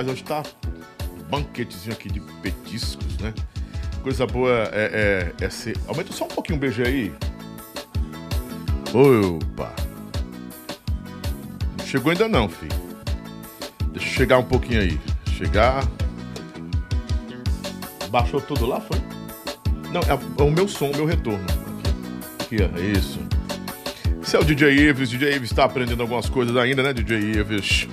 Mas hoje tá um banquetezinho aqui de petiscos, né? Coisa boa é, é, é ser. Aumenta só um pouquinho o beijo aí. Opa! Não chegou ainda não, filho. Deixa eu chegar um pouquinho aí. Chegar. Baixou tudo lá, foi? Não, é, é o meu som, o meu retorno. Aqui, aqui ó, é isso. Esse é o DJ Ives. DJ Ives está aprendendo algumas coisas ainda, né, DJ Ives?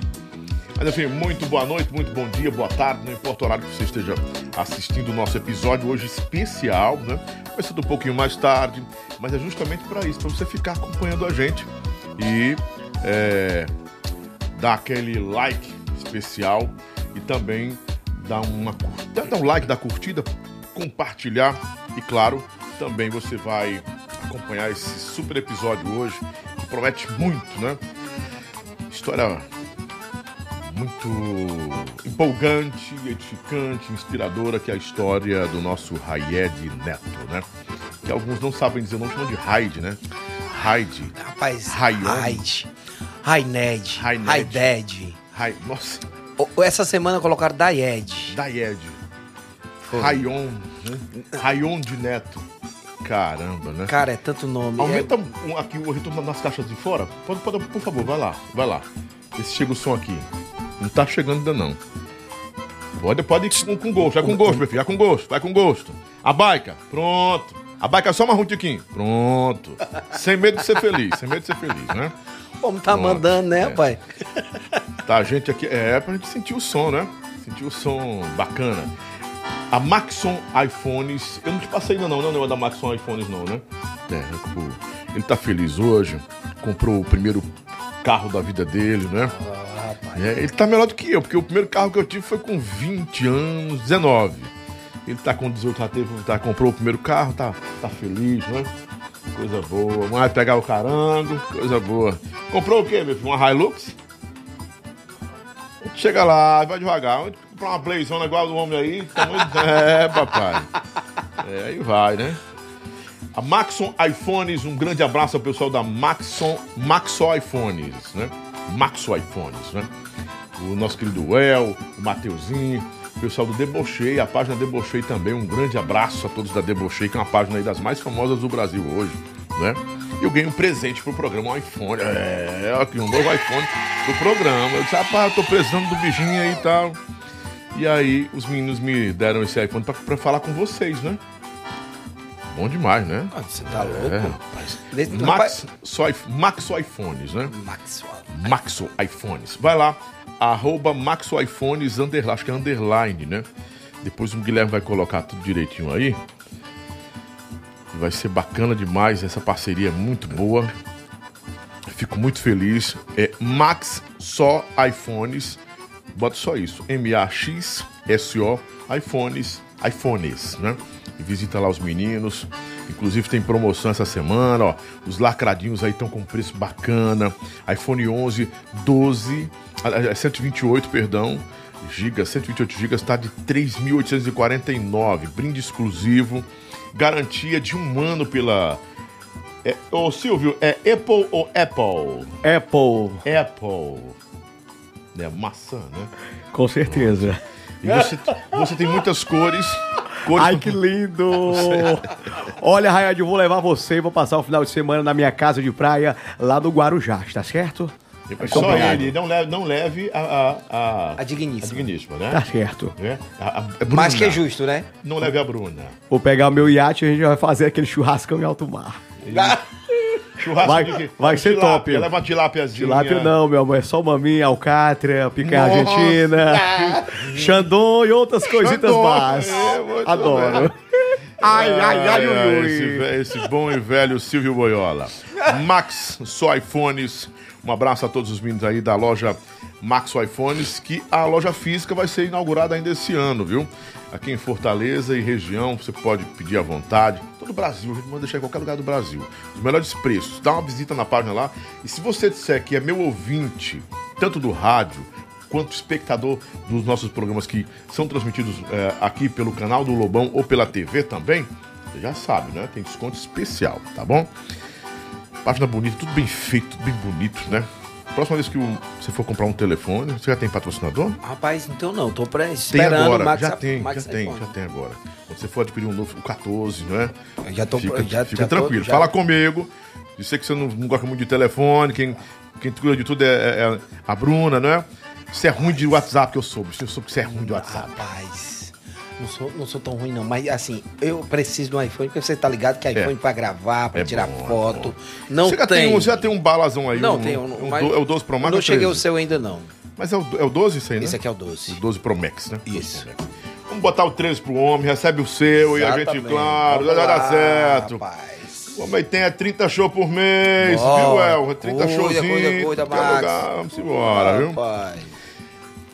Mas enfim, muito boa noite, muito bom dia, boa tarde, não importa o horário que você esteja assistindo o nosso episódio hoje especial, né? Começando um pouquinho mais tarde, mas é justamente para isso, para você ficar acompanhando a gente e é, dar aquele like especial e também dar uma dar um like, dar curtida, compartilhar e claro, também você vai acompanhar esse super episódio hoje que promete muito, né? História muito empolgante, edificante, inspiradora, que é a história do nosso Hayed Neto, né? Que alguns não sabem dizer, não chamam de Hyde, né? Hyde. Rapaz. Hyde, Rained. Raided. Nossa, O- Essa semana colocaram Dayed. Dayed. Rayon, né? Rayon de Neto. Caramba, né? Cara, é tanto nome. Aumenta um- aqui o retorno nas caixas de fora. Pode, pode, por favor, vai lá, vai lá. Vê se chega o som aqui. Não tá chegando ainda não. Pode, pode ir com, com gosto, vai com gosto, meu filho, vai com gosto, vai com gosto. A baica, pronto. A baica é só mais um tiquinho. Pronto. Sem medo de ser feliz, sem medo de ser feliz, né? É, como tá Pronto, mandando, né, é. rapaz? Tá, a gente aqui. É pra gente sentir o som, né? Sentir o som bacana. A Maxon iPhones. Eu não te passei ainda não, não é o negócio da Maxon iPhones, não, né? É, ele tá feliz hoje. Comprou o primeiro carro da vida dele, né? Ah, rapaz. É, ele tá melhor do que eu, porque o primeiro carro que eu tive foi com 20 anos, 19. Ele tá com 18, já teve, tá, comprou o primeiro carro, tá, tá feliz, né? Coisa boa. Vai pegar o carango, coisa boa. Comprou o quê, meu filho? Uma Hilux? Chega lá, vai devagar. Comprar uma Blazona igual do homem aí? muito- É, papai. É, aí vai, né? A Maxon iPhones, um grande abraço ao pessoal da Maxon, Maxo iPhones, né? Maxo iPhones, né? O nosso querido El, o Mateuzinho, o pessoal do Debochei, a página Debochei também, um grande abraço a todos da Debochei, que é uma página aí das mais famosas do Brasil hoje, né? E eu ganhei um presente pro programa, um iPhone, é, aqui, um novo iPhone pro programa. Eu disse, rapaz, tô precisando do bichinho aí e tal. E aí, os meninos me deram esse iPhone pra, pra falar com vocês, né? Bom demais, né? Ah, Você tá louco? É, rapaz. Desse- Max, só, Maxo iPhones, né? Maxwell. Maxo iPhones. Vai lá, arroba Maxo iPhones, underline, acho que é underline, né? Depois o Guilherme vai colocar tudo direitinho aí. Vai ser bacana demais, essa parceria é muito boa. Fico muito feliz. É Max só iPhones. Bota só isso. M-A-X-S-O iPhones, iPhones, né? E visita lá os meninos. Inclusive tem promoção essa semana, ó. Os lacradinhos aí estão com preço bacana. iPhone 11, 12, ah, ah, 128, perdão. Giga, 128 GB está de 3.849. Brinde exclusivo. Garantia de um ano pela. É, ô Silvio, é Apple ou Apple? Apple, Apple. É maçã, né? com certeza. E você, você tem muitas cores. cores Ai, que lindo! Olha, Rayad, eu vou levar você, vou passar o final de semana na minha casa de praia, lá do Guarujá, tá certo? Só ele, não leve, não leve a, a, a, A digníssima. a digníssima, né? Tá certo. É? A, a. Mais que é justo, né? Não leve a Bruna. Vou pegar o meu iate e a gente vai fazer aquele churrascão em alto mar. Churrasco Vai- de vai ser Tilápia, top. Leva tilápiazinha. Tilápia não, meu amor, é só maminha, alcatra, picanha Nossa. argentina, xandão e outras coisitas Xandão, más. é, Adoro. Ai, ai, ai, ui, ui. Esse, esse bom e velho Silvio Boiola. Max Só iPhones. Um abraço a todos os meninos aí da loja Max iPhones, que a loja física vai ser inaugurada ainda esse ano, viu? Aqui em Fortaleza e região, você pode pedir à vontade. Todo o Brasil, a gente manda deixar em qualquer lugar do Brasil. Os melhores preços. Dá uma visita na página lá. E se você disser que é meu ouvinte tanto do rádio quanto espectador dos nossos programas que são transmitidos é, aqui pelo canal do Lobão ou pela TV também, você já sabe, né? Tem desconto especial, tá bom? Página bonita, tudo bem feito, tudo bem bonito, né? Próxima vez que o- você for comprar um telefone, você já tem patrocinador? Rapaz, então não, tô Tem esperando agora, o Max já tem, Max já tem, já tem agora. Quando você for adquirir um novo, o 14, não é? Eu já tô- fica, já- fica já tô- tranquilo. já- Fala comigo. Eu sei que você não, não gosta muito de telefone, quem, quem cuida de tudo é, é- é a Bruna, não é? Você é ruim de WhatsApp, que eu soube. Eu soube que você é ruim de WhatsApp. Rapaz, não sou, não sou tão ruim não, mas assim, eu preciso de um iPhone, porque você tá ligado que iPhone pra gravar, pra É tirar bom, é foto, bom. não você já tem. tem, um, você já tem um balazão aí? Não, um, tem um, um, do- É o 12 Pro Max? Não cheguei ao 13? seu ainda não. Mas é o, é o 12 isso aí, né? Esse aqui é o 12. O 12 Pro Max, né? Isso. 12 Pro Max. Vamos botar o 13 pro homem, recebe o seu e a gente, Exatamente. claro, Vamos dar lá, certo. Rapaz. O homem tem é 30 show por mês, Bora. viu, El? 30 Cuida, showzinhos. cuida, cuida, qualquer Max. lugar, Vamos embora, viu? Rapaz.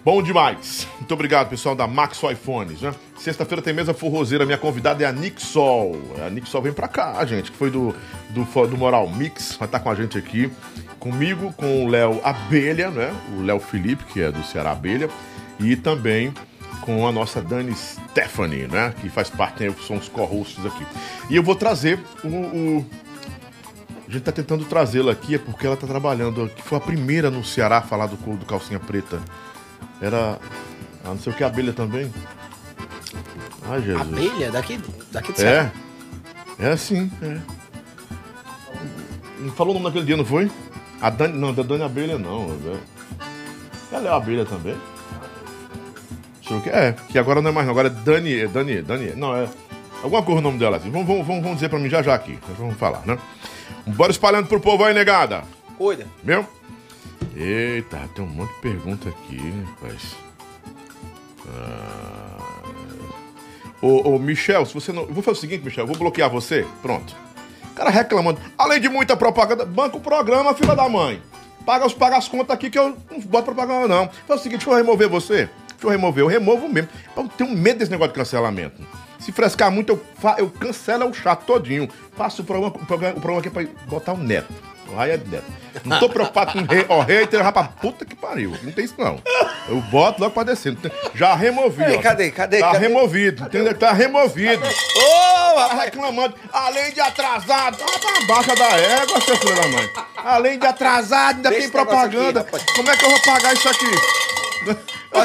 Bom demais. Muito obrigado, pessoal da Maxo iPhones, né? Sexta-feira tem mesa forrozeira. Minha convidada é a Nixol. A Nixol vem pra cá, gente, que foi do, do, do Moral Mix. Vai estar com a gente aqui. Comigo, com o Léo Abelha, né? O Léo Felipe, que é do Ceará Abelha. E também com a nossa Dani Stephanie, né? Que faz parte, né, são os co-hosts aqui. E eu vou trazer o- o, a gente tá tentando trazê-la aqui, é porque ela tá trabalhando, foi a primeira no Ceará a falar do, do calcinha preta. Era. Ah, não sei o que, abelha também. Ai, Jesus. Abelha? Daqui, daqui de. É. É assim, é. Não falou o nome daquele dia, não foi? A Dani. Não, da Dani Abelha não. é. Ela é a abelha também? Deixa eu ver. É, que agora não é mais não. Agora é Dani. É Dani. Dani. Não, é. Alguma coisa o nome dela assim. Vamos, vamos, vamos, dizer pra mim já já aqui. Vamos falar, né? Bora espalhando pro povo aí, negada. Cuida. Viu? Eita, tem um monte de pergunta aqui, rapaz. Ah. Ô, ô, Michel, se você não. Vou fazer o seguinte, Michel, vou bloquear você. Pronto. O cara reclamando. Além de muita propaganda, banca o programa, filha da mãe. Paga, os, paga as contas aqui que eu não boto propaganda, não. Faz o seguinte, deixa eu remover você. Deixa eu remover, eu removo mesmo. Eu tenho medo desse negócio de cancelamento. Se frescar muito, eu, eu cancelo o chat todinho. Faço o programa, o programa, o programa aqui pra botar o neto. Raio é de neto. Não tô preocupado com rei, ó, hater, rapaz, puta que pariu. Não tem isso não. Eu boto logo pra descer. Tem- Já removi, Ei, ó. cadê, cadê, Tá cadê? removido, entendeu? Tá removido. Ô, Tá rapaz. reclamando, além de atrasado, tá pra baixa da égua, seu filho da mãe. Além de atrasado, ainda Deixa tem propaganda. aqui, rapaz. Como é que eu vou pagar isso aqui?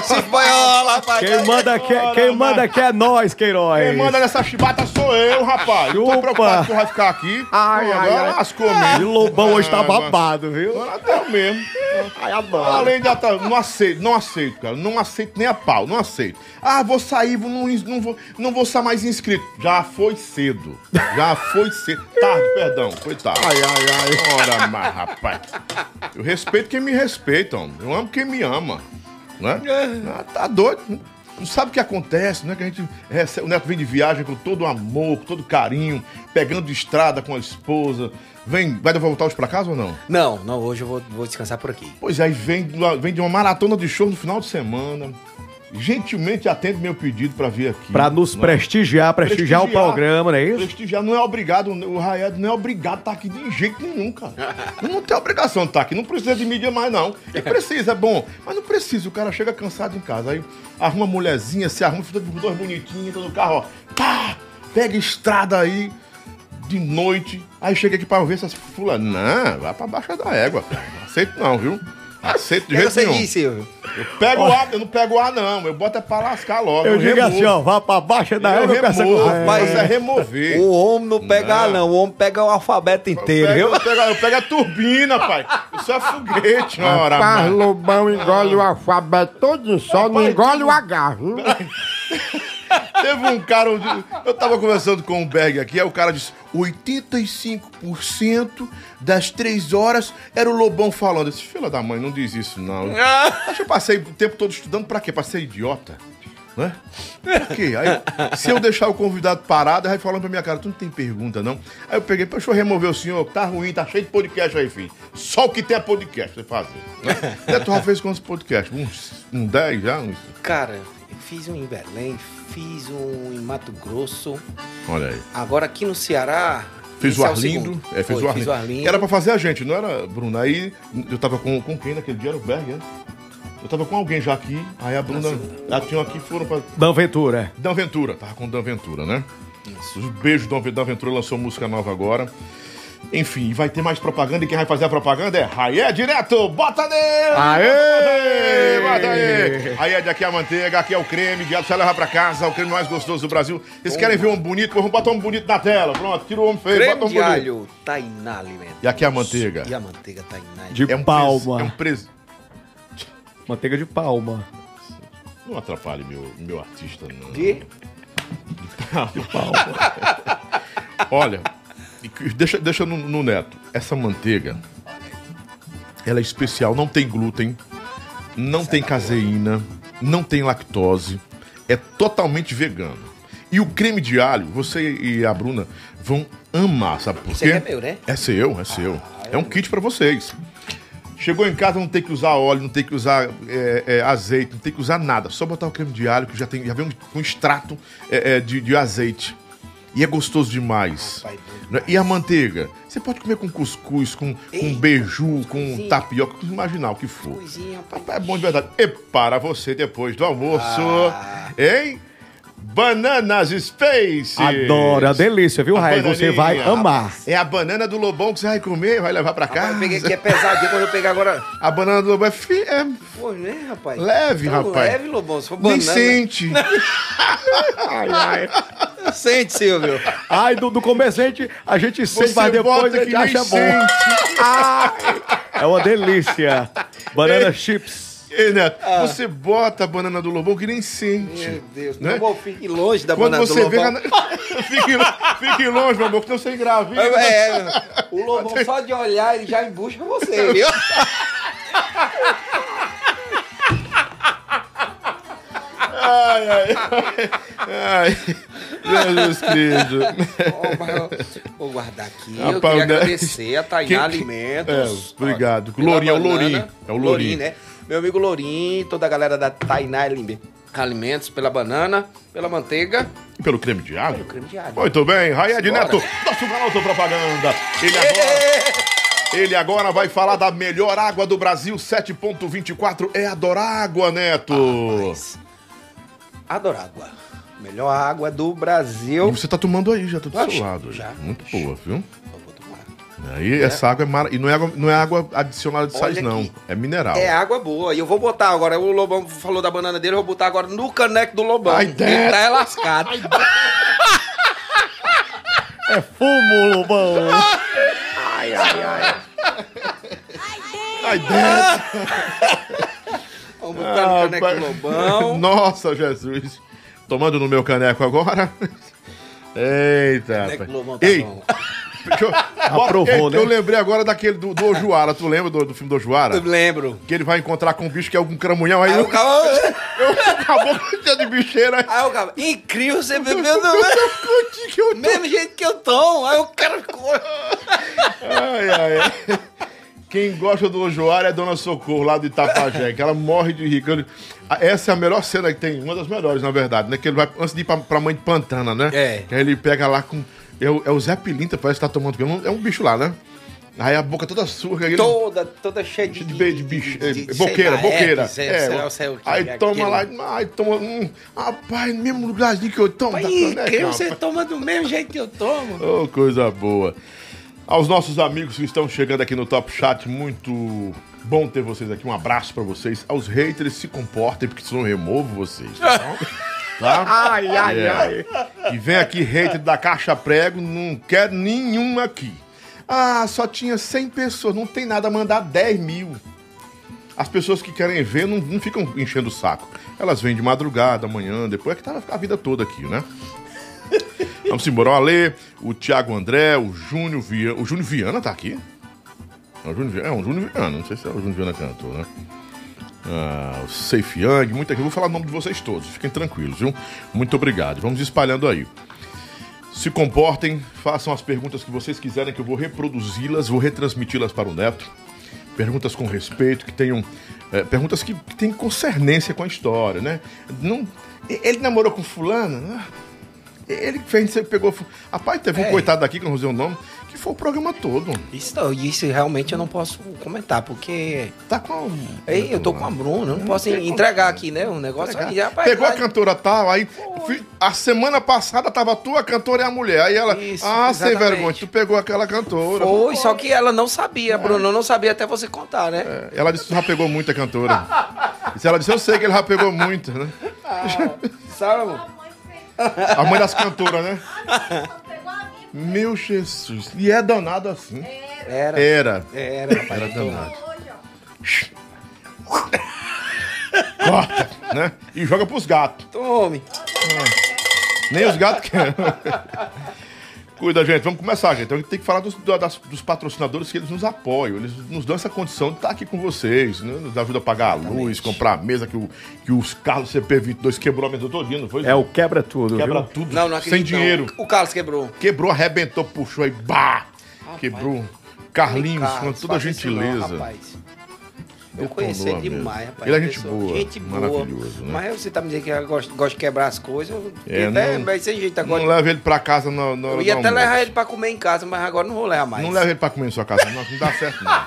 Se espanhola, rapaz. Quem manda aqui, é- quem manda aqui é nós, Queiroz. Quem manda nessa chibata sou eu, rapaz. Não tô Chupa. preocupado que tu vai ficar aqui. Ai, Pô, ai, agora ai. lascou E mesmo. Lobão hoje tá babado, viu? Agora até mesmo. Ai, adoro. Além de atrasado, não aceito, não aceito, cara. Não aceito nem a pau, não aceito. Ah, vou sair, vou- não, não, vou, não vou ser mais inscrito. Já foi cedo. Já foi cedo. Tarde, perdão, foi tarde. Ai, ai, ai. Ora, mas, rapaz. Eu respeito quem me respeita, homem. Eu amo quem me ama. Né? Ah, tá doido. Não sabe o que acontece, né? Que a gente recebe, o neto vem de viagem com todo amor, com todo carinho, pegando de estrada com a esposa. Vem, vai voltar hoje pra casa ou não? Não, não, hoje eu vou, vou descansar por aqui. Pois é, aí vem, vem de uma maratona de show no final de semana. Gentilmente atende meu pedido pra vir aqui. Pra nos Né? prestigiar, prestigiar, o programa, não é isso? Prestigiar não é obrigado, o Raed não é obrigado a estar aqui de jeito nenhum, cara. Não tem obrigação de estar aqui, não precisa de mídia mais, não. Ele precisa, é bom, mas não precisa. O cara chega cansado em casa, aí arruma a mulherzinha, se arruma, fica com dois bonitinhos, entra no carro, ó. Pá! Pega estrada aí de noite, aí chega aqui pra ver essas fulanas. Não, vai pra baixa da égua, cara. Não aceito não, viu? Aceito de jeito você nenhum. disse, Silvio? Eu pego o ar, eu não pego o ar, não. Eu boto é pra lascar logo. Eu digo removo. assim, ó, vá pra baixo da Eu com essa rapaz, é remover. O homem não pega, Não. não. O homem pega o alfabeto Eu inteiro, pego, viu? eu, pego, eu pego a turbina, pai. Isso é foguete, ora, Rapaz, mano. Lobão engole o alfabeto todo só, não engole o H, viu? Teve um cara, eu tava conversando com o Berg aqui, aí o cara disse, 85% das três horas era o Lobão falando. Eu disse, filha da mãe, não diz isso não. Acho que eu passei o tempo todo estudando pra quê? Pra ser idiota? Né? Por quê? Aí, se eu deixar o convidado parado, aí falando pra minha cara, tu não tem pergunta, não? Aí eu peguei, deixa eu remover o senhor, tá ruim, tá cheio de podcast aí, filho. Só o que tem é podcast, você fazer. Né? Tu já fez quantos podcasts? Uns, um 10 já? Uns... Cara, fiz um em Belém, fiz um em Mato Grosso. Olha aí. Agora aqui no Ceará, Fez o é o Arlindo. É, fez Foi, o fiz o Arlindo. Era pra fazer a gente, não era, Bruno? Aí eu tava com, com quem naquele dia? Era o Berg, é? Eu tava com alguém já aqui, aí a Bruna. Ela tinha aqui foram pra. Dan Ventura. Dan Ventura, tava com Dan Ventura, né? Isso. Beijo, Dan Ventura lançou música nova agora. Enfim, vai ter mais propaganda e quem vai fazer a propaganda é Raé Direto. Bota nele! Aê! Bota aí! Aqui é a manteiga, aqui é o creme, direto, você levar pra casa, o creme mais gostoso do Brasil. Vocês querem ver um bonito? Vamos botar um bonito na tela. Pronto, tira o homem feio, Creme bota um de bonito. alho, Tainá Alimento. E aqui é a manteiga. E a manteiga Tainá. De É um palma. pres- É um pres... Manteiga de palma. Não atrapalhe meu, meu artista, não. De? Olha, e que- deixa, deixa no, no neto. Essa manteiga, ela é especial, não tem glúten, não tem caseína, não tem lactose, é totalmente vegano. E o creme de alho, você e a Bruna vão amar, sabe por Esse quê? aqui é meu, né? É seu, é seu. É um kit pra vocês. Chegou em casa, não tem que usar óleo, não tem que usar é, é, azeite, não tem que usar nada. Só botar o creme de alho, que já, tem, já vem um, um extrato é, é, de, de azeite. E é gostoso demais. Rapaz, Né? E a manteiga? Você pode comer com cuscuz, com, com Ei, beiju, com tapioca, com imaginar o que for. Coisinha, rapaz. Rapaz, é bom de verdade. E para você depois do almoço, Ah. hein? Bananas Space! Adoro, é uma delícia, viu, Raí? Você vai amar. É a banana do Lobão que você vai comer, vai levar pra casa. eu peguei aqui, é pesadinho. Quando eu pegar agora. A banana do Lobão é, fi- é Pô, né, rapaz? leve, Tão rapaz. Leve, Lobão. Se for Nem banana. sente. Sente, Silvio. Ai, do, do começo a gente, a gente sente, mas depois a que gente nem acha bom. sente. É uma delícia. Banana chips. Ei, Neto, você bota a banana do Lobão que nem sente. Ah. Meu Deus. Né? Né? Bom, fique longe da Quando banana você do vê. Lobão. fique, fique longe, meu amor, que não você engravida. É, o Lobão só de olhar, ele já embusca você, viu? Ai, ai, ai. Jesus Cristo. Eu Vou guardar aqui. eu Rapaz, queria né? agradecer a Tainá Alimentos. É, obrigado. Lourinho, é o. Lourinho. É o Lourinho. né? Meu amigo Lourinho, toda a galera da Tainá Alim- Alimentos, pela banana, pela manteiga E pelo creme de alho? e o creme de alho. Muito bem, Raed Bora. Neto, nosso garoto propaganda. Ele agora, ele agora vai falar da melhor água do Brasil, 7.24 é a Dorágua, Neto. Rapaz, Adorágua. Melhor água do E Brasil. você tá tomando aí, já tá do seu lado. já. Muito boa, viu? Vou tomar. Aí essa água é mara... E não é água, não é água adicionada de sais, não. É mineral. É água boa. E eu vou botar agora. O Lobão falou da banana dele, eu vou botar agora no caneco do Lobão. Ai, Ele tá lascado. É fumo, Lobão. Ai, Deus. Vamos botar no caneco pai. do Lobão. Nossa, Jesus. Tomando no meu caneco agora. Eita, Caneco do Lobão tá Ei, bom. Que eu, Aprovou, que né? Eu lembrei agora daquele do, do Ojuara. Tu lembra do, do filme do Ojuara? Eu lembro. Que ele vai encontrar com um bicho que é algum cramunhão. Aí Aí o eu, cara... eu acabou com de bicheira. Aí o cara... Incrível, você bebeu do eu tô? mesmo jeito que eu tomo. Aí o cara... Ai, ai, ai. Quem gosta do Ojoara é Dona Socorro, lá de Itapajé, que ela morre de rica. Eu- Essa é a melhor cena que tem, uma das melhores, na verdade, né? Que ele vai, antes de ir pra, pra mãe de Pantana, né? É. Que aí ele pega lá com. É o, é o Zé Pilinta, parece que tá tomando. É um bicho lá, né? Aí a boca toda surra. Aí ele, Toda, toda cheia de... de, de bicho. é, de- boqueira, lá, boqueira. é, sei- É, sei lá, sei o que aí é toma aquilo. lá, aí toma. Hum, rapaz, no mesmo lugarzinho que eu tomo. Pai, da caneca, incrível, você rapaz. toma do mesmo jeito que eu tomo. Oh, coisa boa. Aos nossos amigos que estão chegando aqui no Top Chat, muito bom ter vocês aqui. Um abraço pra vocês. Aos haters, se comportem, porque senão eu removo vocês. Tá? bom? Tá? Ai, ai, É. ai. E vem aqui hater da Caixa Prego, não quer nenhum aqui. Ah, só tinha 100 pessoas, não tem nada a mandar 10 mil. As pessoas que querem ver não, não ficam enchendo o saco. Elas vêm de madrugada, amanhã, depois é que tá a vida toda aqui, né? Vamos embora. O Ale, o Thiago André, o Júnior Viana. O Júnior Viana tá aqui? É o Júnior Viana, é o Júnior Viana, não sei se é o Júnior Viana cantor, né? Ah, o Safe Young, muita gente. Eu vou falar o nome de vocês todos, fiquem tranquilos, viu? Muito obrigado. Vamos espalhando aí. Se comportem, façam as perguntas que vocês quiserem, que eu vou reproduzi-las, vou retransmiti-las para o Neto. Perguntas com respeito, que tenham. é, perguntas que, que tenham concernência com a história, né? Não, ele namorou com fulano? Ah, Ele fez, pegou. Rapaz, teve um É. coitado daqui, que eu não usei o nome, que foi o programa todo. Isso, não, isso realmente eu não posso comentar, porque. Tá com. Ei, eu tô com a Bruna, eu não posso entregar aqui, né? Um negócio aí. Rapaz, Pegou a cantora tal, aí fi- a semana passada tava tu, a cantora e a mulher. Aí ela, Isso, ah, sem exatamente. vergonha, tu pegou aquela cantora. Foi, só que ela não sabia, Bruno. Eu não sabia até você contar, né? É, Ela disse que tu já pegou muita cantora. E se ela disse, eu sei que ele já pegou muita, né? Sabe, amor? A mãe das cantoras, né? Meu Jesus. E é danado assim. Era. Era. Era, rapaz. Era danado. Corta, né? E joga pros gatos. Tome. Nem os gatos querem. Cuida, gente. Vamos começar, gente. Então, a gente tem que falar dos, da- das- dos patrocinadores que eles nos apoiam. Eles nos dão essa condição de estar aqui com vocês, né? Nos ajuda a pagar a luz, comprar a mesa que, o, que os Carlos CP22 quebrou a mesa todinha, não foi? É o quebra tudo, Quebra viu? tudo. Não, não acredito. Sem dinheiro. não. O Carlos quebrou. Quebrou, arrebentou, puxou aí, bah! Quebrou. Carlinhos, Carlos, com toda a faça isso não, gentileza. rapaz. Eu conheci ele demais, rapaz. Ele é gente Pessoa- boa, Gente boa. maravilhoso, né? Mas você tá me dizendo que gosta, gosta de quebrar as coisas. É, até, não- mas sem jeito agora. Não leva ele pra casa na, na eu ia até almoço. levar ele pra comer em casa, mas agora não vou levar mais. Não leva ele pra comer na sua casa, não, não dá certo não.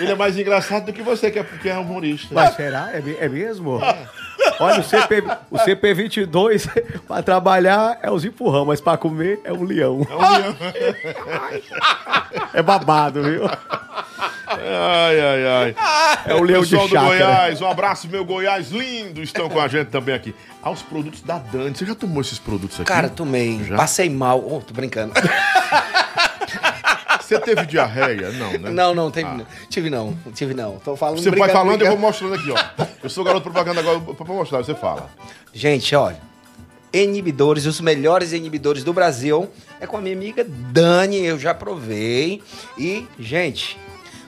ele é mais engraçado do que você, que é, que é humorista. Mas será? É, é mesmo? Olha, o, CP, o CP22 pra trabalhar é os empurrão, mas pra comer é um leão. É um leão. É babado, viu? Ai, ai, ai. É o leão de Pessoal do chácara. Goiás, um abraço, meu Goiás lindo, estão com a gente também aqui. Ah, os produtos da Dani. Você já tomou esses produtos aqui? Cara, tomei. Já? Passei mal. Oh, tô brincando. Você teve diarreia? Não, né? não, não, teve, não. tive não. Tive não. Tô falando Você vai falando, eu vou mostrando aqui, ó. Eu sou garoto propaganda agora, pra mostrar, você fala. Gente, olha. Inibidores, os melhores inibidores do Brasil. É com a minha amiga Dani, eu já provei. E, gente,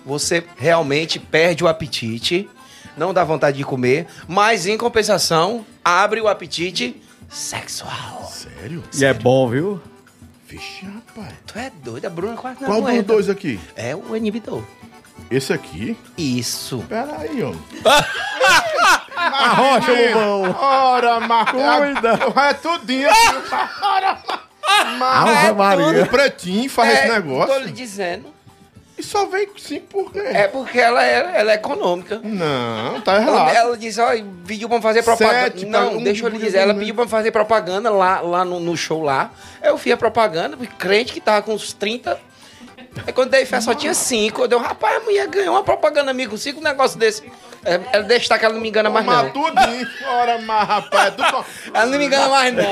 você realmente perde o apetite. Não dá vontade de comer. Mas, em compensação, abre o apetite sexual. Sério? E é bom, viu? Vixe, rapaz. Tu é doido, a Bruna quase não Qual dos dois aqui? É o inibidor. Esse aqui? Isso. Pera aí, ó. Arrocha, Lobão. Ora, Marco. Cuida. É tudinho. Ora, Ave Maria. O pretinho faz esse É, Tô lhe negócio. dizendo. E só vem sim por quê? É porque ela é, ela é econômica. Não, tá errado. ela disse, ó, pediu pra fazer propaganda. Sete, não, um deixa eu lhe dizer, ela pediu pra fazer propaganda lá, lá no, no show lá. Eu fiz a propaganda, crente que tava com uns 30. Aí quando dei fé só tinha 5. Eu dei, rapaz, a mulher ganhou uma propaganda amigo com 5 um negócio desse. É, Ela tá que ela não me engana mais Mas não. tudinho. Ora, mas rapaz, tu só- Ela não me engana mais não.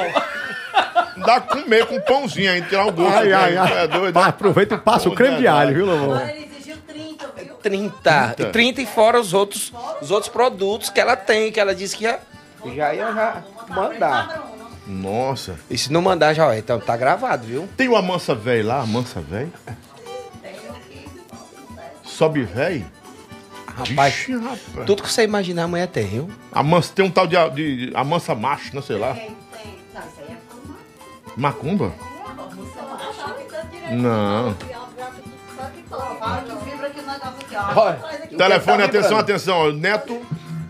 Dá comer com pãozinho aí, tirar o gosto. Ai, né? ai, ai. É doido. Pá, Aproveita e passa o creme de alho, viu, Lobão? Ele exigiu 30, viu? 30. E 30 e fora os outros, os outros produtos que ela tem, que ela disse que ia, já ia já mandar. Nossa. E se não mandar, já, ó, então tá gravado, viu? Tem o Amansa Véi lá, Amansa Véi? Sobe Véi? Rapaz, Vixe, rapaz. tudo que você imaginar a mulher tem, viu? Amansa, tem um tal de, de Amansa Macho, né, sei lá. Tem, aqui, ó. Olha. Telefone, tá atenção, atenção. Neto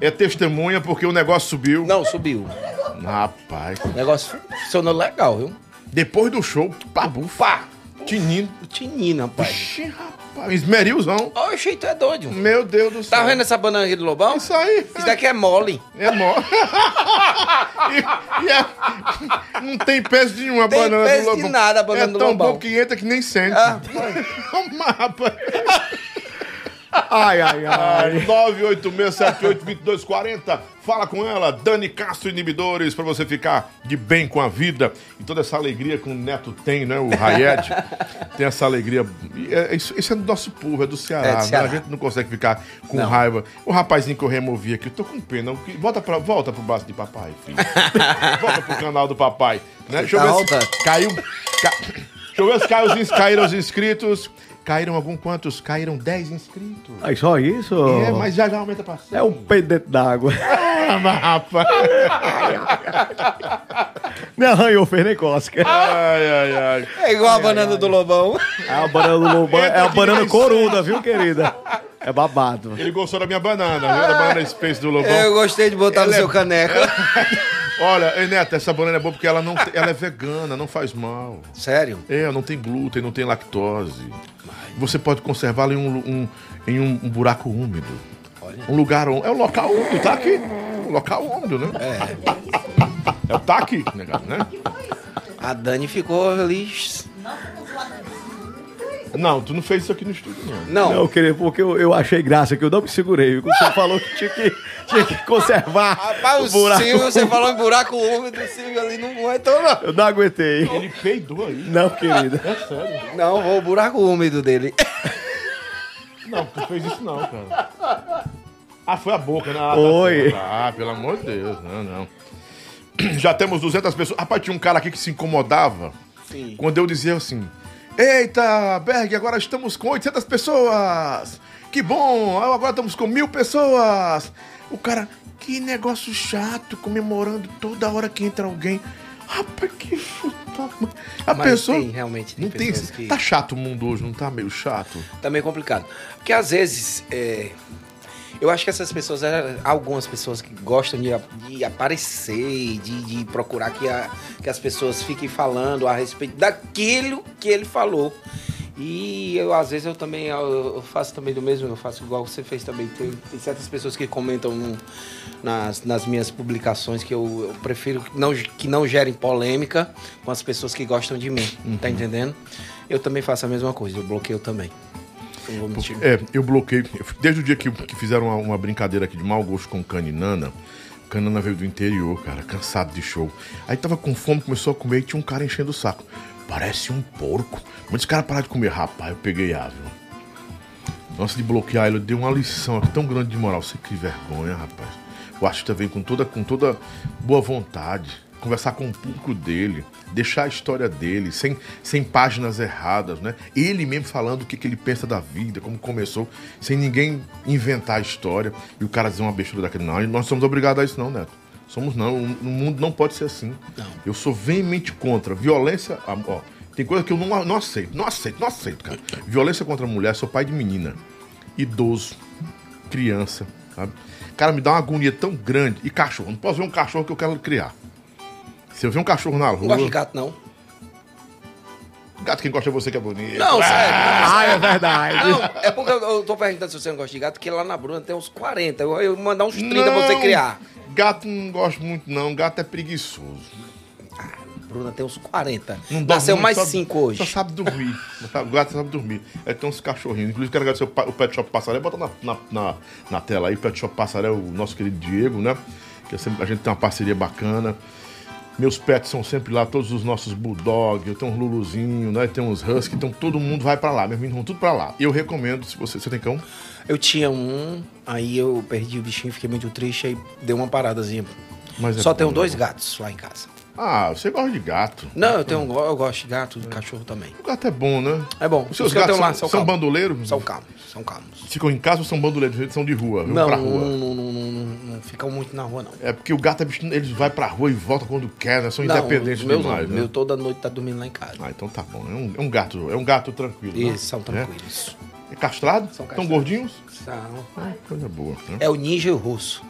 é testemunha porque o negócio subiu. Não, subiu. Rapaz. O negócio funcionou legal, viu? Depois do show, pabufa. Tinindo. O Tinino, rapaz. Ixi, rapaz. Esmerilzão. Oxe, tu é doido. Meu Deus do céu. Tá vendo essa banana aqui do Lobão? Isso aí. Isso daqui é mole. É mó. e, e é- não tem peso nenhum a Tem banana peso do de Lobão. nada a banana é do tão Lobão. bom que entra que nem sente. Ah, rapaz. Ai, ai, ai. 986782240. Fala com ela, Dani Castro Inibidores, pra você ficar de bem com a vida. E toda essa alegria que o Neto tem, né? O Rayete tem essa alegria. E é- isso, isso é do nosso povo, é do Ceará. É do né? Ceará. A gente não consegue ficar com Não. raiva. O rapazinho que eu removi aqui, eu tô com pena. Volta, pra, volta pro braço de papai, filho. volta pro canal do papai. Né? Deixa eu ver Volta. se caiu. ca- Deixa eu ver se caiu os, caíram os inscritos. Caíram algum quantos? Caíram 10 inscritos. Aí só isso? É, mas já já aumenta pra cima. É um peido dentro d'água. Ah, mas, rapaz. Não arranhou, fez nem cosca. Ai, ai, ai. é igual a banana do Lobão. É a banana do Lobão, é a banana mais corunda, viu, querida? É babado. Ele gostou da minha banana, viu? Da banana Space do Lobão. Eu gostei de botar no Ela é- seu caneco. Olha, Neto, essa banana é boa porque ela, não, tem- ela é vegana, não faz mal. Sério? É, não tem glúten, não tem lactose. Você pode conservá-la em, um, um- em um, um buraco úmido. Um lugar úmido. É um local úmido, tá aqui. Um local úmido, né? É. É o tá aqui, negado, né? A Dani ficou ali. Não, tu não fez isso aqui no estúdio, não. Não, Não, querido, porque eu, eu achei graça que eu não me segurei. Quando você falou que tinha que, tinha que conservar Rapaz, o o buraco. Silvio, você falou em buraco úmido, o Silvio ali não aguentou, não. Eu não aguentei. Ele peidou aí. Não, querida. Não, o buraco úmido dele. Não, tu fez isso não, cara. Ah, foi a boca, né? Ah, tá Foi. certo. Ah, pelo amor de Deus, não, não. Já temos 200 pessoas. Rapaz, tinha um cara aqui que se incomodava Sim. quando eu dizia assim: Eita, Berg, agora estamos com 800 pessoas. Que bom, agora estamos com mil pessoas. O cara, que negócio chato, comemorando toda hora que entra alguém. Rapaz, que chuta. A Mas pessoa. tem, realmente, tem não tem. que- Tá chato o mundo hoje, não tá meio chato? Tá meio complicado. Porque às vezes. é, eu acho que essas pessoas, é, algumas pessoas que gostam de, de aparecer, de, de procurar que, a- que as pessoas fiquem falando a respeito daquilo que ele falou. E eu, às vezes, eu também eu, faço também do mesmo, eu faço igual você fez também. Tem, tem certas pessoas que comentam no- nas, nas minhas publicações que eu, eu prefiro que não, que não gerem polêmica com as pessoas que gostam de mim. Tá entendendo? Eu também faço a mesma coisa, eu bloqueio também. É, eu bloqueei. Desde o dia que, que fizeram uma, uma brincadeira aqui de mau gosto com Caninana. Canana veio do interior, cara, cansado de show. Aí tava com fome, começou a comer e tinha um cara enchendo o saco. Parece um porco. Muitos caras pararam de comer. Rapaz, eu peguei a, viu? Nossa, de bloquear ele, eu dei uma lição aqui tão grande de moral. Você que vergonha, rapaz. O artista vem com toda, com toda boa vontade. Conversar com o público dele, deixar a história dele, sem, sem páginas erradas, né? Ele mesmo falando o que, que ele pensa da vida, como começou, sem ninguém inventar a história e o cara dizer uma besteira daquele. Não, nós somos obrigados a isso, não, Neto. Somos não. O mundo não pode ser assim. Eu sou veemente contra. Violência. Ó, tem coisa que eu não, não aceito. Não aceito, não aceito, cara. Violência contra a mulher, sou pai de menina. Idoso. Criança. Sabe? Cara, me dá uma agonia tão grande. E cachorro. Não posso ver um cachorro que eu quero criar. Se eu ver um cachorro na Não rua. gosto de gato, não. Gato, quem gosta de você que é bonito. Não, sério. Ah, é verdade. Não, é porque eu, eu tô perguntando se você não gosta de gato, porque lá na Bruna tem uns 40. Eu, eu vou mandar uns 30 pra você Não, criar. Gato não gosto muito, não. Gato é preguiçoso. Bruna tem uns 40. Não Nasceu muito, mais só- 5 hoje. Só sabe dormir. o gato sabe dormir. É, tem uns cachorrinhos. Inclusive, quero agradecer o, Pet Shop Passaré. Bota na, na, na, na tela aí. Pet Shop Passaré, o nosso querido Diego, né? Que é sempre- a gente tem uma parceria bacana. Meus pets são sempre lá, todos os nossos bulldog, eu tenho uns luluzinho, né? Tem uns husky, então todo mundo vai pra lá, meus meninos vão tudo pra lá. Eu recomendo, se você, você tem cão, Eu tinha um, aí eu perdi o bichinho, fiquei muito triste, aí deu uma paradazinha. mas é Só tenho né? dois gatos lá em casa. Ah, você gosta de gato. Não, eu, tenho, eu gosto de gato, de cachorro também. O gato é bom, né? É bom. Os seus Os que eu gatos tenho lá são, são são calmos. bandoleiros? São calmos, são calmos. Ficam em casa ou são bandoleiros? Eles são de rua, vão Não, pra não, rua. não, não, não, não, não ficam muito na rua, não. É porque o gato é bicho, eles vai pra rua e volta quando quer, né? São Não, independentes os meus demais, não. né? Meu toda noite tá dormindo lá em casa. Ah, então tá bom. É um, é um gato, é um gato tranquilo. né? Isso, são tranquilos. É, é castrado? São castrados. gordinhos? São. Ah, coisa boa. Né? É o ninja e o russo.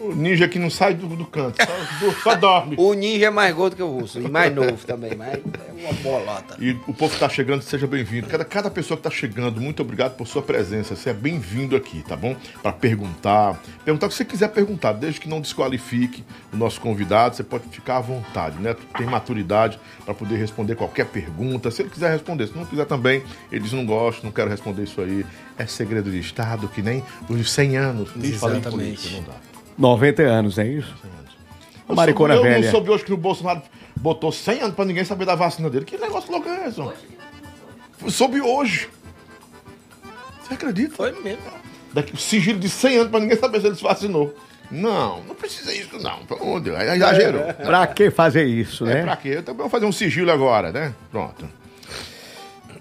O ninja que não sai do, do canto, só, só dorme. O ninja é mais gordo que o russo. E mais novo também, mas é uma bolota. E o povo que tá chegando, seja bem-vindo. Cada, cada pessoa que tá chegando, muito obrigado por sua presença. Você é bem-vindo aqui, tá bom? Para perguntar. Perguntar o que você quiser perguntar, desde que não desqualifique o nosso convidado. Você pode ficar à vontade, né? Tem maturidade para poder responder qualquer pergunta. Se ele quiser responder, se não quiser também, ele diz: não gosto, não quero responder isso aí. É segredo de Estado, que nem os 100 anos. Exatamente. política, não dá. 90 anos, é isso? Eu Maricona soube- eu velha. não soube hoje que o Bolsonaro botou 100 anos pra ninguém saber da vacina dele. Que negócio louco é esse? Soube hoje. Você acredita? Foi mesmo. Daqui, sigilo de 100 anos pra ninguém saber se ele se vacinou. Não, não precisa isso não. Pelo amor de Deus. Aí Exagerou. Pra que fazer isso, É, né? pra quê? Eu também vou fazer um sigilo agora, né? Pronto.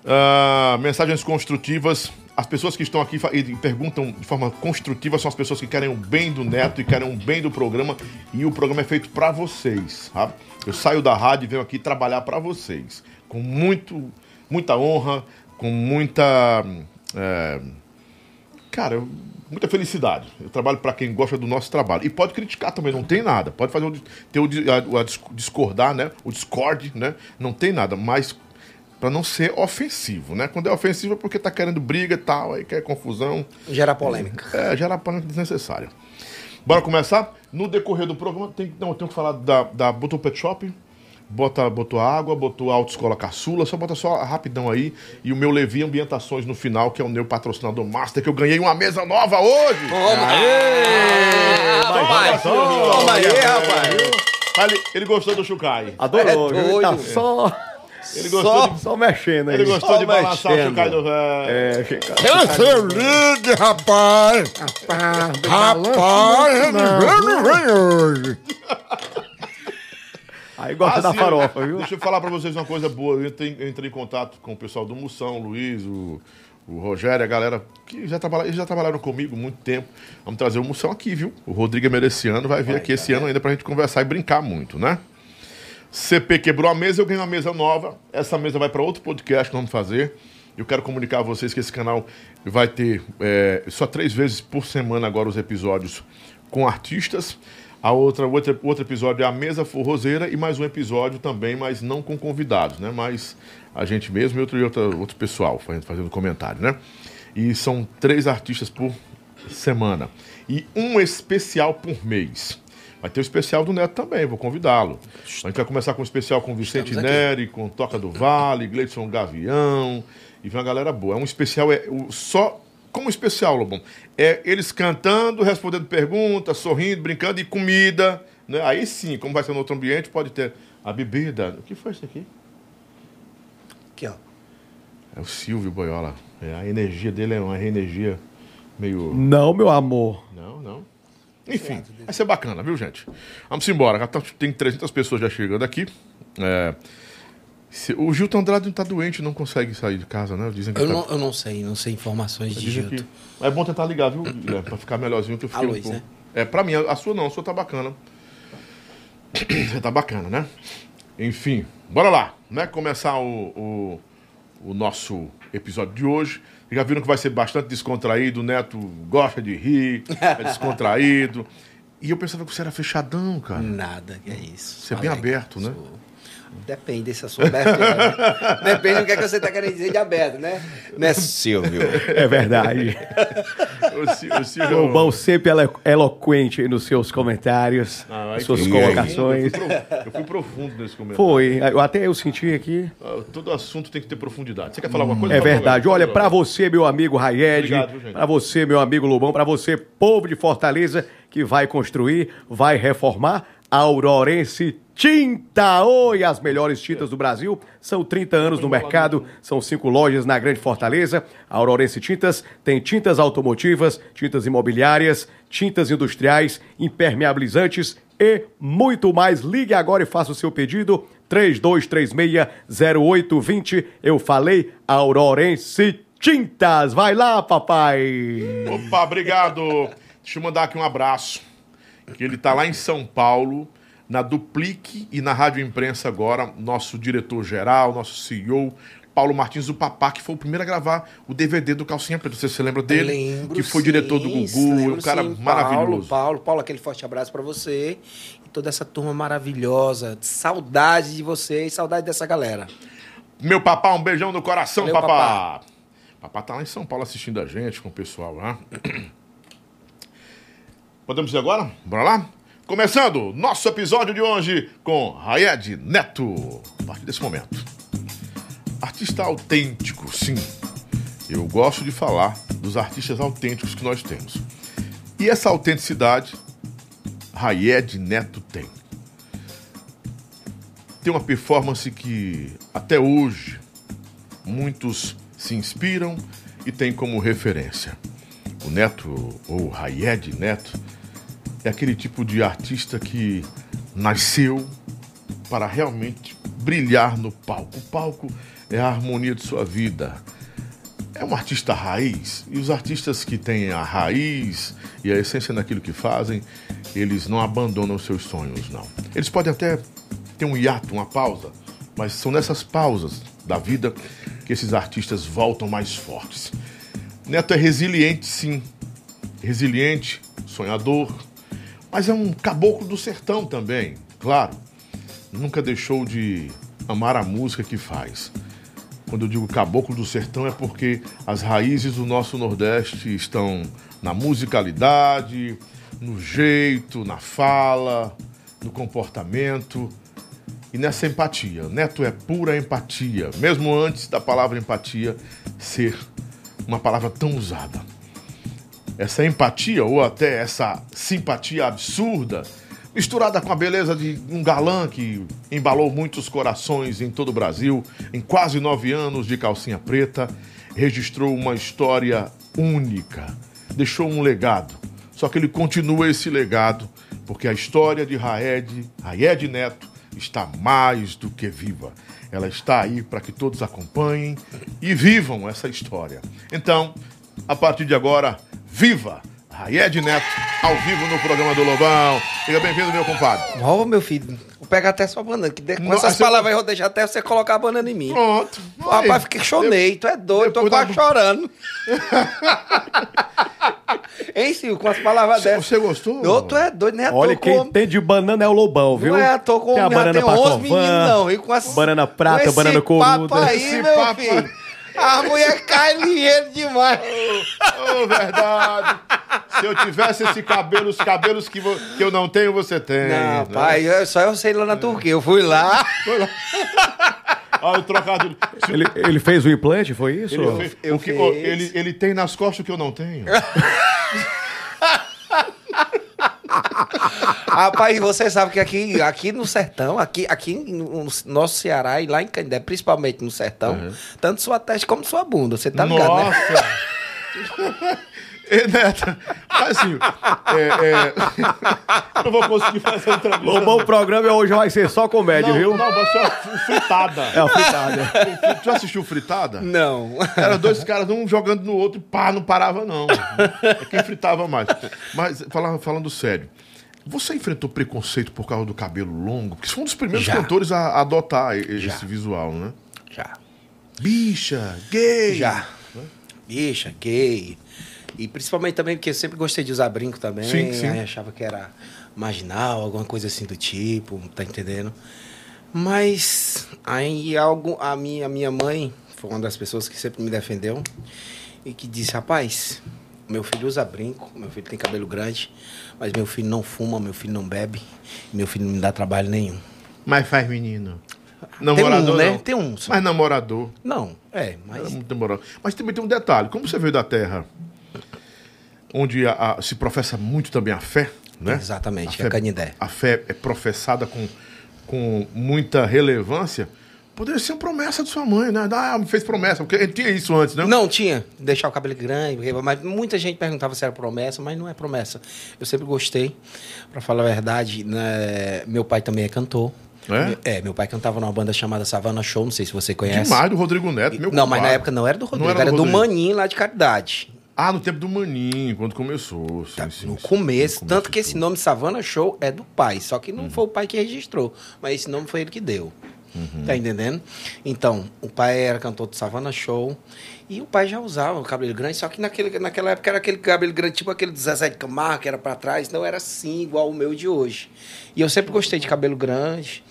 Ah, mensagens construtivas. As pessoas que estão aqui e perguntam de forma construtiva são as pessoas que querem o bem do neto e querem o bem do programa. E o programa é feito pra vocês, sabe? Eu saio da rádio e venho aqui trabalhar pra vocês. Com muito, muita honra, com muita. é, Cara, muita felicidade. Eu trabalho para quem gosta do nosso trabalho. E pode criticar também, não tem nada. Pode fazer o, ter o, a- a dis- discordar, né? O discord, né? Não tem nada. Mas para não ser ofensivo, né? Quando é ofensivo é porque tá querendo briga e tal, aí quer confusão. Gera polêmica. É, gera polêmica desnecessária. Bora começar? No decorrer do programa, tem, não, eu tenho que falar da, da botou Pet Shop, bota, botou água, botou Autoescola Caçula, só bota só rapidão aí. E o meu Levi Ambientações no final, que é o meu patrocinador master, que eu ganhei uma mesa nova hoje. Toma! Toma aí, toma aí, rapaz. Ele, ele gostou do Chukai. Adorou, É? Ele tá doido. só, Ele gostou, de, só mexendo aí. ele gostou de Só balançar o mexendo. Do velho. É, Chico. Eu seu ligue, rapaz. Rapaz, ele vem hoje. Aí gosta da sim, farofa, viu? Deixa eu falar pra vocês uma coisa boa. Eu entrei, eu entrei em contato com o pessoal do Moção, o Luiz, o, o Rogério, a galera que já, trabalha, eles já trabalharam comigo há muito tempo. Vamos trazer o Moção aqui, viu? O Rodrigo é mereciano, vai vir aqui esse ano ainda pra gente conversar e brincar muito, né? CP quebrou a mesa, eu ganhei uma mesa nova. Essa mesa vai para outro podcast que vamos fazer. Eu quero comunicar a vocês que esse canal vai ter é, só três vezes por semana agora os episódios com artistas. A outra, o outro, episódio é a mesa forrozeira e mais um episódio também, mas não com convidados, né? Mas a gente mesmo e outro, outro, outro pessoal fazendo comentário, né? E são três artistas por semana. E um especial por mês. Vai ter o especial do Neto também, vou convidá-lo. A gente vai começar com o especial com Vicente. Neri, com Toca do Vale, Gleidson Gavião. E vem uma galera boa. É um especial, é o- só. Como especial, Lobão? É eles cantando, respondendo perguntas, sorrindo, brincando e comida. Né? Aí sim, como vai ser no outro ambiente, pode ter a bebida. O que foi isso aqui? Aqui, ó. É o Silvio Boiola. É, a energia dele é uma energia meio. Não, meu amor. Não, não. Enfim, vai ser bacana, viu, gente? Vamos embora. Tá- Tem 300 pessoas já chegando aqui. É, se- o Gilton Andrade não tá doente, não consegue sair de casa, né? Dizem que Eu tá- não, eu não sei, não sei informações de dizem Gilto. que- É bom tentar ligar, viu, Guilherme? Pra ficar melhorzinho que eu A fiquei um luz, pouco- né? É, pra mim, a a sua não, a sua tá bacana. Você tá bacana, né? Enfim, bora lá, né? Começar o, o, o nosso episódio de hoje. Já viram que vai ser bastante descontraído, o Neto gosta de rir, é descontraído. E eu pensava que você era fechadão, cara. Nada, que é isso. Você é bem aberto, né? Sou. Depende se eu sou aberto. né? Depende do que, é que você está querendo dizer de aberto, né? Né, Silvio? É verdade. O Sil- o Silvio- O sempre elo- eloquente nos seus comentários, Ah, nas suas colocações. Eu fui, pro- eu fui profundo nesse comentário. Foi, eu até eu senti aqui. Ah, Todo assunto tem que ter profundidade. Você quer falar alguma coisa? É verdade. Olha, pra você, meu amigo gente? pra você, meu amigo Lobão, pra você, povo de Fortaleza, que vai construir, vai reformar, Aurorense Tinta. Oi, as melhores tintas do Brasil. São 30 anos no mercado, são cinco lojas na Grande Fortaleza. A Aurorense Tintas tem tintas automotivas, tintas imobiliárias, tintas industriais, impermeabilizantes e muito mais. Ligue agora e faça o seu pedido. 3236-0820. Eu falei Aurorense Tintas. Vai lá, papai. Opa, obrigado. Deixa eu mandar aqui um abraço. Que ele tá lá em São Paulo, na Duplique e na Rádio Imprensa agora, nosso diretor-geral, nosso CEO, Paulo Martins do Papá, que foi o primeiro a gravar o DVD do Calcinha Preta. Você se lembra dele? Lembro, que foi sim, diretor do Gugu, lembro, um cara sim. maravilhoso. Paulo, Paulo, Paulo, aquele forte abraço pra você e toda essa turma maravilhosa. Saudade de vocês, saudade dessa galera. Meu papá, um beijão no coração, Valeu, papá. papá. tá lá em São Paulo assistindo a gente, com o pessoal lá. Podemos ir agora? Bora lá? Começando nosso episódio de hoje com Rayed Neto. A partir desse momento. Artista autêntico, sim. Eu gosto de falar dos artistas autênticos que nós temos. E essa autenticidade, Rayed Neto tem tem uma performance que até hoje muitos se inspiram e têm como referência. O Neto, ou Rayed Neto, é aquele tipo de artista que nasceu para realmente brilhar no palco. O palco é a harmonia de sua vida. É um artista raiz. E os artistas que têm a raiz e a essência naquilo que fazem, eles não abandonam seus sonhos, não. Eles podem até ter um hiato, uma pausa, mas são nessas pausas da vida que esses artistas voltam mais fortes. Neto é resiliente, sim. Resiliente, sonhador, mas é um caboclo do sertão também, claro. Nunca deixou de amar a música que faz. Quando eu digo caboclo do sertão é porque as raízes do nosso Nordeste estão na musicalidade, no jeito, na fala, no comportamento e nessa empatia. Neto é pura empatia, mesmo antes da palavra empatia ser uma palavra tão usada. Essa empatia ou até essa simpatia absurda, misturada com a beleza de um galã que embalou muitos corações em todo o Brasil, em quase nove anos de calcinha preta, registrou uma história única, deixou um legado. Só que ele continua esse legado, porque a história de Raed, Raed Neto, está mais do que viva. Ela está aí para que todos acompanhem e vivam essa história. Então, a partir de agora, viva! Raed Neto, ao vivo no programa do Lobão. Seja bem-vindo, meu compadre. Ó, meu filho, vou pegar até sua banana. Que de... Com Não, essas palavras aí eu vou deixar até você colocar a banana em mim. Pronto. Pô, Rapaz, fiquei chonei, tu é doido, tô quase da- chorando. hein, Silvio, com as palavras dessas. você gostou? Ô, tu é doido, né? à Olha, toa quem com- tem de banana é o Lobão, viu? Não é à toa com tem a banana tem 11 Pacovan, meninos, não. E com as... banana com prata, esse banana papo coruda. aí, Esse meu papo filho. A mulher cai ligeiro demais. Ô, verdade. Se eu tivesse esse cabelo, os cabelos que, vo- que eu não tenho, você tem. Não, né? pai, eu- só eu sei lá na Turquia. Eu fui lá. Olha o trocadilho. Se Ele, ele fez o implante, foi isso? Ele, fez- eu o que, ele, ele tem nas costas o que eu não tenho. Rapaz, você sabe que aqui, aqui no sertão, aqui, aqui no nosso Ceará e lá em Candé, principalmente no sertão, tanto sua testa como sua bunda, você tá ligado, né? Nossa! Ei, Neto, mas assim, é, é, eu não vou conseguir fazer entrevista. Lobão, o programa hoje vai ser só comédia, não, viu? Não, vai ser fritada. É uma fritada. Tu já assistiu Fritada? Não. Era dois caras, um jogando no outro e pá, não parava não. É quem fritava mais. Mas, falando, falando sério, você enfrentou preconceito por causa do cabelo longo? Porque você foi um dos primeiros Já. cantores a adotar e- Já. esse visual, né? Já. Bicha, gay. Já. Bicha, gay. E principalmente também porque eu sempre gostei de usar brinco também. Sim, sim. Aí achava que era marginal, alguma coisa assim do tipo, tá entendendo? Mas aí algo, a minha, a minha mãe foi uma das pessoas que sempre me defendeu e que disse, rapaz, meu filho usa brinco, meu filho tem cabelo grande, mas meu filho não fuma, meu filho não bebe, meu filho não me dá trabalho nenhum. Mas faz menino. Tem Namorador um, né? não. Tem um. só. Mas namorador. Não, é, mas... Era muito demorado. Mas também tem um detalhe. Como você veio da terra onde a- a- se professa muito também a fé, né? Exatamente, a fé, é Canindé. A fé é professada com, com muita relevância. Poderia ser uma promessa de sua mãe, né? Ah, me fez promessa, porque tinha isso antes, né? Não, tinha. Deixar o cabelo grande, mas muita gente perguntava se era promessa, mas não é promessa. Eu sempre gostei, pra falar a verdade. Né? Meu pai também é cantor. É? É, meu pai cantava numa banda chamada Savana Show, não sei se você conhece. Demais do Rodrigo Neto, meu não, mas na compadre. época não era do Rodrigo, Não era era, do do, Rodrigo. Maninho lá de Caridade. Ah, no tempo do Maninho, quando começou. Sim, Tá, sim, no sim. começo, No tanto que esse nome Savana Show é do pai, só que não Uhum. foi o pai que registrou, mas esse nome foi ele que deu. Tá entendendo? Então, o pai era cantor do Savana Show e o pai já usava o cabelo grande, só que naquele, naquela época era aquele cabelo grande, tipo aquele do Zezé de Camargo, que era pra trás, não era assim, igual o meu de hoje. E eu sempre gostei de cabelo grande.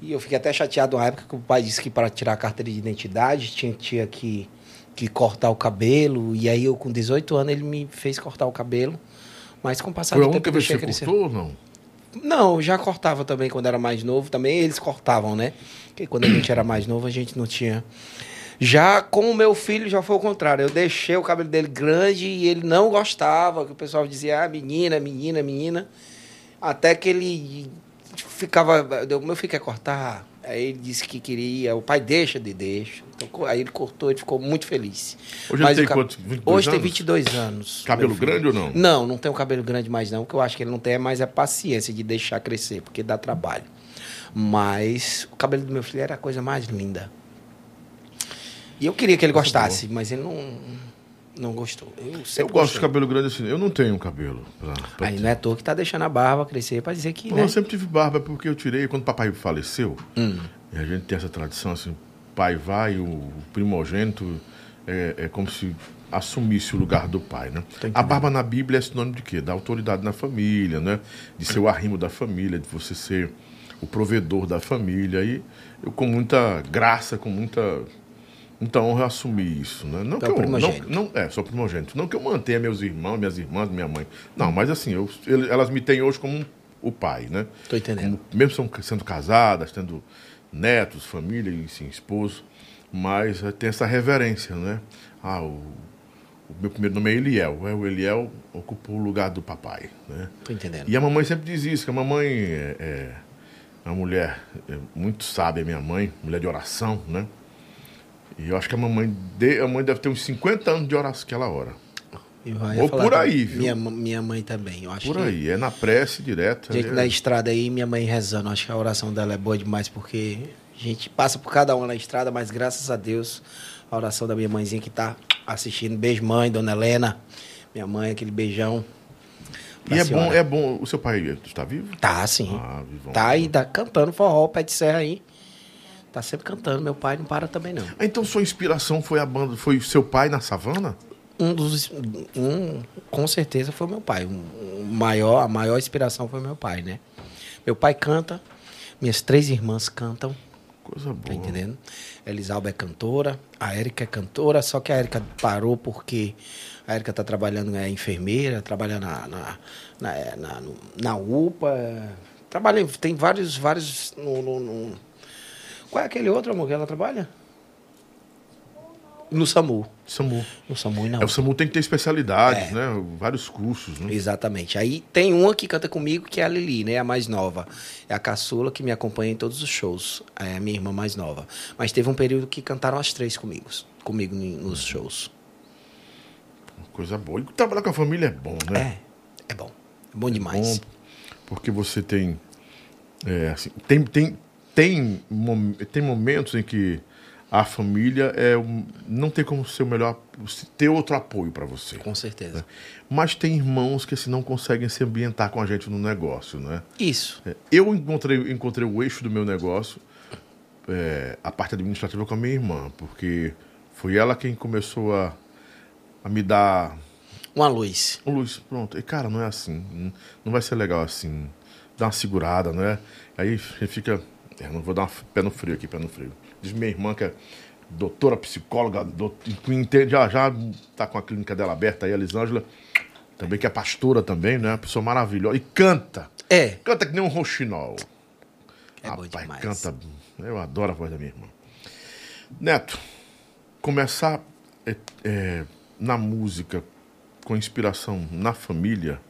E eu fiquei até chateado na época que o pai disse que para tirar a carteira de identidade tinha, tinha que, que cortar o cabelo. E aí eu, com 18 anos, ele me fez cortar o cabelo. Mas com o passar Foi do tempo vez que você crescer. cortou ou não? Não, eu já cortava também quando era mais novo. Também eles cortavam, né? Porque quando a gente era mais novo, a gente não tinha. Já com o meu filho, já foi o contrário. Eu deixei o cabelo dele grande e ele não gostava. Que o pessoal dizia, ah, menina, menina, menina. Até que ele ficava. O meu filho quer cortar. Aí ele disse que queria. O pai deixa de deixa. Então, aí ele cortou, ele ficou muito feliz. Hoje ele tem o ca- quantos? 22 Hoje tem anos? 22 anos. Cabelo grande ou não? Não, não tem o cabelo grande mais não. O que eu acho que ele não tem é mais a paciência de deixar crescer, porque dá trabalho. Mas o cabelo do meu filho era a coisa mais linda. E eu queria que ele gostasse, mas ele não, não gostou. Eu, Eu gosto de cabelo grande assim. Eu não tenho cabelo. Pra, pra Aí não é à toa que tá deixando a barba crescer pra dizer que, Não, né? Eu sempre tive barba porque eu tirei quando o papai faleceu. Hum. E a gente tem essa tradição assim: pai vai, o primogênito é, é como se assumisse o lugar do pai, né? A barba na Bíblia é sinônimo de quê? Da autoridade na família, né? De ser o arrimo da família, de você ser o provedor da família. E eu, com muita graça, com muita, muita honra, assumi isso, né? Não É que eu, não, primogênito. não, é, sou primogênito. Não que eu mantenha meus irmãos, minhas irmãs, minha mãe. Não, mas assim, eu, elas me têm hoje como o pai, né? Tô entendendo. Como- mesmo sendo casadas, tendo netos, família e sim, esposo, mas eh, tem essa reverência, né? Ah, o, o meu primeiro nome é Eliel. É, o Eliel ocupou o lugar do papai, né? Tô entendendo. E a mamãe sempre diz isso, que a mamãe é, é uma mulher é, muito sábia, minha mãe, mulher de oração, né? E eu acho que a mamãe, de, a mãe deve ter uns 50 anos de oração aquela hora. Eu ia Ou por que aí, viu? Minha, minha mãe também. Eu acho Por que aí, é na prece direto. Gente é- na estrada aí, minha mãe rezando. Acho que a oração dela é boa demais, porque a gente passa por cada uma na estrada, mas graças a Deus, a oração da minha mãezinha que tá assistindo. Beijo, mãe, dona Helena. Minha mãe, aquele beijão. E é senhora. bom, é bom. O seu pai está vivo? Tá, sim. Ah, tá aí, tá cantando forró, pé de serra aí. Tá sempre cantando. Meu pai não para também, não. Ah, Então sua inspiração foi a banda, foi seu pai na savana? Um dos. Um, com certeza foi meu pai. Um, um maior, a maior inspiração foi meu pai, né? Meu pai canta, minhas três irmãs cantam. Coisa Tá boa. entendendo? Elisalba é cantora, a Érica é cantora, só que a Érica parou porque a Érica tá trabalhando, é enfermeira, trabalha na, na, na, é, na, no- na UPA, é, trabalha, em- tem vários, vários, no, no- no- Qual é aquele outro, amor, que ela trabalha? No SAMU. SAMU. No SAMU não. É, o SAMU tem que ter especialidades, É. né? Vários cursos, né? Exatamente. Aí tem uma que canta comigo, que é a Lili, né? A mais nova. É a caçula que me acompanha em todos os shows. É a minha irmã mais nova. Mas teve um período que cantaram as três comigo, comigo nos shows. Coisa boa. E trabalhar com a família é bom, né? É, é bom. É bom demais. Bom, porque você tem. é, assim, tem, tem, tem, tem momentos em que a família é um- não tem como ser o melhor. ter outro apoio para você. Com certeza. Mas tem irmãos que assim, não conseguem se ambientar com a gente no negócio, né? Isso. É, Eu encontrei, encontrei o eixo do meu negócio, é, a parte administrativa com a minha irmã, porque foi ela quem começou a, a me dar Uma luz. Ô Luiz, pronto. E, cara, não é assim. Não- vai ser legal assim. Dá uma segurada, não é? Aí fica. Não vou dar pé no frio aqui, pé no frio. Diz minha irmã que é doutora, psicóloga, entende, já, já tá com a clínica dela aberta aí, a Elisângela. Também que é pastora também, né? Uma pessoa maravilhosa. E canta. É. Canta que nem um roxinol. É bom Rapaz, demais. canta. Eu adoro a voz da minha irmã. Neto, começar é, é, na música com inspiração na família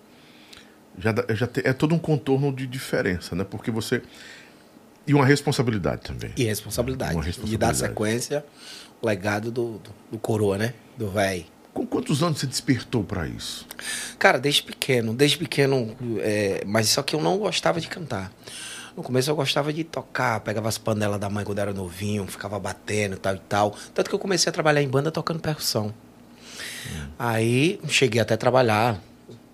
já, já te- é todo um contorno de diferença, né? Porque você. E uma responsabilidade também. E responsabilidade. Uma E dar responsabilidade. sequência, legado do, do, do coroa, né? Do véi. Com quantos anos você despertou para isso? Cara, desde pequeno, desde pequeno, é, mas só que eu não gostava de cantar. No começo eu gostava de tocar, pegava as panelas da mãe quando era novinho, ficava batendo e tal e tal. Tanto que eu comecei a trabalhar em banda tocando percussão. Aí cheguei até a trabalhar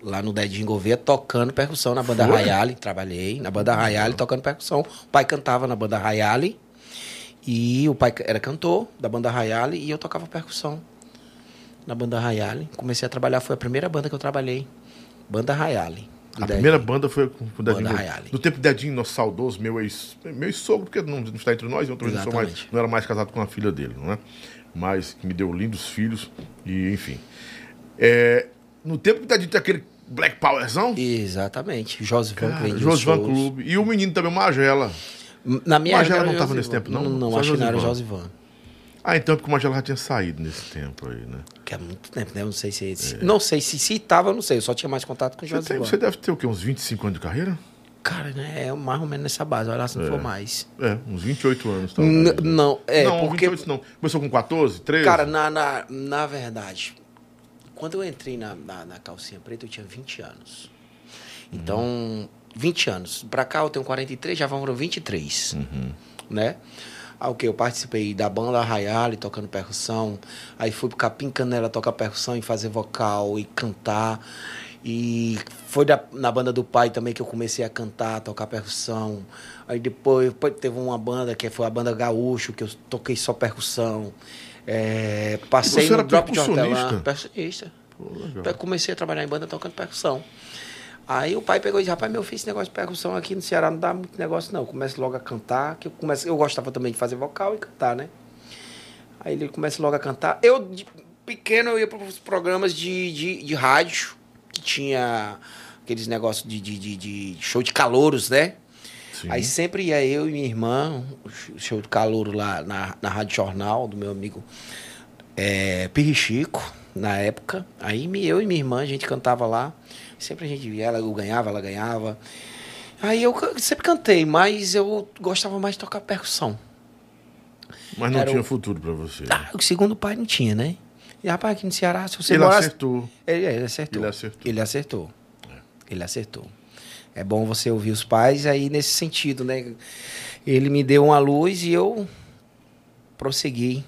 lá no Dedinho Gouveia tocando percussão na banda Foi? Rayali. Trabalhei na banda Rayali tocando percussão. O pai cantava na banda Rayali e o pai era cantor da banda Rayali e eu tocava percussão na banda Rayali. Comecei a trabalhar, foi a primeira banda que eu trabalhei. Banda Rayali. do A primeira banda foi com o Dedinho. Banda Gouveia. Rayali. No tempo do Dedinho, nosso saudoso, meu ex, meu ex-sogro, porque não, não está entre nós, eu não, mais, não era mais casado com a filha dele, não é? Mas que me deu lindos filhos, e enfim. É, no tempo que Dedinho tinha aquele Black Powerzão, Exatamente. Josivan os Josivan. Clube, e o menino também, o Magela. Na minha Magela não era tava nesse tempo, não? Não, não acho que não era Josivan. Josivan. Ah, então é porque o Magela já tinha saído nesse tempo aí, né? Que é muito tempo, né? Eu não sei se. se- Não sei se se tava, eu não sei. Eu só tinha mais contato com o É. Você, Josivan. você deve ter o quê? Uns 25 anos de carreira? Cara, né? É mais ou menos nessa base. Olha lá se não for mais. É, uns 28 anos. N- talvez. não, é, não, porque. 28 não. Começou com 14, 13? Cara, na, na, na verdade, quando eu entrei na, na, na calcinha preta, eu tinha 20 anos. Então, 20 anos. Pra cá eu tenho 43, já foram 23. Né? Ah, o que? Eu participei da banda Rayali tocando percussão. Aí fui pro Capim Canela tocar percussão e fazer vocal e cantar. E foi da- na banda do pai também que eu comecei a cantar, tocar percussão. Aí depois, depois teve uma banda que foi a banda Gaúcho, que eu toquei só percussão. É, passei no Drop de? Hortelã. Percussionista. Pô, comecei a trabalhar em banda tocando percussão. Aí o pai pegou e disse, rapaz, meu filho, esse negócio de percussão aqui no Ceará não dá muito negócio, não. Comece logo a cantar, que eu, comece... eu gostava também de fazer vocal e cantar, né? Aí ele começa logo a cantar. Eu, de pequeno, eu ia para os programas de, de, de rádio, que tinha aqueles negócios de, de, de, de show de calouros, né? Sim. Aí sempre ia eu e minha irmã, o show de calouro lá na, na Rádio Jornal, do meu amigo é, Pirrichico, na época. Aí eu e minha irmã, a gente cantava lá. Sempre a gente via, ela eu ganhava, ela ganhava. Aí eu sempre cantei, mas eu gostava mais de tocar percussão. Mas não Era tinha o- futuro pra você. Ah, o segundo pai não tinha, né? E rapaz, aqui no Ceará, se você Ele morasse- acertou. Ele, ele acertou. Ele acertou. Ele acertou. Ele acertou. É bom você ouvir os pais aí nesse sentido, né? Ele me deu uma luz e eu prossegui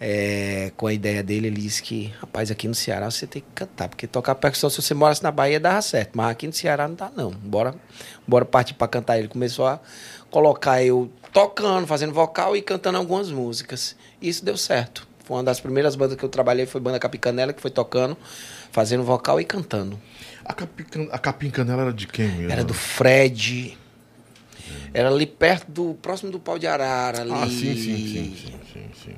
é, com a ideia dele. Ele disse que, rapaz, aqui no Ceará você tem que cantar, porque tocar percussão, se você morasse na Bahia, dava certo, mas aqui no Ceará não dá, não. Bora, bora partir para cantar. Ele começou a colocar eu tocando, fazendo vocal e cantando algumas músicas. E isso deu certo. Foi uma das primeiras bandas que eu trabalhei, foi banda Capicanela, que foi tocando, fazendo vocal e cantando. A, capim, a capim canela era de quem mesmo? Era do Fred. Era ali perto do. próximo do pau de arara. Ali. Ah, sim, sim, sim, sim, sim, sim.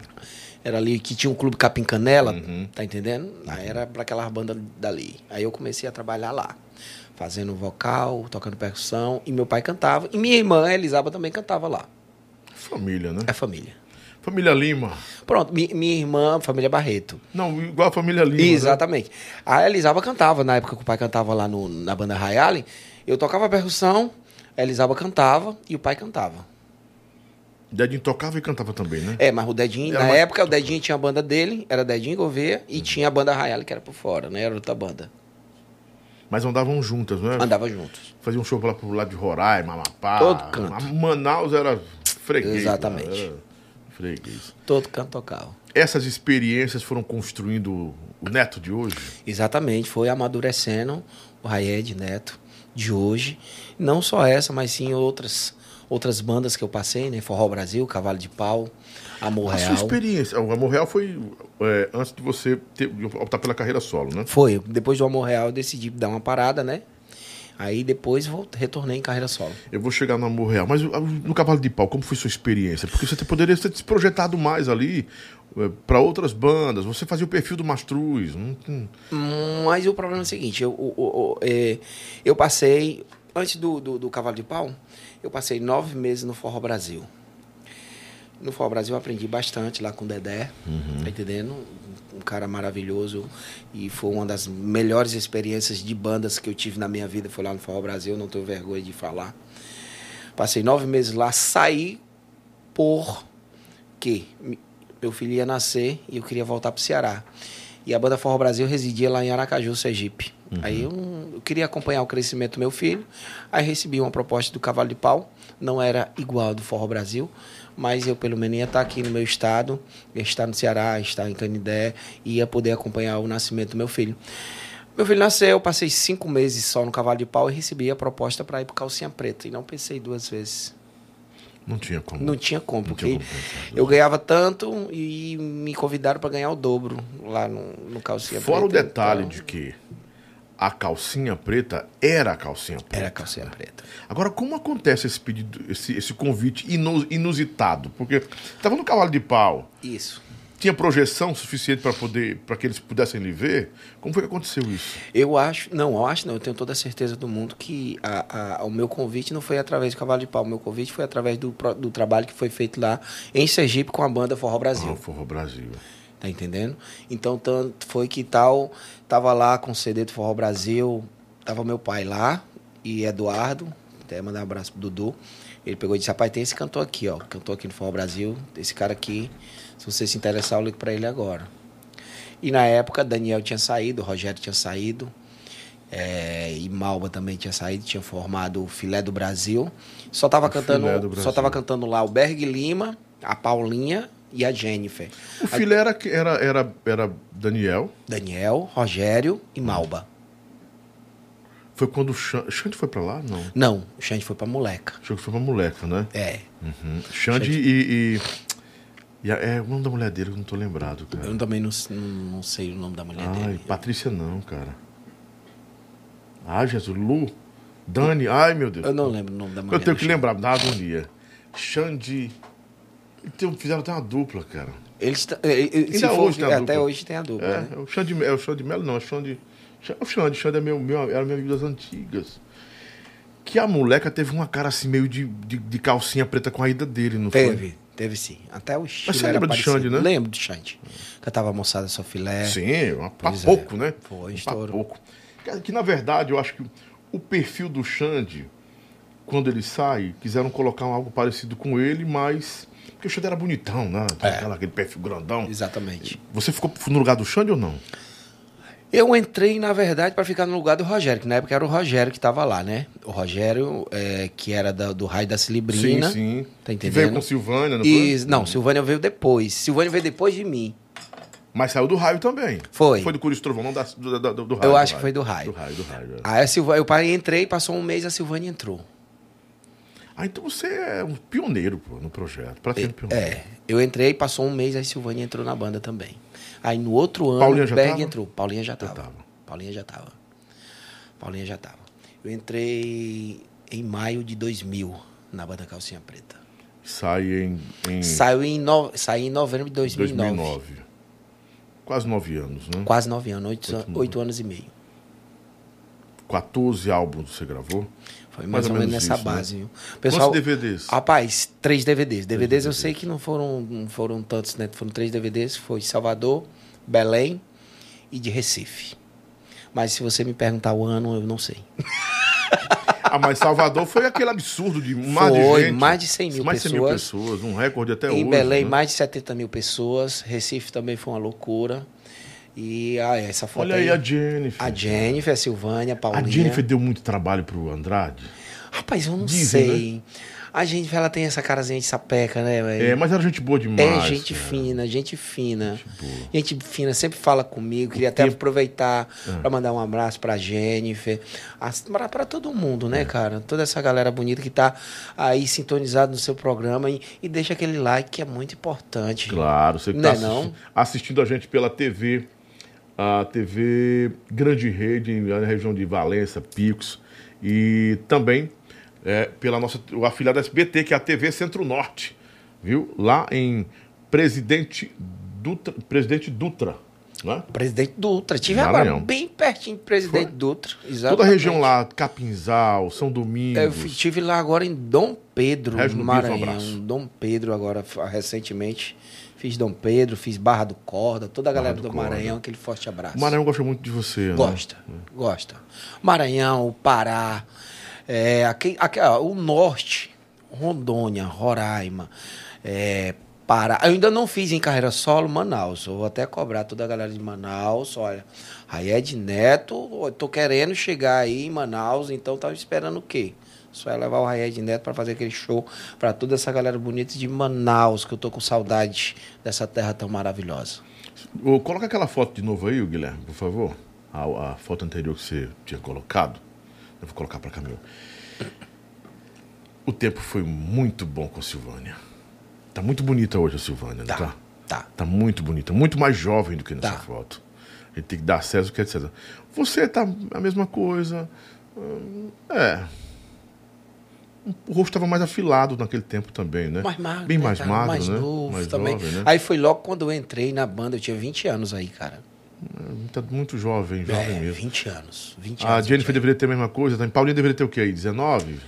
Era ali que tinha um clube Capim Canela, Uhum. tá entendendo? Aí era para aquelas bandas dali. Aí eu comecei a trabalhar lá. Fazendo vocal, tocando percussão. E meu pai cantava. E minha irmã, Elisaba, também cantava lá. Família, né? É família. Família Lima. Pronto, mi- minha irmã, família Barreto. Não, igual a família Lima. né? Exatamente. A Elisaba cantava, na época que o pai cantava lá no- na banda Rayali, eu tocava percussão, a Elisaba cantava e o pai cantava. Dedinho tocava e cantava também, né? É, mas o Dedinho, Era na mais- época, o Dedinho tinha a banda dele, era Dedinho Gouveia, e tinha a banda Rayali, que era por fora, né? Era outra banda. Mas andavam juntas, não é? Andava juntos. Faziam um show lá pro lado de Roraima, Amapá. Todo canto. Manaus era freguês. Exatamente. lá, Era freguês. Todo canto tocava. Essas experiências foram construindo o neto de hoje? Exatamente, foi amadurecendo o Rayed Neto de hoje. Não só essa, mas sim outras outras bandas que eu passei, né? Forró Brasil, Cavalo de Pau, Amor A sua Real. experiência. O Amor Real foi é, antes de você ter, optar pela carreira solo, né? Foi, depois do Amor Real eu decidi dar uma parada, né? Aí depois voltei, retornei em carreira solo. Eu vou chegar no Amor Real. Mas o- no Cavalo de Pau, como foi sua experiência? Porque você poderia ter se projetado mais ali para outras bandas. Você fazia o perfil do Mastruz. Hum, Mas o problema é o seguinte, eu, o- o- é, eu passei, antes do, do, do Cavalo de Pau, eu passei nove meses no Forró Brasil. No Forró Brasil eu aprendi bastante lá com o Dedé, tá entendendo? Um cara maravilhoso e foi uma das melhores experiências de bandas que eu tive na minha vida, foi lá no Forró Brasil, não tenho vergonha de falar. Passei nove meses lá, saí por que meu filho ia nascer e eu queria voltar para o Ceará. E a banda Forró Brasil residia lá em Aracaju, Sergipe. Aí eu, eu queria acompanhar o crescimento do meu filho. Aí recebi uma proposta do Cavalo de Pau. Não era igual ao do Forró Brasil, mas eu pelo menos ia estar aqui no meu estado, ia estar no Ceará, ia estar em Canidé, e ia poder acompanhar o nascimento do meu filho. Meu filho nasceu, eu passei cinco meses só no Cavalo de Pau e recebi a proposta para ir para Calcinha Preta. E não pensei duas vezes. não tinha como. Não tinha como, Não porque tinha como eu ganhava tanto e me convidaram para ganhar o dobro lá no, no Calcinha Fora o Preta. detalhe então, de que a calcinha preta era a calcinha preta. Era Calcinha Preta. Agora, como acontece esse pedido, esse, esse convite inu- inusitado? Porque estava no cavalo de pau, Isso. tinha projeção suficiente para poder, para que eles pudessem lhe ver. Como foi que aconteceu isso? Eu acho, não, eu acho não, eu tenho toda a certeza do mundo que a, a- o meu convite não foi através do Cavalo de Pau, o meu convite foi através do, do trabalho que foi feito lá em Sergipe com a banda Forró Brasil. Ah, Forró Brasil. Tá entendendo? Então, tanto foi que tal, tava lá com o CD do Forró Brasil, tava meu pai lá e Eduardo, até mandar um abraço pro Dudu. Ele pegou e disse: Rapaz, tem esse cantor aqui, ó, cantor aqui no Forró Brasil, esse cara aqui, se você se interessar, eu ligo pra ele agora. E na época, Daniel tinha saído, Rogério tinha saído, é, e Malba também tinha saído, tinha formado o Filé do Brasil. Só tava O cantando, Filé do Brasil. só tava cantando lá o Berg Lima, a Paulinha e a Jennifer. O filé era, era, era, era Daniel. Daniel, Rogério e Malba. Foi quando o Xan- Xande foi para lá? Não. Não, o Xande foi pra moleca. Que foi pra moleca, né? É. Uhum. Xande e, e- E a- é o nome da mulher dele, eu não tô lembrado, cara. Eu também não, não, sei o nome da mulher Ai, dele. Patrícia não, cara. Ai, Jesus, Lu. Dani, ai meu Deus. Eu não lembro o nome da mulher. Eu tenho que lembrar, dá agonia. Xande. Então, fizeram até uma dupla, cara. Eles, se Ainda for- hoje a até dupla. hoje tem a dupla. É, né? é o Xande, é o Xande Melo, não, é o Xande. É o Xande, Xande é meu, meu, era meu amigo das antigas. Que a moleca teve uma cara assim, meio de, de, de calcinha preta com a ida dele, não foi? Teve, teve sim. Até o estilo você era lembra do. Xande, né? Lembro do Xande. Cantava moçada só filé. Sim, uma pra Pois é. pouco, né? Foi, Um pra estourou. pouco. Que, que, na verdade eu acho que o perfil do Xande, quando ele sai, quiseram colocar algo parecido com ele, mas. Porque o Xande era bonitão, né? É. aquela- aquele perfil grandão. Exatamente. Você ficou no lugar do Xande ou não? Eu entrei, na verdade, para ficar no lugar do Rogério, que na época era o Rogério que estava lá, né? O Rogério, é, que era da- do raio da Cilibrina. sim, sim. Tá Que veio entendendo? com Silvânia, não E, foi? não, Silvânia veio depois. Silvânia veio depois de mim. Mas saiu do raio também. Foi. Foi do Trovão, não da, do, do, do, raio. Eu acho que foi do raio. Do raio, do raio. é. Aí a Silvânia, eu entrei, passou um mês, a Silvânia entrou. Ah, então você é um pioneiro, pô, no projeto. Praticamente pioneiro. É, eu entrei, passou um mês, a Silvânia entrou na banda também. Aí no outro ano, Paulinha já Berg tava? entrou. Paulinha já tava. tava. Paulinha já tava. Paulinha já tava. Eu entrei em maio de 2000 na banda Calcinha Preta. Sai em, em Saiu em, no... Saiu em novembro de 2009. 2009. Quase nove anos, né? Quase nove anos, oito, Oito, oito anos e meio. 14 álbuns você gravou. Foi mais, Mais ou ou menos menos nessa isso, né? base, viu? Pessoal, Quantos DVDs? Rapaz, três DVDs. DVDs eu sei que não foram, não foram tantos, né? Foram três DVDs. Foi Salvador, Belém e de Recife. Mas se você me perguntar o ano, eu não sei. Ah, mas Salvador foi aquele absurdo de mais Foi, de gente. mais de 100 mil mais de 100 mil pessoas, um recorde até hoje. em Belém, né? mais de 70 mil pessoas. Recife também foi uma loucura. E ah, essa foto Olha aí a Jennifer. A Jennifer, a Silvânia, a Paulinha. A Jennifer deu muito trabalho pro Andrade. Rapaz, eu não Dizem, sei. A Jennifer, ela tem essa carazinha de sapeca, né? velho? É, mas era gente boa demais. É gente cara. fina, gente fina. boa. Gente fina, sempre fala comigo. Queria até tempo- aproveitar Ah. pra mandar um abraço pra Jennifer, pra todo mundo, É. né, cara? Toda essa galera bonita que tá aí sintonizado no seu programa e, e deixa aquele like que é muito importante. Claro, você que Não está é não? assistindo a gente pela TV, a TV Grande Rede, na região de Valença, Picos, e também é, pela nossa o afiliado SBT, que é a TV Centro-Norte, viu? Lá em Presidente Dutra, Presidente Dutra, né? Presidente Dutra. Tive Maranhão. agora bem pertinho do Presidente Dutra. Toda a Exatamente. região lá, Capinzal, São Domingos. Eu estive lá agora em Dom Pedro, um Maranhão. abraço. Dom Pedro agora, recentemente. Fiz Dom Pedro, fiz Barra do Corda, toda a galera do do, Corda. Maranhão, aquele forte abraço. O Maranhão gosta muito de você, né? Gosta, gosta. Maranhão, o Pará, é, aqui, aqui, ó, o norte, Rondônia, Roraima, é, Pará. Eu ainda não fiz em carreira solo Manaus. Eu vou até cobrar toda a galera de Manaus. Olha, Raied Neto, eu tô querendo chegar aí em Manaus, então tava esperando o quê? Só é levar o Raied Neto para fazer aquele show para toda essa galera bonita de Manaus, que eu tô com saudade dessa terra tão maravilhosa. Ô, Coloca aquela foto de novo aí, Guilherme, por favor. A, a foto anterior que você tinha colocado. Eu vou colocar para meu. O tempo foi muito bom com a Silvânia. Tá muito bonita hoje a Silvânia, Tá, não tá? tá. Tá muito bonita, muito mais jovem do que nessa Tá. foto. A gente tem que dar César o que é de César. Você tá a mesma coisa. hum, É. O rosto estava mais afilado naquele tempo também, né? Mais magro. Bem né, mais cara? magro, mais né? novo mais também. jovem, né? Aí foi logo quando eu entrei na banda, eu tinha 20 anos aí, cara. Tá muito jovem, jovem é, mesmo. 20 anos. 20 A anos. Jennifer 20 deveria ter a mesma coisa, também. Paulinha deveria ter o quê aí? 19?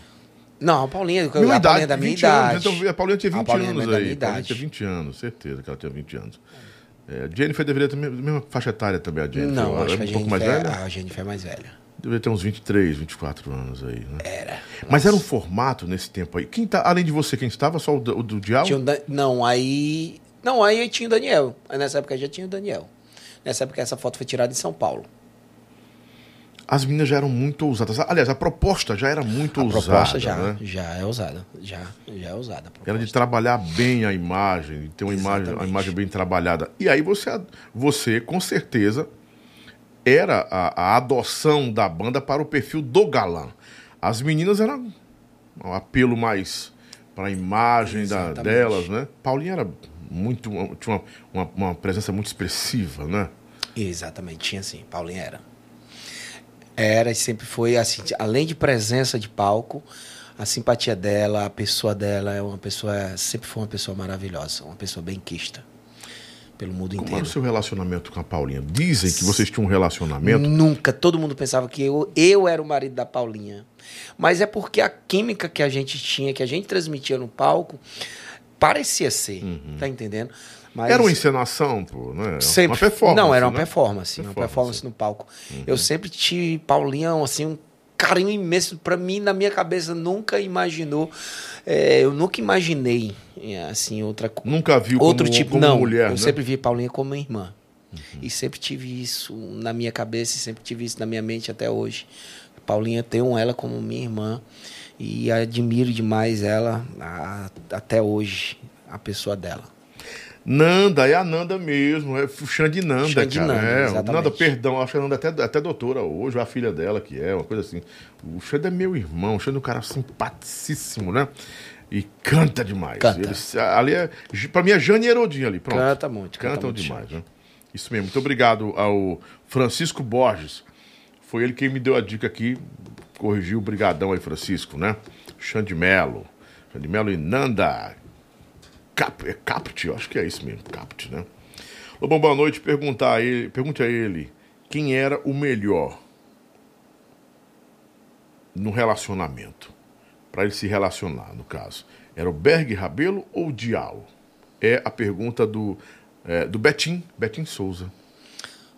Não, a Paulinha, Mesma a Paulinha idade, é da minha 20 idade. anos. Então, a Paulinha tinha A 20 Paulinha é anos minha aí. A Paulinha tinha 20 anos, certeza que ela tinha 20 anos. É, a Jennifer deveria ter a mesma faixa etária também, a Jennifer. Não, Ela acho é que a um pouco mais Jennifer, velha. a Jennifer é mais velha. Deveria ter uns 23, 24 anos aí, né? Era. Mas era um formato nesse tempo aí. Quem tá, além de você, quem estava? Só o, do- o do Diabo? Um Dan- Não, aí. Não, aí tinha o Daniel. Aí nessa época já tinha o Daniel. Nessa época essa foto foi tirada em São Paulo. As meninas já eram muito ousadas. Aliás, a proposta já era muito A ousada. proposta já, né? já é ousada. Já, já é ousada. a Era de trabalhar bem a imagem, ter uma imagem, uma imagem bem trabalhada. E aí você, você com certeza, era a, a adoção da banda para o perfil do galã. As meninas eram um apelo mais para a imagem da, delas, né? Paulinha era muito, tinha uma, uma, uma presença muito expressiva, né? Exatamente, tinha sim. Paulinha era. Era e sempre foi assim, além de presença de palco, a simpatia dela, a pessoa dela é uma pessoa, sempre foi uma pessoa maravilhosa, uma pessoa bem quista pelo mundo Como era inteiro. o seu relacionamento com a Paulinha? Dizem que vocês tinham um relacionamento. Nunca, todo mundo pensava que eu, eu era o marido da Paulinha. Mas é porque a química que a gente tinha, que a gente transmitia no palco, parecia ser, tá entendendo? Mas Uhum. Era uma encenação, pô, né? sempre Uma performance. Não, era uma né? performance, uma Performance. performance no palco. Eu sempre tive Paulinha assim um carinho imenso pra mim na minha cabeça nunca imaginou, é, eu nunca imaginei é, assim outra Nunca viu outro como, tipo como não. mulher, eu né? Uhum. sempre vi Paulinha como minha irmã. E sempre tive isso na minha cabeça e sempre tive isso na minha mente até hoje. Paulinha tenho ela como minha irmã e admiro demais ela a- até hoje, a pessoa dela. Nanda, é a Nanda mesmo, é o Xande Nanda, Xande cara. Nanda, é, exatamente. Nanda, perdão, acho que a Nanda até, até doutora hoje, ou a filha dela que é, uma coisa assim. O Xande é meu irmão, o Xande é um cara simpaticíssimo, né? E canta demais. Canta. Ele- ali é, pra mim é Jane Herodinha ali, pronto. Canta muito, canta Cantam muito demais, né? Isso mesmo. Muito obrigado ao Francisco Borges. Foi ele quem me deu a dica aqui, corrigiu, brigadão aí, Francisco, né? Xande Melo. Xande Melo e Nanda Cap, é Capt, eu acho que é isso mesmo, Capt, né? Lobão, boa noite. Perguntar a ele, pergunte a ele quem era o melhor no relacionamento. Para ele se relacionar, no caso. Era o Berg Rabelo ou o Dial? É a pergunta do, é, do Betim, Betim Souza.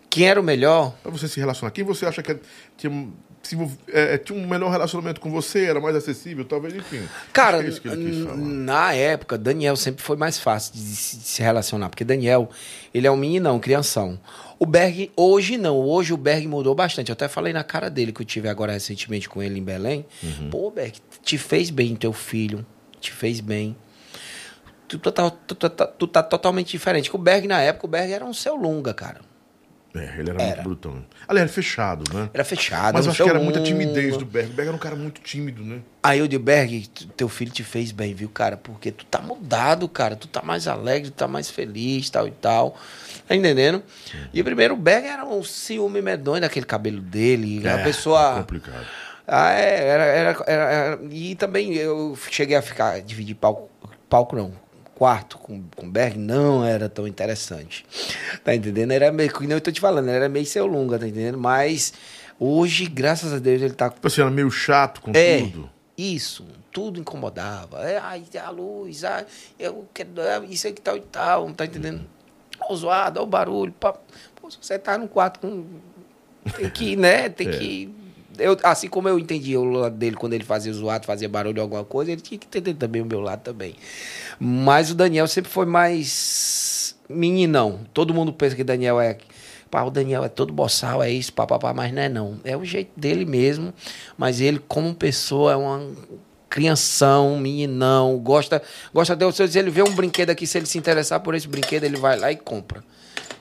Quem era o melhor? Para você se relacionar, quem você acha que é- tinha, se envolv- é, tinha um melhor relacionamento com você, era mais acessível, talvez, enfim. Cara, é na época, Daniel sempre foi mais fácil de se, de se relacionar, porque Daniel, ele é um meninão, crianção. O Berg, hoje não, hoje o Berg mudou bastante. Eu até falei na cara dele que eu tive agora recentemente com ele em Belém. Uhum. Pô, Berg, te fez bem teu filho, te fez bem. Tu, tu, tá, tu, tu, tá- tu tá totalmente diferente. Que o Berg, na época, o Berg era um seu lunga, cara. É, ele era, Era. muito brutão. Aliás, era fechado, né? Era fechado. Mas eu acho que era muita timidez do Berg. O Berg era um cara muito tímido, né? Aí eu digo, Berg, teu filho te fez bem, viu, cara? Porque tu tá mudado, cara. Tu tá mais alegre, tu tá mais feliz, tal e tal. Tá entendendo? E primeiro, o Berg era um ciúme medonho daquele cabelo dele. a É, pessoa. Complicado. Ah, é, era, era, era, era- E também eu cheguei a ficar, dividir palco, palco não, quarto com, com Berg, não era tão interessante. Tá entendendo? Era meio, que eu tô te falando, era meio seu lunga, tá entendendo? Mas hoje, graças a Deus, ele tá Tipo assim, era meio chato com é, tudo. isso, tudo incomodava. É, ai, a luz, ai, eu quero, ah, isso aqui tal e tal, tá entendendo? Ó, o zoado, ó, o barulho. Pá. Pô, se você tá no quarto com. Tem que, né? Tem É. que. Eu, assim como eu entendi o lado dele quando ele fazia zoado, fazia barulho alguma coisa, ele tinha que entender também o meu lado também. Mas o Daniel sempre foi mais meninão. Todo mundo pensa que Daniel é. Pá, o Daniel é todo boçal, é isso, papapá, mas não é não. É o jeito dele mesmo. Mas ele, como pessoa, é uma crianção, meninão, gosta, gosta de se ele vê um brinquedo aqui, se ele se interessar por esse brinquedo, ele vai lá e compra.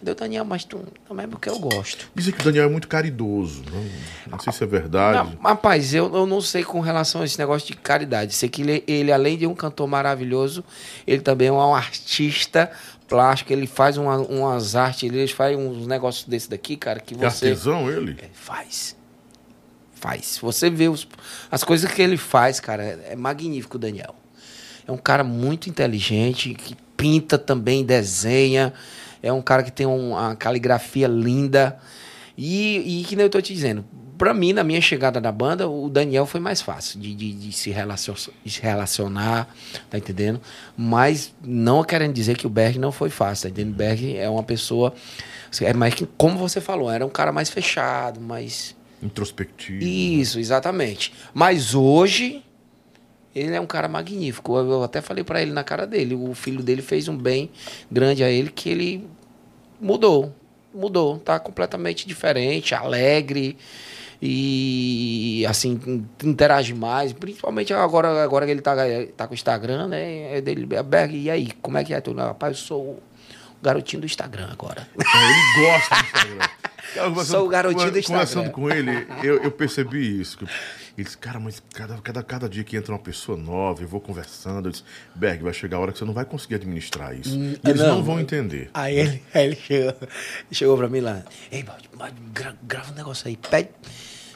Deu, Daniel, mas tu não é porque eu gosto. Dizem que o Daniel é muito caridoso. Não, não sei se é verdade. Não, rapaz, eu, eu não sei com relação a esse negócio de caridade. Sei que ele, ele, além de um cantor maravilhoso, ele também é um artista plástico. Ele faz uma, umas artes, ele faz uns negócios desse daqui, cara, que É você. artesão ele? É, faz. Faz. Se você vê os- as coisas que ele faz, cara, é, é magnífico o Daniel. É um cara muito inteligente, que pinta também, desenha. É um cara que tem um- uma caligrafia linda. E, e que nem eu tô te dizendo, pra mim, na minha chegada na banda, o Daniel foi mais fácil de, de- de se, relacion- de se relacionar, tá entendendo? Mas não querendo dizer que o Berg não foi fácil, tá entendendo? O Berg é uma pessoa. É mais que, como você falou, era um cara mais fechado, mais. Introspectivo. Isso, exatamente. Mas hoje, ele é um cara magnífico. Eu, eu até falei pra ele na cara dele. O filho dele fez um bem grande a ele que ele mudou. Mudou. Tá completamente diferente, alegre. E assim, interage mais. Principalmente agora, agora que ele tá, tá com o Instagram, né? É dele, é Berg, e aí, como é que é? Tu, rapaz, eu sou o garotinho do Instagram agora. Ele gosta do Instagram. Cara, conversando- Sou o garotinho do Conversando Instagram. com ele, eu, eu percebi isso. Ele disse, cara, mas cada, cada, cada dia que entra uma pessoa nova, eu vou conversando, eu disse, Berg, vai chegar a hora que você não vai conseguir administrar isso. e eles não, não, vão entender. Aí ele, aí ele chegou, chegou pra mim lá. Ei, gra- grava um negócio aí. Pede,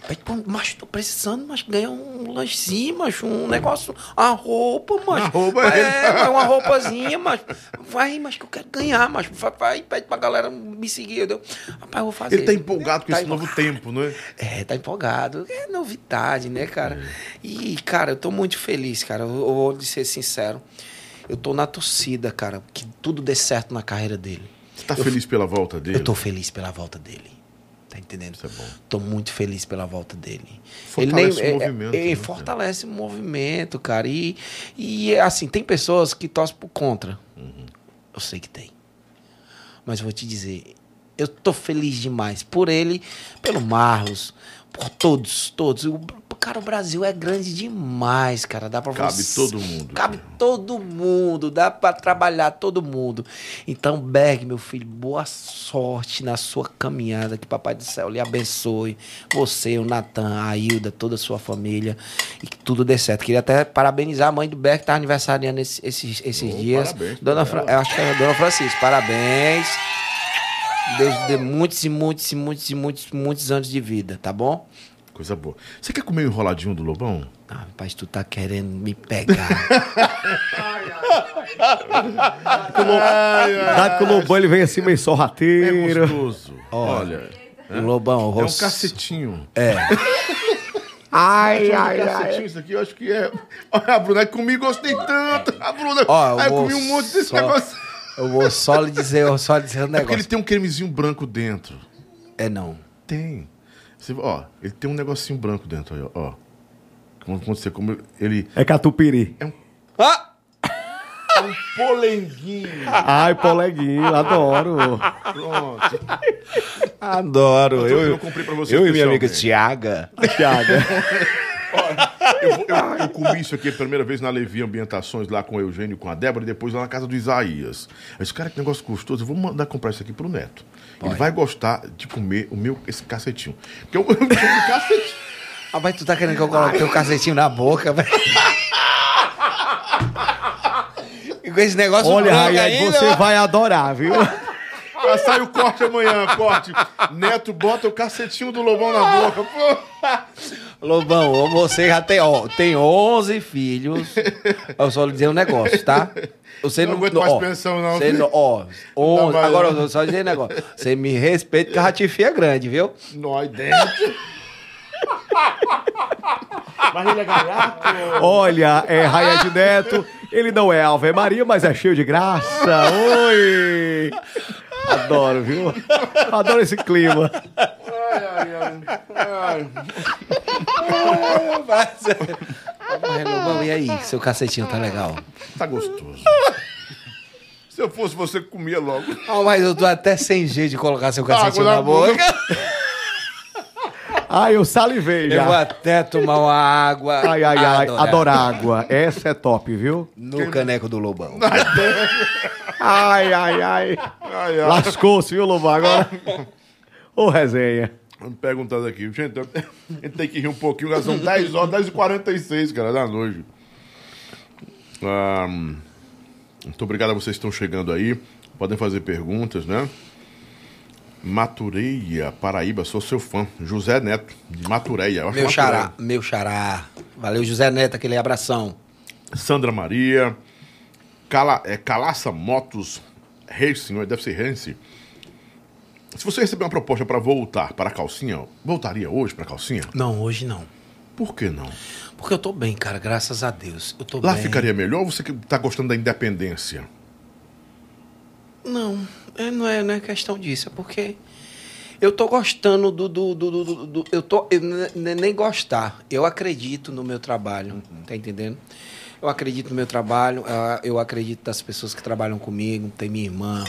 pede. Macho, tô precisando, mas ganhar um lanchezinho, macho, um negócio. Uma roupa, macho. Uma roupa, é, mas uma roupazinha, mas. Vai, mas que eu quero ganhar, mas vai, pede pra galera me seguir. Eu, rapaz, eu vou fazer. Ele tá empolgado com Tá esse novo tempo, não é? É, tá empolgado. É novidade, né, cara? E, cara, eu tô muito feliz, cara. Eu, eu vou ser sincero. Eu tô na torcida, cara, que tudo dê certo na carreira dele. Você tá feliz pela volta dele? Eu tô feliz pela volta dele. Tá entendendo? Isso é bom. Tô muito feliz pela volta dele. Fortalece o é- é- movimento, é, né, fortalece o movimento, cara. E, e assim, tem pessoas que torcem por contra. Uhum. Eu sei que tem. Mas vou te dizer, eu tô feliz demais por ele, pelo Marlos, por todos, todos. O, cara, o Brasil é grande demais, cara. Dá pra Cabe você- todo mundo, Cabe cara. todo mundo, dá pra trabalhar todo mundo. Então, Berg, meu filho, boa sorte na sua caminhada, que Papai do Céu lhe abençoe. Você, o Natan, a Hilda, toda a sua família, e que tudo dê certo. Queria até parabenizar a mãe do Berg, que tá aniversariando esse- esses, esses Oh, dias. parabéns Dona Fra- eu acho que é a Dona Francisca, parabéns. Deus dê muitos e muitos e muitos e muitos, muitos anos de vida, tá bom? Coisa boa. Você quer comer o enroladinho do Lobão? Ah, rapaz, tu tá querendo me pegar. Dado que o Lobão ele vem assim meio É sorrateiro. gostoso. Olha, O Lobão, o é um rosto- cacetinho. Ai, Chama ai, ai. cacetinho isso aqui, eu acho que é... Olha, a Bruna, comi gostei tanto. A Bruna, Ó, aí eu comi um monte desse só- negócio. Eu vou só lhe dizer, eu vou só lhe dizer um É porque ele negócio. tem um cremezinho branco dentro. É não. Tem. Você, ó, ele tem um negocinho branco dentro aí, ó. Quando quando você come, ele É catupiry. Ah! é um polenguinho. Ai, poleguinho, adoro. Pronto. Adoro. Eu, eu comprei pra você eu e minha amiga especialmente. Tiaga. Eu, eu- eu comi isso aqui a primeira vez na Levi Ambientações, lá com o Eugênio e com a Débora, e depois lá na casa do Isaías. Aí Esse cara, que negócio gostoso, eu vou mandar comprar isso aqui pro Neto. Ele vai gostar de comer o meu, esse cacetinho. Porque eu, eu de cacetinho. Ah, mas tu tá querendo que eu coloque teu cacetinho na boca, velho? E com esse negócio Olha, ainda, você vai adorar, viu? Vai sair o corte amanhã, corte. Neto bota o cacetinho do Lobão na boca. Pô. Lobão, você já tem, ó, tem 11 filhos. Eu só lhe dizer um negócio, tá? Você Não não, aguento mais ó, pensão, não, Você não, ó, 11, mais, agora eu vou só dizer um negócio. Você me respeita que a ratifia é grande, viu? Nós dentro. Mas ele é gaiato. Olha, é Raia de Neto. Ele não é Ave Maria, mas é cheio de graça. Oi! Adoro, viu? Adoro esse clima. Ai, ai, ai. ai. Mas, e aí? Seu cacetinho tá legal? Tá gostoso. Se eu fosse você, comia logo. Ah, mas eu tô até sem jeito de colocar seu cacetinho Água na na boca. Ai, eu salivei Eu vou já. até tomar uma água. Ai, ai, ai. Adorar. Adoro água. Essa é top, viu? No caneco do Lobão. Ai, ai, ai. Ai, ai. Lascou-se, viu, Lobão? Agora. Ô, resenha. Me perguntando aqui, gente, a gente tem que rir um pouquinho, já são 10 horas, 10 e 46 cara, da noite. Ah, muito obrigado a vocês que estão chegando aí. Podem fazer perguntas, né? Matureia, Paraíba, sou seu fã. José Neto, de Matureia. Meu Matureia. xará, meu xará. Valeu, José Neto, aquele abração. Sandra Maria, Cala, é, Calaça Motos Racing, deve ser Rance. Se você receber uma proposta para voltar para a calcinha, voltaria hoje para a calcinha? Não, hoje não. Por que não? Porque eu tô bem, cara, graças a Deus. Eu tô Lá bem. ficaria melhor ou você que tá gostando da independência? Não, é, não, é, não é questão disso, é porque eu tô gostando do. do, do, do- do- eu tô. eu ne- ne- nem gostar. Eu acredito no meu trabalho, tá entendendo? Eu acredito no meu trabalho, ah, eu acredito das pessoas que trabalham comigo, tem minha irmã,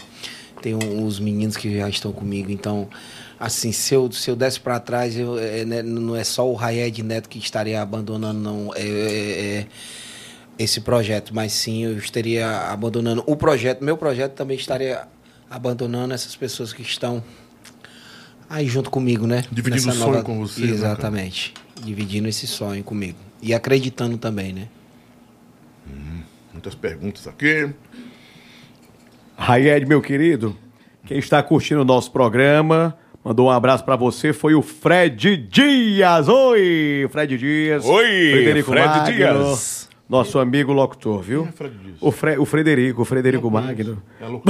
tem os meninos que já estão comigo, então. Assim, se eu, se eu desse para trás, eu, é, né, não é só o Raed Neto que estaria abandonando, não. É, é- é- esse projeto, mas sim eu estaria abandonando o projeto, meu projeto também estaria abandonando essas pessoas que estão aí junto comigo, né? Dividindo Nessa o sonho com você, né? Exatamente. dividindo esse sonho comigo. E acreditando também, né? Muitas perguntas aqui. Raied, meu querido, quem está curtindo o nosso programa, mandou um abraço pra você, foi o Fred Dias. Oi, Fred Dias. Oi, Fred Dias. Nosso amigo locutor, viu? Quem é Fred Dias? O, Fre- o Frederico, o Frederico Magno. É louco.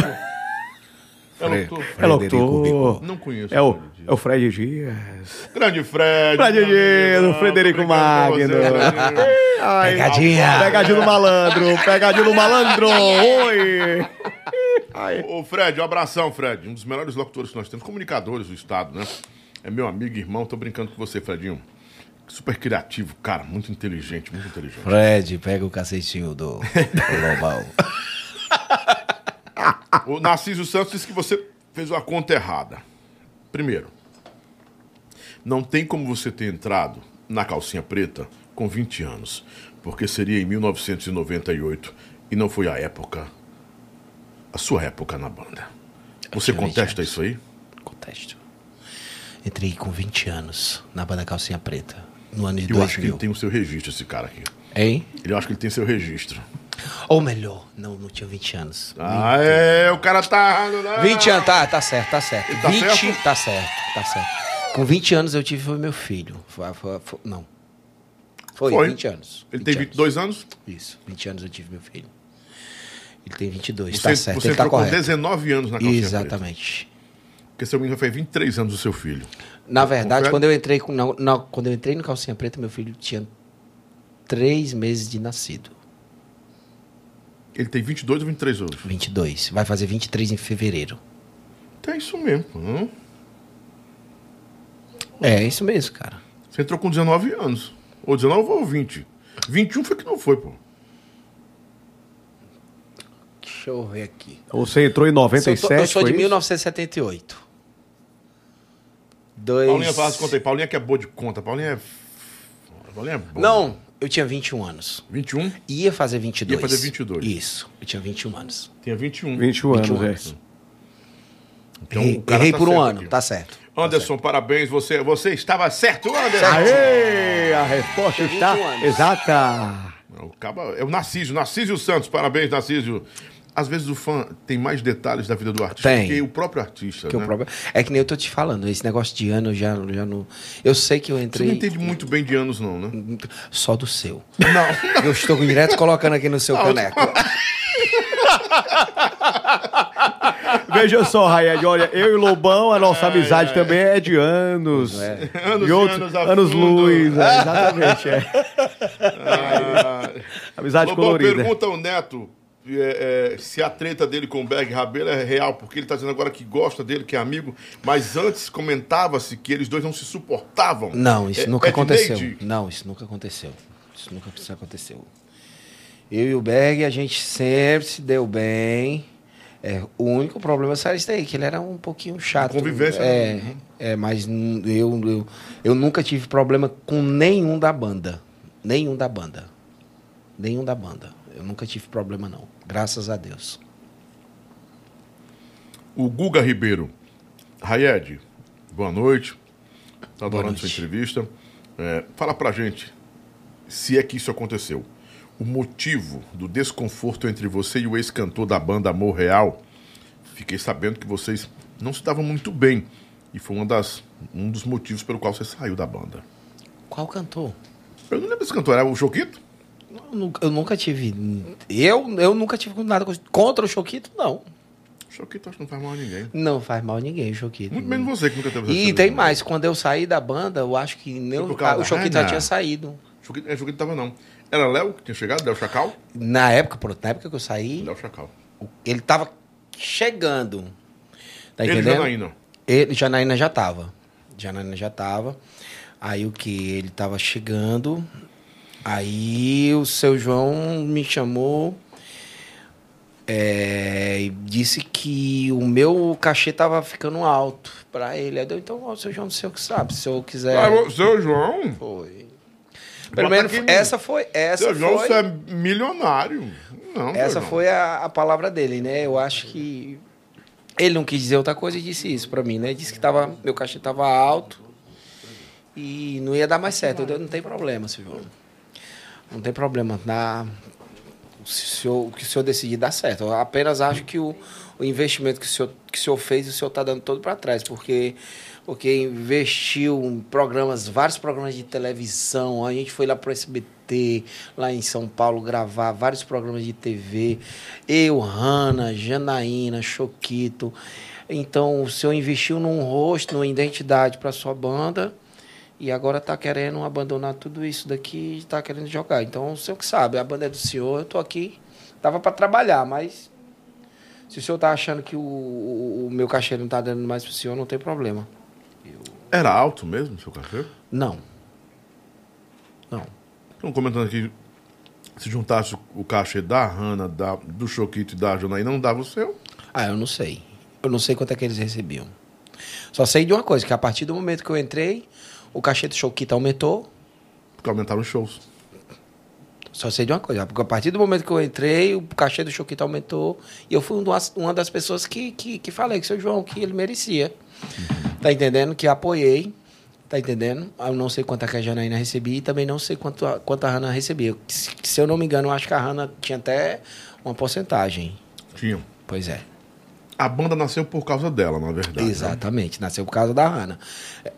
É louco. É locutor. Não conheço. É o, Fred Dias. é o Fred Dias. Grande Fred. Fred Dias, o Frederico Magno. Ai, Pegadinha. Pegadinha do malandro, pegadinha do malandro. Oi. Ai. Ô, Fred, um abração, Fred. Um dos melhores locutores que nós temos, comunicadores do Estado, né? É meu amigo e irmão, tô brincando com você, Fredinho. Super criativo, cara, muito inteligente, muito inteligente. Fred, pega o cacetinho do, do Lobão. O Narciso Santos disse que você fez uma conta errada. Primeiro, não tem como você ter entrado na calcinha preta com 20 anos, porque seria em 1998 e não foi a época, a sua época na banda. Você tinha 20 contesta isso aí? Contesto. Entrei com 20 anos na banda Calcinha Preta, no ano de Eu acho que 2000. ele tem o seu registro, esse cara aqui. Hein? Eu acho que ele tem seu registro. Ou melhor, não, não tinha 20 anos. Ah, é, o cara tá errado, né? 20 anos, tá, tá certo, tá certo. Tá 20, certo? tá certo, tá certo. Com 20 anos eu tive foi meu filho. Foi, foi- foi- não. Foi, Foi. 20 anos. Ele tem 22 anos? Isso, 20 anos eu tive meu filho. Ele tem 22, Você, tá certo, você ele tá entrou com correto. 19 anos na calcinha preta. Exatamente. Porque seu menino faz 23 anos do seu filho. Na verdade, Confere? quando eu entrei com, na- na- quando eu entrei no Calcinha Preta, meu filho tinha 3 meses de nascido. Ele tem 22 ou 23 hoje? 22. Vai fazer 23 em fevereiro. É isso mesmo. hum. É, isso mesmo, cara. Você entrou com 19 anos. Ou 19 ou 20. 21 foi que não foi, pô. Deixa eu ver aqui. Você entrou em Eu 97, sou, eu sou foi de isso? 1978. Dois... Paulinha faz conta aí. Paulinha que é boa de conta. Paulinha é. Paulinha é boa. Não, eu tinha 21 anos. 21? Ia fazer 22. Ia fazer 22. Isso, eu tinha 21 anos. Tinha 21. 21 anos, 21 é. anos. Então, errei o cara errei tá por um certo ano, aqui. tá certo. Anderson, parabéns. Você, você estava certo, Anderson. Aê, a resposta Tem 21 está anos. exata. O caba, é o Narciso. Narciso Santos. Parabéns, Narciso. Às vezes o fã tem mais detalhes da vida do artista Tem. que o próprio artista. Que né? o próprio... É que nem eu tô te falando, esse negócio de ano eu já, já não. Eu sei que eu Você entrei. não entende muito bem de anos, não, né? Só do seu. Não. Eu estou direto colocando aqui no seu caneco. Veja só, Rayed, olha, eu e Lobão, a nossa amizade também é de anos. Anos de e outros, anos a anos luz, é, exatamente. É. Ah, Amizade Lobão, colorida. pergunta ao Neto é, é, se a treta dele com o Berg Rabelo é real, porque ele tá dizendo agora que gosta dele, que é amigo, mas antes comentava-se que eles dois não se suportavam. Não, isso É- nunca é aconteceu. Neide? Não, isso nunca aconteceu. Isso nunca isso aconteceu. Eu e o Berg, a gente sempre se deu bem. É, o único problema era isso daí, que ele era um pouquinho chato. Convivência, É, né? é mas eu, eu, eu nunca tive problema com nenhum da banda. Nenhum da banda. Nenhum da banda. Eu nunca tive problema, não. Graças a Deus. O Guga Ribeiro. Rayed, boa noite. Tá adorando noite. sua entrevista. É, fala pra gente se é que isso aconteceu. O motivo do desconforto entre você e o ex-cantor da banda Amor Real. Fiquei sabendo que vocês não se davam muito bem. E foi uma das, um dos motivos pelo qual você saiu da banda. Qual cantor? Eu não lembro desse cantor, era o Choquito? Eu nunca, tive. Eu, eu nunca tive nada contra o Choquito, não. Choquito acho que não faz mal a ninguém. Não faz mal ninguém, o Choquito. Muito menos você que nunca teve essa E tem mais, quando eu saí da banda, eu acho que nem Foi o, o Choquito já tinha saído. Choquito, é, Choquito tava não. Era Léo que tinha chegado, Léo Chacal? Na época, pronto, na época que eu saí, Léo Chacal. ele tava chegando. Tá Ele entendendo? Janaína. Ele, Janaína já tava. Janaína já tava. Aí o que? Ele tava chegando. Aí o seu João me chamou é, e disse que o meu cachê tava ficando alto pra ele. Aí eu, então, ó, o seu João, não sei o que sabe. Se eu quiser. Ah, o seu João? Foi. Pelo menos essa foi. Essa seu João, foi, você é milionário. Não, seu essa João. foi a, a palavra dele, né? Eu acho que. Ele não quis dizer outra coisa e disse isso pra mim, né? Disse que tava, meu cachê tava alto E não ia dar mais certo. Eu, não tem problema, senhor. Não tem problema. Na, o, senhor, o que o senhor decidir dá certo. Eu apenas acho que o, o investimento que o senhor, que o senhor fez, o senhor está dando todo para trás, porque, porque investiu em programas, vários programas de televisão, a gente foi lá para o SBT, lá em São Paulo, gravar vários programas de TV. Eu, Hanna, Janaína, Choquito. Então, o senhor investiu num rosto, numa identidade para sua banda. E agora está querendo abandonar tudo isso daqui e está querendo jogar. Então, o senhor que sabe, a banda é do senhor, eu estou aqui. Tava para trabalhar, mas se o senhor tá achando que o, o, o meu cachê não está dando mais para o senhor, não tem problema. Era alto mesmo, seu cachê? Não. Não. Estão comentando aqui, se juntasse o cachê da Hanna, da, do Choquito e da Janaína, não dava o seu? Ah, eu não sei. Eu não sei quanto é que eles recebiam. Só sei de uma coisa, que a partir do momento que eu entrei, o cachê do Choquito aumentou. Porque aumentaram os shows. Só sei de uma coisa, porque a partir do momento que eu entrei, o cachê do Choquito aumentou. E eu fui um uma das pessoas que, que, que falei com o seu João que ele merecia. Tá entendendo? Que apoiei. Tá entendendo? Eu não sei quanto que a Janaína recebia e também não sei quanto a, quanto a Hanna recebia. Se, se eu não me engano, eu acho que a Hanna tinha até uma porcentagem. Tinham. Pois é. A banda nasceu por causa dela, na verdade. né? Exatamente, nasceu por causa da Hanna.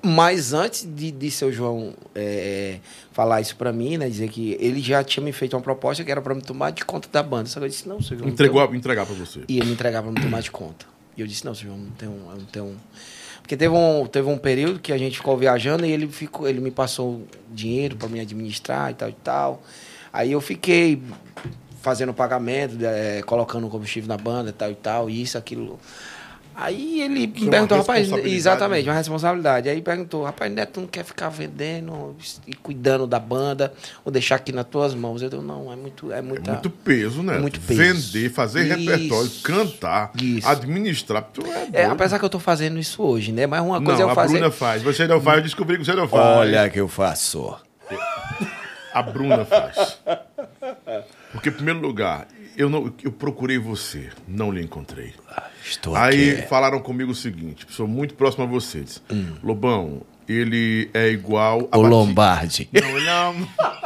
Mas antes de, de seu João é, falar isso pra mim, né, dizer que ele já tinha me feito uma proposta que era pra me tomar de conta da banda. Só que eu disse, não, seu João. Entregou, a- entregar pra você. E ele me entregava pra me tomar de conta. E eu disse, não, seu João, não tem um. Não tenho um... Porque teve um, teve um período que a gente ficou viajando e ele, ficou, ele me passou dinheiro pra me administrar e tal e tal. Aí eu fiquei fazendo pagamento, eh, colocando combustível na banda e tal e tal, isso, aquilo. Aí ele é me perguntou, rapaz, responsabilidade, exatamente, né? uma responsabilidade. Aí perguntou, rapaz, Neto, não quer ficar vendendo e cuidando da banda ou deixar aqui nas tuas mãos? Eu digo, não, é muito, é É muita... muito peso, né? É muito peso. Vender, fazer Isso. repertório, cantar, Isso. administrar. Tu é, É, apesar que eu tô fazendo isso hoje, né? Mas uma coisa não, é eu a fazer... Bruna faz. Você não faz, eu descobri que você não faz. que eu faço. A Bruna faz. Porque, em primeiro lugar, eu, não, eu procurei você, não lhe encontrei. Estou Aí aqui. falaram comigo o seguinte, pessoa muito próxima a vocês. Lobão, ele é igual a O Bati- Lombardi. Não, ele não.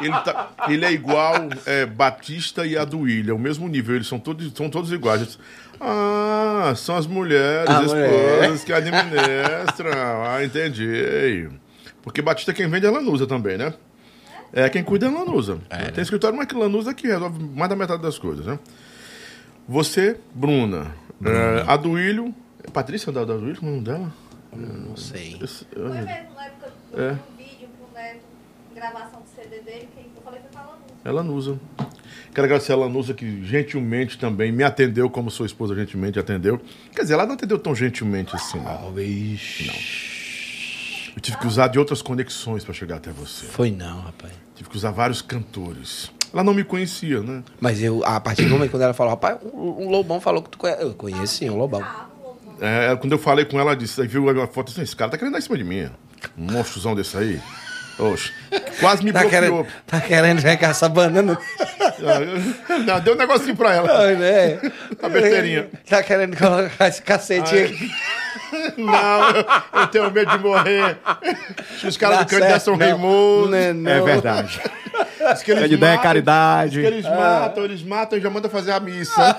Ele, tá- ele é igual é, Batista e a do William, o mesmo nível, eles são todos, são todos iguais. Ah, são as mulheres, A as esposas que administram. Ah, entendi. Porque Batista quem vende é Lanusa também, né? É, quem cuida é Lanusa. Tem escritório mais que Lanusa que resolve mais da metade das coisas, né? Você, Bruna. É, a do William. É Patrícia da, William, como é o nome dela? Não sei. Esse- Foi mesmo na época do É. do vídeo pro Neto, gravação do CD dele, quem eu falei foi falando isso. É Lanusa. Quero agradecer a Lanusa que gentilmente também me atendeu, como sua esposa gentilmente atendeu. Quer dizer, ela não atendeu tão gentilmente assim. Não. Eu tive que usar de outras conexões para chegar até você. Foi não, rapaz. Tive que usar vários cantores. Ela não me conhecia, né? Mas eu, a partir do momento quando ela falou, rapaz, um, um Lobão falou que tu conhece. Eu conheço sim, um Lobão. Ah, louco. É, quando eu falei com ela, ela disse, aí viu a minha foto assim, esse cara tá querendo dar em cima de mim. Um monstrozão desse aí. Oxe, quase me Tá bloqueou. querendo, tá querendo pegar essa banana. Não, deu um negocinho pra ela. Ai, né? A besteirinha. Tá querendo colocar esse cacete Ai. aqui. Não, eu, eu tenho medo de morrer. Os caras Dá do Candidato São. Raimundo. Né. É verdade. Diz que eles É de ideia, matam, caridade. diz que eles matam, eles matam e já mandam fazer a missa.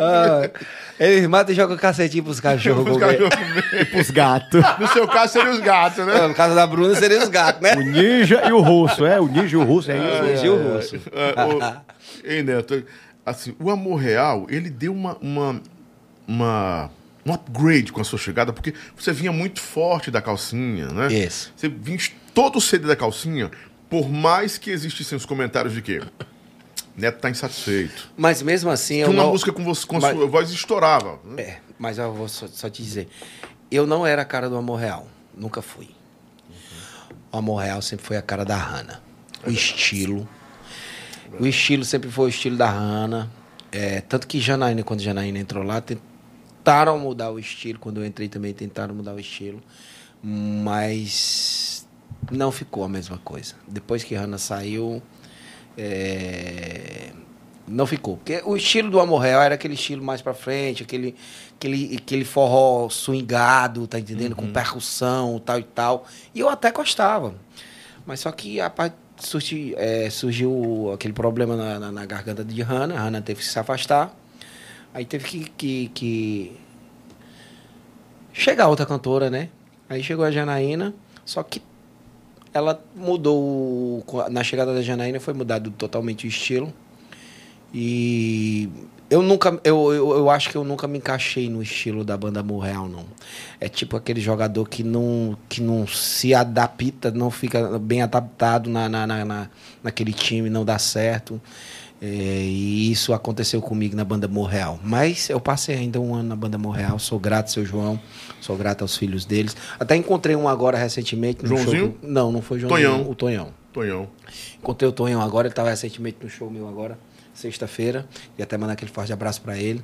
Ah, eles matam e jogam cacetinho pros cachorros. Os comer. cachorros comer. Os gatos. No seu caso, seriam os gatos, né? Ah, No caso da Bruna, seria os gatos, né? O ninja e o russo, é? O ninja e o russo, é isso? Gil Russo. É, o- Ei, Neto, assim, o Amor Real, ele deu uma, uma, uma- um upgrade com a sua chegada, porque você vinha muito forte da calcinha, né? Isso. Você vinha todo o CD da calcinha, por mais que existissem os comentários de que Neto tá insatisfeito. Mas mesmo assim, Que eu uma não... música com, você, com a Mas- sua voz estourava. né? É, mas eu vou só, só te dizer. Eu não era a cara do Amor Real. Nunca fui. O Amor Real sempre foi a cara da Hannah. O estilo. O estilo sempre foi o estilo da Hannah. É, tanto que Janaína, quando Janaína entrou lá, tentaram mudar o estilo. Quando eu entrei também tentaram mudar o estilo. Mas não ficou a mesma coisa. Depois que Hannah saiu, é, Não ficou. Porque o estilo do Amor Real era aquele estilo mais pra frente, aquele, aquele, aquele forró swingado, tá entendendo? Com percussão, tal e tal. E eu até gostava. Mas só que a parte surgi, é, surgiu aquele problema na, na, na garganta de Hannah. Hannah teve que se afastar. Aí teve que, que, que chegar outra cantora, né? Aí chegou a Janaína, só que ela mudou. Na chegada da Janaína foi mudado totalmente o estilo. E eu nunca. Eu, eu, eu acho que eu nunca me encaixei no estilo da banda Amor Real, não. É tipo aquele jogador que não, que não se adapta, não fica bem adaptado na, na, na, na- naquele time, não dá certo. É, e isso aconteceu comigo na banda Amor Real. Mas eu passei ainda um ano na banda Amor Real, sou grato ao seu João, sou grato aos filhos deles. Até encontrei um agora recentemente. no Joãozinho? show- não, não foi Joãozinho. Tonhão. O Tonhão. Tonhão. Encontrei o Tonhão agora, ele estava recentemente no show meu agora, sexta-feira. E até mandar aquele forte abraço para ele.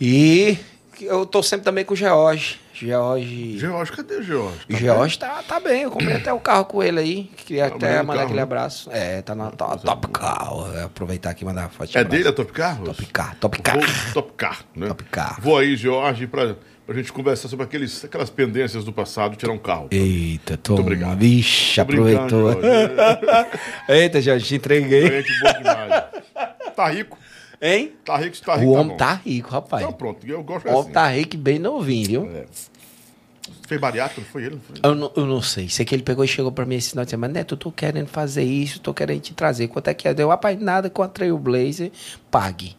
E eu tô sempre também com o George. George. George, cadê o George? O George tá, tá bem, eu comprei até o carro com ele aí. Queria Tá até mandar carro, aquele né? abraço. É, tá na to- top car. É, Aproveitar aqui e mandar uma foto. É dele a Top Car? Top car, top car. Vou- Top Car, né? Top Car. Vou aí, George, pra, pra gente conversar sobre aqueles, aquelas pendências do passado, tirar um carro. Eita, toma. obrigado. Vixe, Tô aproveitou. George. Eita, Jorge, te entreguei. Gente demais. Tá rico? Hein? Tá rico, tá rico, O tá homem bom. tá rico, rapaz. Então pronto, eu gosto O homem assim. tá rico bem novinho, viu? É. Fez bariátrico, não foi ele? Foi? Eu não, eu não sei. Sei que ele pegou e chegou pra mim esse final de semana. Neto, eu tô querendo fazer isso, tô querendo te trazer. Quanto é que é? Deu, rapaz, nada com a Trailblazer, pague.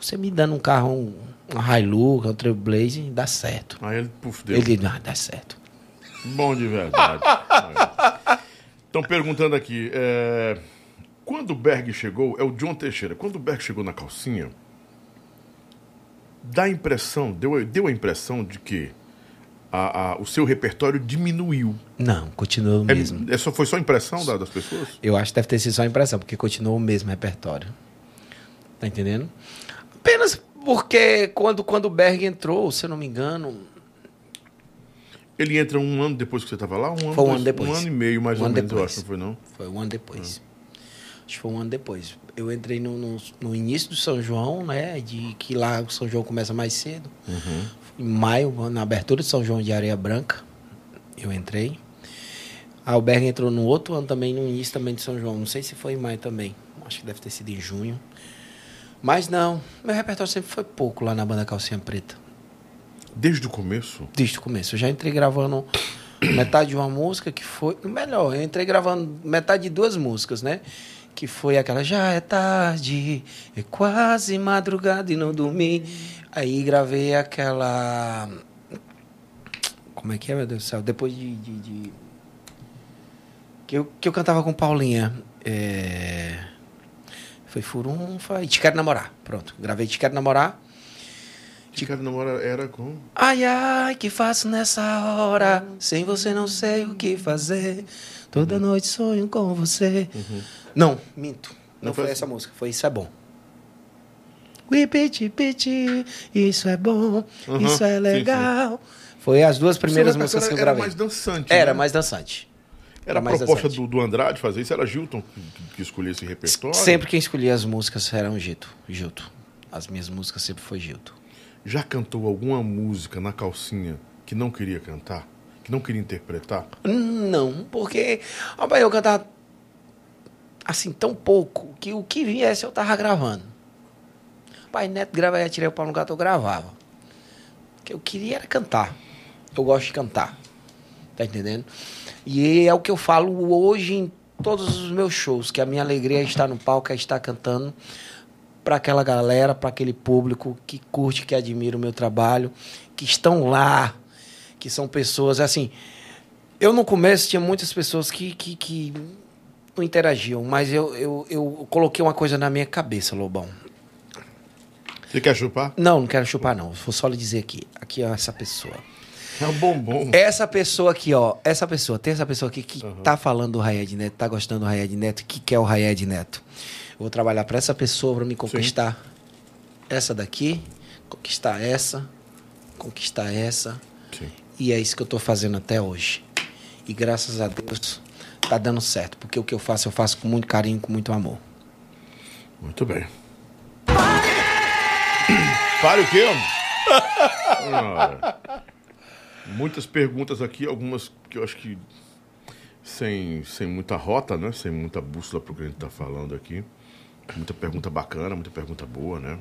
Você me dando um carro, um, uma Hilux, um Trailblazer, dá certo. Aí ele, puf, deu. Ele disse, ah, dá certo. Bom de verdade. Estão perguntando aqui, é, quando o Berg chegou, é o John Teixeira, quando o Berg chegou na calcinha, dá a impressão, deu, deu a impressão de que a- a- o seu repertório diminuiu. Não, continua o É, mesmo. é só, foi só impressão da- das pessoas? Eu acho que deve ter sido só impressão, porque continua o mesmo repertório. Tá entendendo? Apenas porque quando, quando o Berg entrou, se eu não me engano, Ele entra um ano depois que você estava lá? Um ano, Foi um ano depois. Um ano e meio, mais Um ou menos, eu depois. acho, não foi não? Foi um ano depois. Acho que foi um ano depois. Eu entrei no, no, no início do São João, né? De que lá o São João começa mais cedo. Em maio, na abertura de São João de Areia Branca, eu entrei. A Alberg entrou no outro ano também, no início também de São João. Não sei se foi em maio também. Acho que deve ter sido em junho. Mas não, meu repertório sempre foi pouco lá na banda Calcinha Preta. Desde o começo? Desde o começo. Eu já entrei gravando metade de uma música que foi. Melhor, eu entrei gravando metade de duas músicas, né? Que foi aquela Já é tarde, é quase madrugada e não dormi. Aí gravei aquela. Como é que é, meu Deus do céu? Depois de. de- de- Que, eu, que eu cantava com Paulinha. É... Foi Furunfa e Te Quero Namorar. Pronto, gravei Te Quero Namorar. De cara namora era com... Ai, ai, que faço nessa hora? Sem você não sei o que fazer. Toda noite sonho com você. Não, minto. Não, Não foi foi essa música, foi Isso é Bom. We piti, piti, isso é bom, Uhum, isso é sim, legal. Foi as duas primeiras músicas que eu gravei. era mais dançante, Era né? mais dançante. Era a proposta do, do Andrade fazer isso? Era Gilton que, escolhia esse repertório? Sempre quem escolhia as músicas era um Gilto. Gilto. As minhas músicas sempre foi Gilto. Já cantou alguma música na calcinha que não queria cantar? Que não queria interpretar? Não, porque rapaz, eu cantava assim tão pouco que o que viesse eu tava gravando. Pai Neto grava aí, tirei o pau no gato, eu gravava. O que eu queria era cantar. Eu gosto de cantar. Tá entendendo? E é o que eu falo hoje em todos os meus shows, que a minha alegria é estar no palco, é estar cantando para aquela galera, para aquele público que curte, que admira o meu trabalho, que estão lá, que são pessoas assim. Eu no começo tinha muitas pessoas que, que, que não interagiam, mas eu, eu, eu coloquei uma coisa na minha cabeça, Lobão. Você quer chupar? Não, não quero chupar, não. Vou só lhe dizer aqui. Aqui, ó, essa pessoa. É um bombom. Essa pessoa aqui, ó. Essa pessoa, tem essa pessoa aqui que tá falando do Rayed Neto, tá gostando do Rayed Neto, que quer o Rayed Neto. Eu vou trabalhar para essa pessoa para me conquistar essa daqui, conquistar essa, conquistar essa. Sim. E é isso que eu tô fazendo até hoje. E graças a Deus tá dando certo, porque o que eu faço, eu faço com muito carinho, com muito amor. Muito bem. Pare o quê? Ah, muitas perguntas aqui, algumas que eu acho que sem, sem muita rota, né? Sem muita bússola pro que a gente tá falando aqui. Muita pergunta bacana, muita pergunta boa, né?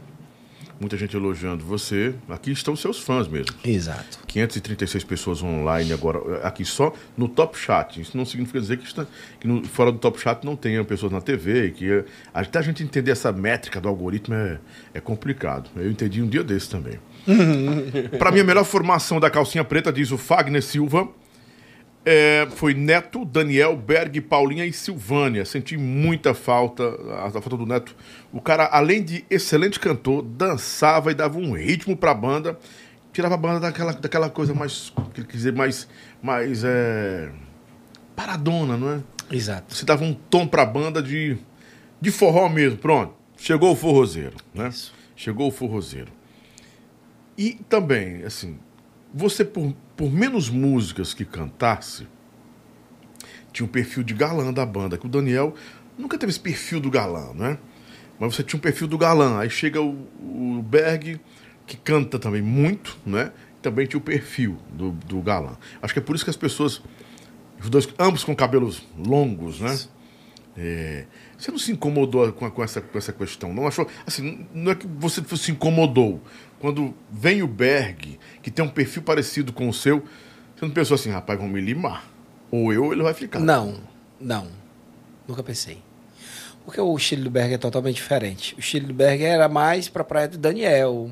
Muita gente elogiando você. Aqui estão seus fãs mesmo. Exato. 536 pessoas online agora, aqui só no Top Chat. Isso não significa dizer que, está, que no- fora do Top Chat não tenha pessoas na TV. Que até a gente entender essa métrica do algoritmo é, é complicado. Eu entendi um dia desse também. Para mim, a melhor formação da calcinha preta, diz o Fagner Silva, é, foi Neto, Daniel, Berg, Paulinha e Silvânia. Senti muita falta, a, a falta do Neto. O cara, além de excelente cantor, dançava e dava um ritmo pra banda. Tirava a banda daquela, daquela coisa mais, quer dizer, mais, mais é, paradona, não é? Exato. Você dava um tom pra banda de, de forró mesmo. Pronto, chegou o forrozeiro, né? Isso. Chegou o forrozeiro. E também, assim, você por, por menos músicas que cantasse, tinha um perfil de galã da banda, que o Daniel nunca teve esse perfil do galã, né? Mas você tinha um perfil do galã. Aí chega o, o Berg, que canta também muito, né? Também tinha o perfil do, do galã. Acho que é por isso que as pessoas, os dois, ambos com cabelos longos, né? É, você não se incomodou com, com essa, com essa questão? Não achou? Assim, não é que você se incomodou. Quando vem o Berg, que tem um perfil parecido com o seu, você não pensou assim, rapaz, vão me limar. Ou eu, ou ele vai ficar. Não, não. Nunca pensei. Porque o estilo do Berg é totalmente diferente. O estilo do Berg era mais pra praia do Daniel.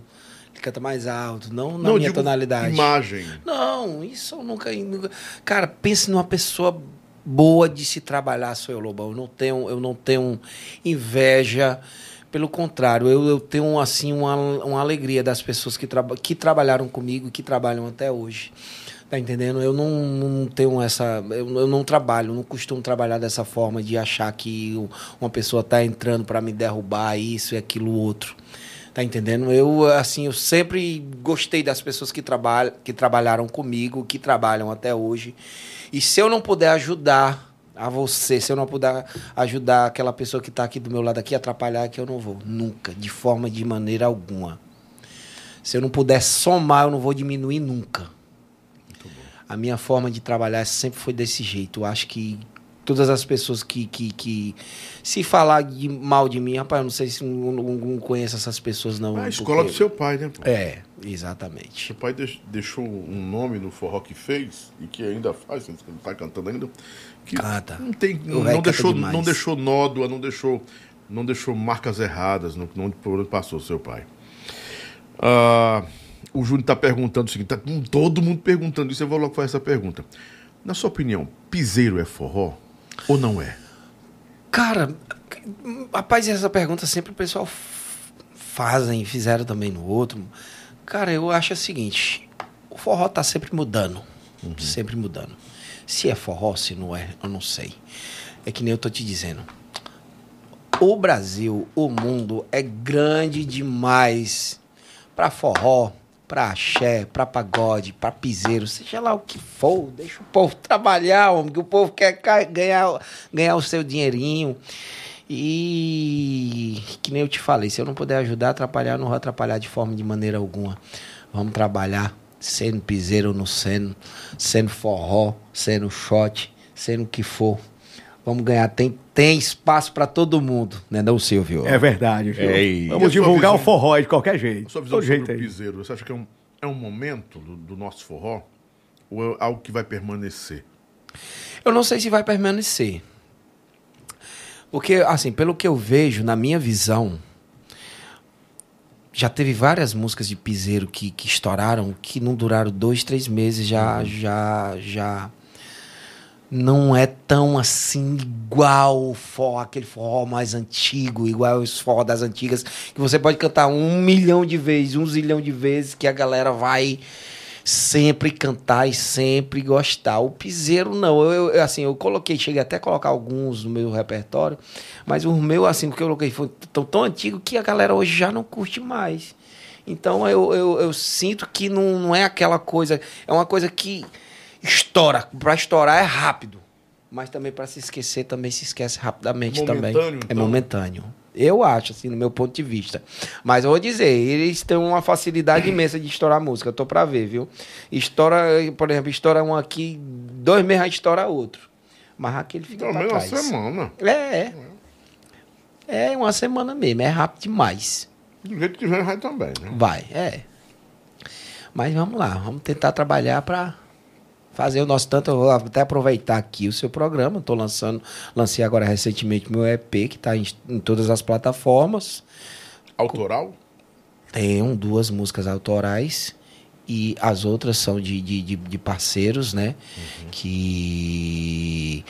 Ele canta mais alto, não na Não, minha tonalidade. imagem. Não, isso eu nunca, nunca. Cara, pense numa pessoa boa de se trabalhar, seu Lobão. Eu não tenho, eu não tenho inveja. Pelo contrário, eu, eu tenho assim uma, uma alegria das pessoas que, traba, que trabalharam comigo e que trabalham até hoje. Tá entendendo? Eu não, não tenho essa. Eu, eu não trabalho, não costumo trabalhar dessa forma de achar que uma pessoa tá entrando para me derrubar isso e aquilo outro. Tá entendendo? Eu, assim, eu sempre gostei das pessoas que, trabalham, que trabalharam comigo, que trabalham até hoje. E se eu não puder ajudar a você, se eu não puder ajudar aquela pessoa que está aqui do meu lado aqui, atrapalhar, que eu não vou. Nunca, de forma, de maneira alguma. Se eu não puder somar, eu não vou diminuir nunca. A minha forma de trabalhar sempre foi desse jeito. Eu acho que todas as pessoas que, que, que se falar de mal de mim, rapaz, eu não sei se não, não, não conheço essas pessoas não. É a escola do porque- seu pai, né? É, exatamente. Seu pai deix- deixou um nome no forró que fez e que ainda faz, ele está cantando ainda. Que Canta. Não, tem, não, canta deixou, demais. não deixou nódoa, não deixou, não deixou marcas erradas no, no, por onde passou seu pai. Ah, o Júnior está perguntando o seguinte: tá todo mundo perguntando isso, eu vou logo fazer essa pergunta. Na sua opinião, piseiro é forró ou não é? Cara, rapaz, essa pergunta sempre o pessoal fazem, fizeram também no outro. Cara, eu acho o seguinte, o forró tá sempre mudando, sempre mudando. Se é forró, se não é, eu não sei. É que nem eu tô te dizendo. O Brasil, o mundo é grande demais pra forró, pra axé, pra pagode, pra piseiro, seja lá o que for, deixa o povo trabalhar, homem, que o povo quer ganhar, ganhar o seu dinheirinho. E que nem eu te falei, se eu não puder ajudar, atrapalhar, eu não vou atrapalhar de forma de maneira alguma. Vamos trabalhar, sendo piseiro ou não sendo, sendo forró, sendo shot, sendo o que for. Vamos ganhar, tem, tem espaço pra todo mundo, né, não, Silvio? É verdade, viu? A Vamos divulgar visão? o forró aí de qualquer jeito. Sua visão Todo sobre jeito o aí. piseiro, você acha que é um, é um momento do, do nosso forró? Ou é algo que vai permanecer? Eu não sei se vai permanecer. Porque, assim, pelo que eu vejo, na minha visão, já teve várias músicas de piseiro que, que estouraram, que não duraram dois, três meses, já, já, já não é tão assim igual o forró, aquele forró mais antigo, igual os forró das antigas, que você pode cantar um milhão de vezes, um zilhão de vezes, que a galera vai sempre cantar e sempre gostar. O piseiro não, eu, eu, assim, eu coloquei, cheguei até a colocar alguns no meu repertório, mas o meu, assim, o que eu coloquei foi tão, tão antigo que a galera hoje já não curte mais. Então eu, eu, eu sinto que não, não é aquela coisa, é uma coisa que estoura. Pra estourar é rápido. Mas também para se esquecer, também se esquece rapidamente também. Momentâneo, É então? momentâneo. Eu acho, assim, no meu ponto de vista. Mas eu vou dizer, eles têm uma facilidade imensa de estourar música. Eu tô pra ver, viu? Estoura, por exemplo, estoura um aqui, dois meses aí estoura outro. Mas aquele fica Pelo pra menos uma trás. semana. É, é. É uma semana mesmo, é rápido demais. Do jeito que vem, vai também, né? Vai, é. Mas vamos lá, vamos tentar trabalhar para fazer o nosso tanto. Eu vou até aproveitar aqui o seu programa. Estou lançando, lancei agora recentemente meu EP, que está em, em todas as plataformas. Autoral? Tenho duas músicas autorais e as outras são de, de, de, de parceiros, né? Que.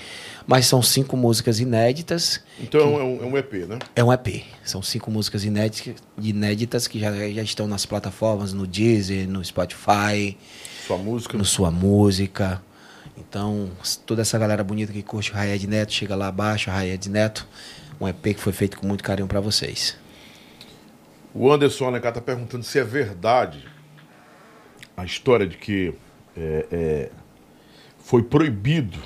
Mas são cinco músicas inéditas. Então é um, é um EP, né? É um EP. São cinco músicas inéditas, inéditas que já, já estão nas plataformas, no Deezer, no Spotify, Sua música. no Sua Música. Então, toda essa galera bonita que curte o Raed Neto, chega lá abaixo, Raed Neto. Um EP que foi feito com muito carinho para vocês. O Anderson Alencar tá perguntando se é verdade a história de que é, é, foi proibido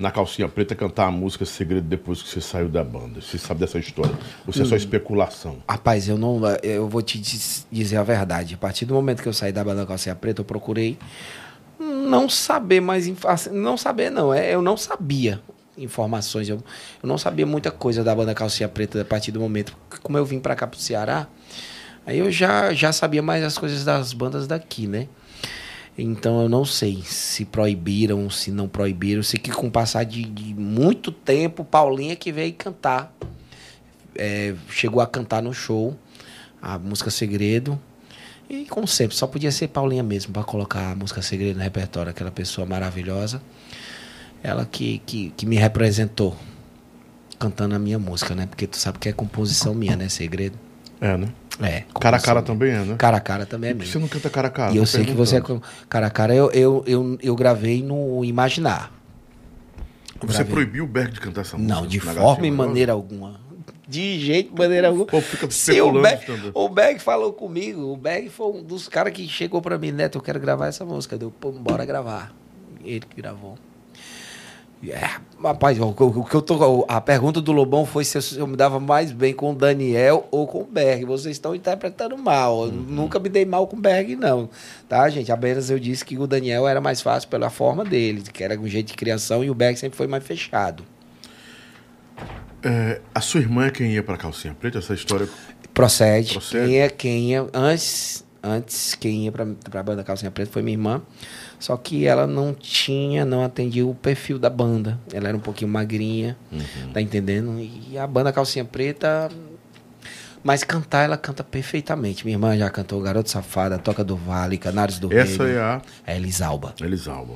na calcinha preta cantar a música Segredo depois que você saiu da banda. Você sabe dessa história? Ou isso é só especulação? Rapaz, eu não. Eu vou te diz- dizer a verdade. A partir do momento que eu saí da banda Calcinha Preta, eu procurei não saber mais. assim, Não saber, não. É, eu não sabia informações. Eu, eu não sabia muita coisa da banda Calcinha Preta a partir do momento. Como eu vim pra cá pro Ceará, aí eu já, já sabia mais as coisas das bandas daqui, né? Então eu não sei se proibiram, se não proibiram. Eu sei que com o passar de, de muito tempo, Paulinha que veio cantar é, chegou a cantar no show a música Segredo. E como sempre, só podia ser Paulinha mesmo para colocar a música Segredo no repertório, aquela pessoa maravilhosa. Ela que, que, que me representou cantando a minha música, né? Porque tu sabe que é composição minha, né? Segredo. É, né? É. Cara a cara composição também é, né? Cara a cara também é minha. você não canta cara a cara? E eu sei que você é. Cara a cara, eu, eu, eu, eu gravei no Imaginar. Você gravei. proibiu o Berg de cantar essa música? Não, de forma e maneira alguma. De jeito, maneira alguma. povo fica Se o Berg, também. o Berg falou comigo, o Berg foi um dos caras que chegou pra mim, Neto, eu quero gravar essa música. Deu, pô, bora gravar. Ele que gravou. É, rapaz, o, o- que eu tô, a pergunta do Lobão foi se eu, se eu me dava mais bem com o Daniel ou com o Berg. Vocês estão interpretando mal. Eu nunca me dei mal com o Berg, não. Tá, gente? Apenas eu disse que o Daniel era mais fácil pela forma dele, que era um jeito de criação, e o Berg sempre foi mais fechado. É, a sua irmã é quem ia pra calcinha preta? Essa história. Procede. Procede. Quem ia, quem ia, antes, antes, quem ia pra, pra banda Calcinha Preta foi minha irmã. Só que ela não tinha, não atendia o perfil da banda. Ela era um pouquinho magrinha, Uhum. tá entendendo? E a banda Calcinha Preta. Mas cantar, ela canta perfeitamente. Minha irmã já cantou Garoto Safada, Toca do Vale, Canários do Essa Rei. é a É Elisalba. Elisalba.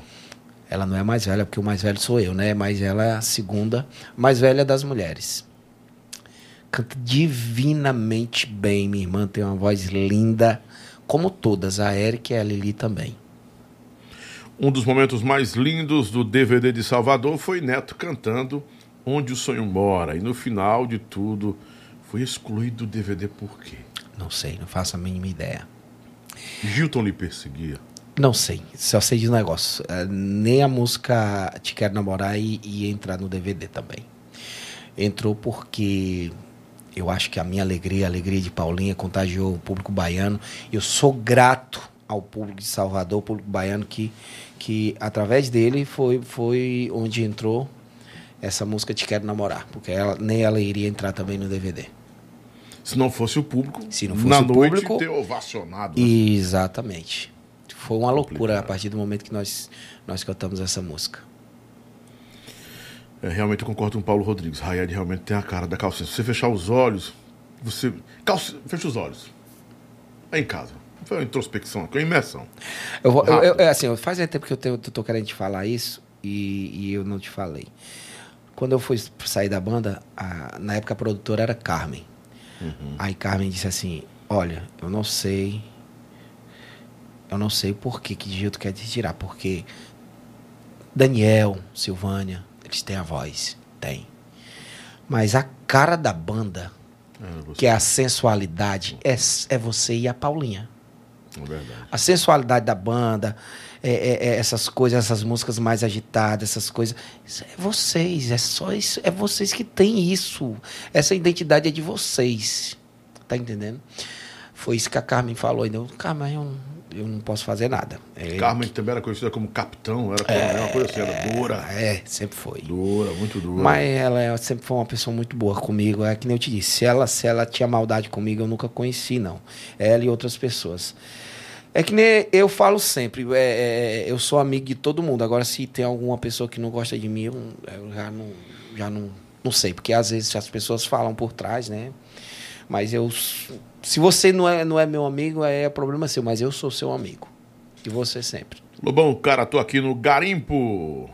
Ela não é mais velha, porque o mais velho sou eu, né? Mas ela é a segunda mais velha das mulheres. Canta divinamente bem. Minha irmã tem uma voz linda, como todas. A Eric e a Lili também. Um dos momentos mais lindos do DVD de Salvador foi Neto cantando Onde o Sonho Mora. E no final de tudo, foi excluído do DVD por quê? Não sei, não faço a mínima ideia. Gilton lhe perseguia. Não sei, só sei de um negócio. Eh, Nem a música Te Quero Namorar i- ia entrar no DVD também. Entrou porque eu acho que a minha alegria, a alegria de Paulinha, contagiou o público baiano. Eu sou grato ao público de Salvador, público baiano, que, que através dele foi, foi onde entrou essa música Te Quero Namorar. Porque ela, nem ela iria entrar também no DVD. Se não fosse o público, Se não fosse na o noite público- ter ovacionado. né? Exatamente. Foi uma loucura a partir do momento que nós, nós cantamos essa música. É, realmente eu concordo com o Paulo Rodrigues. Rayed realmente tem a cara da calcinha. Se você fechar os olhos, você. Calcinha, fecha os olhos. É em casa. Foi uma introspecção, foi uma imersão. Eu, vou- eu, eu- é assim, faz tempo que eu, tenho, eu tô querendo te falar isso e, e eu não te falei. Quando eu fui sair da banda, a- na época a produtora era Carmen. Aí Carmen disse assim: Olha, eu não sei. Eu não sei por que que Gilto quer te tirar, porque Daniel, Silvânia, eles têm a voz. Tem. Mas a cara da banda, É, que é a sensualidade, é, é você e a Paulinha. É. A sensualidade da banda, é, é, é, essas coisas, essas músicas mais agitadas, essas coisas. Isso é vocês, é só isso, é vocês que têm isso. Essa identidade é de vocês. Tá entendendo? Foi isso que a Carmen falou. Então, Carmen, eu, eu não posso fazer nada. É, Carmen também era conhecida como capitão, era uma coisa assim, era dura. É, sempre foi. Dura, muito dura. Mas ela é- sempre foi uma pessoa muito boa comigo. É que nem eu te disse, se ela, se ela tinha maldade comigo, eu nunca conheci, não. Ela e outras pessoas. É que nem eu falo sempre, é, é, eu sou amigo de todo mundo. Agora, se tem alguma pessoa que não gosta de mim, eu, eu já, não, já não, não sei. Porque às vezes as pessoas falam por trás, né? Mas eu. Se você não é, não é meu amigo, é problema seu. Mas eu sou seu amigo. E você sempre. Lobão, cara, tô aqui no garimpo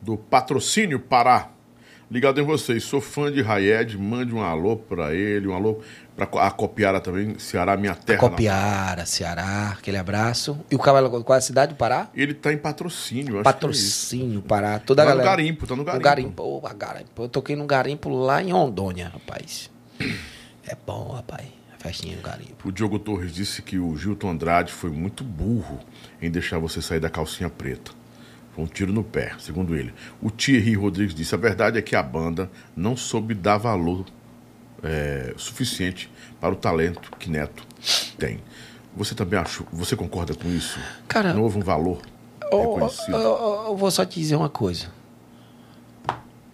do Patrocínio Pará. Ligado em vocês, sou fã de Rayed, mande um alô pra ele, um alô pra a Copiara também, Ceará, minha terra. Copiara, Ceará, aquele abraço. E o Cavalo, qual é a cidade do Pará? Ele tá em patrocínio, acho Patrocínio, Pará. Toda a Tá no galera. garimpo, tá no No garimpo. garimpo. Ô, a garimpo. Eu toquei num garimpo lá em Rondônia, rapaz. É bom, rapaz. A festinha no garimpo. é. O Diogo Torres disse que o Gilton Andrade foi muito burro em deixar você sair da calcinha preta. Foi um tiro no pé, segundo ele. O Thierry Rodrigues disse: a verdade é que a banda não soube dar valor é, suficiente para o talento que Neto tem. Você também achou, você concorda com isso? Cara, não houve um valor reconhecido. ô, ô, Eu vou só te dizer uma coisa.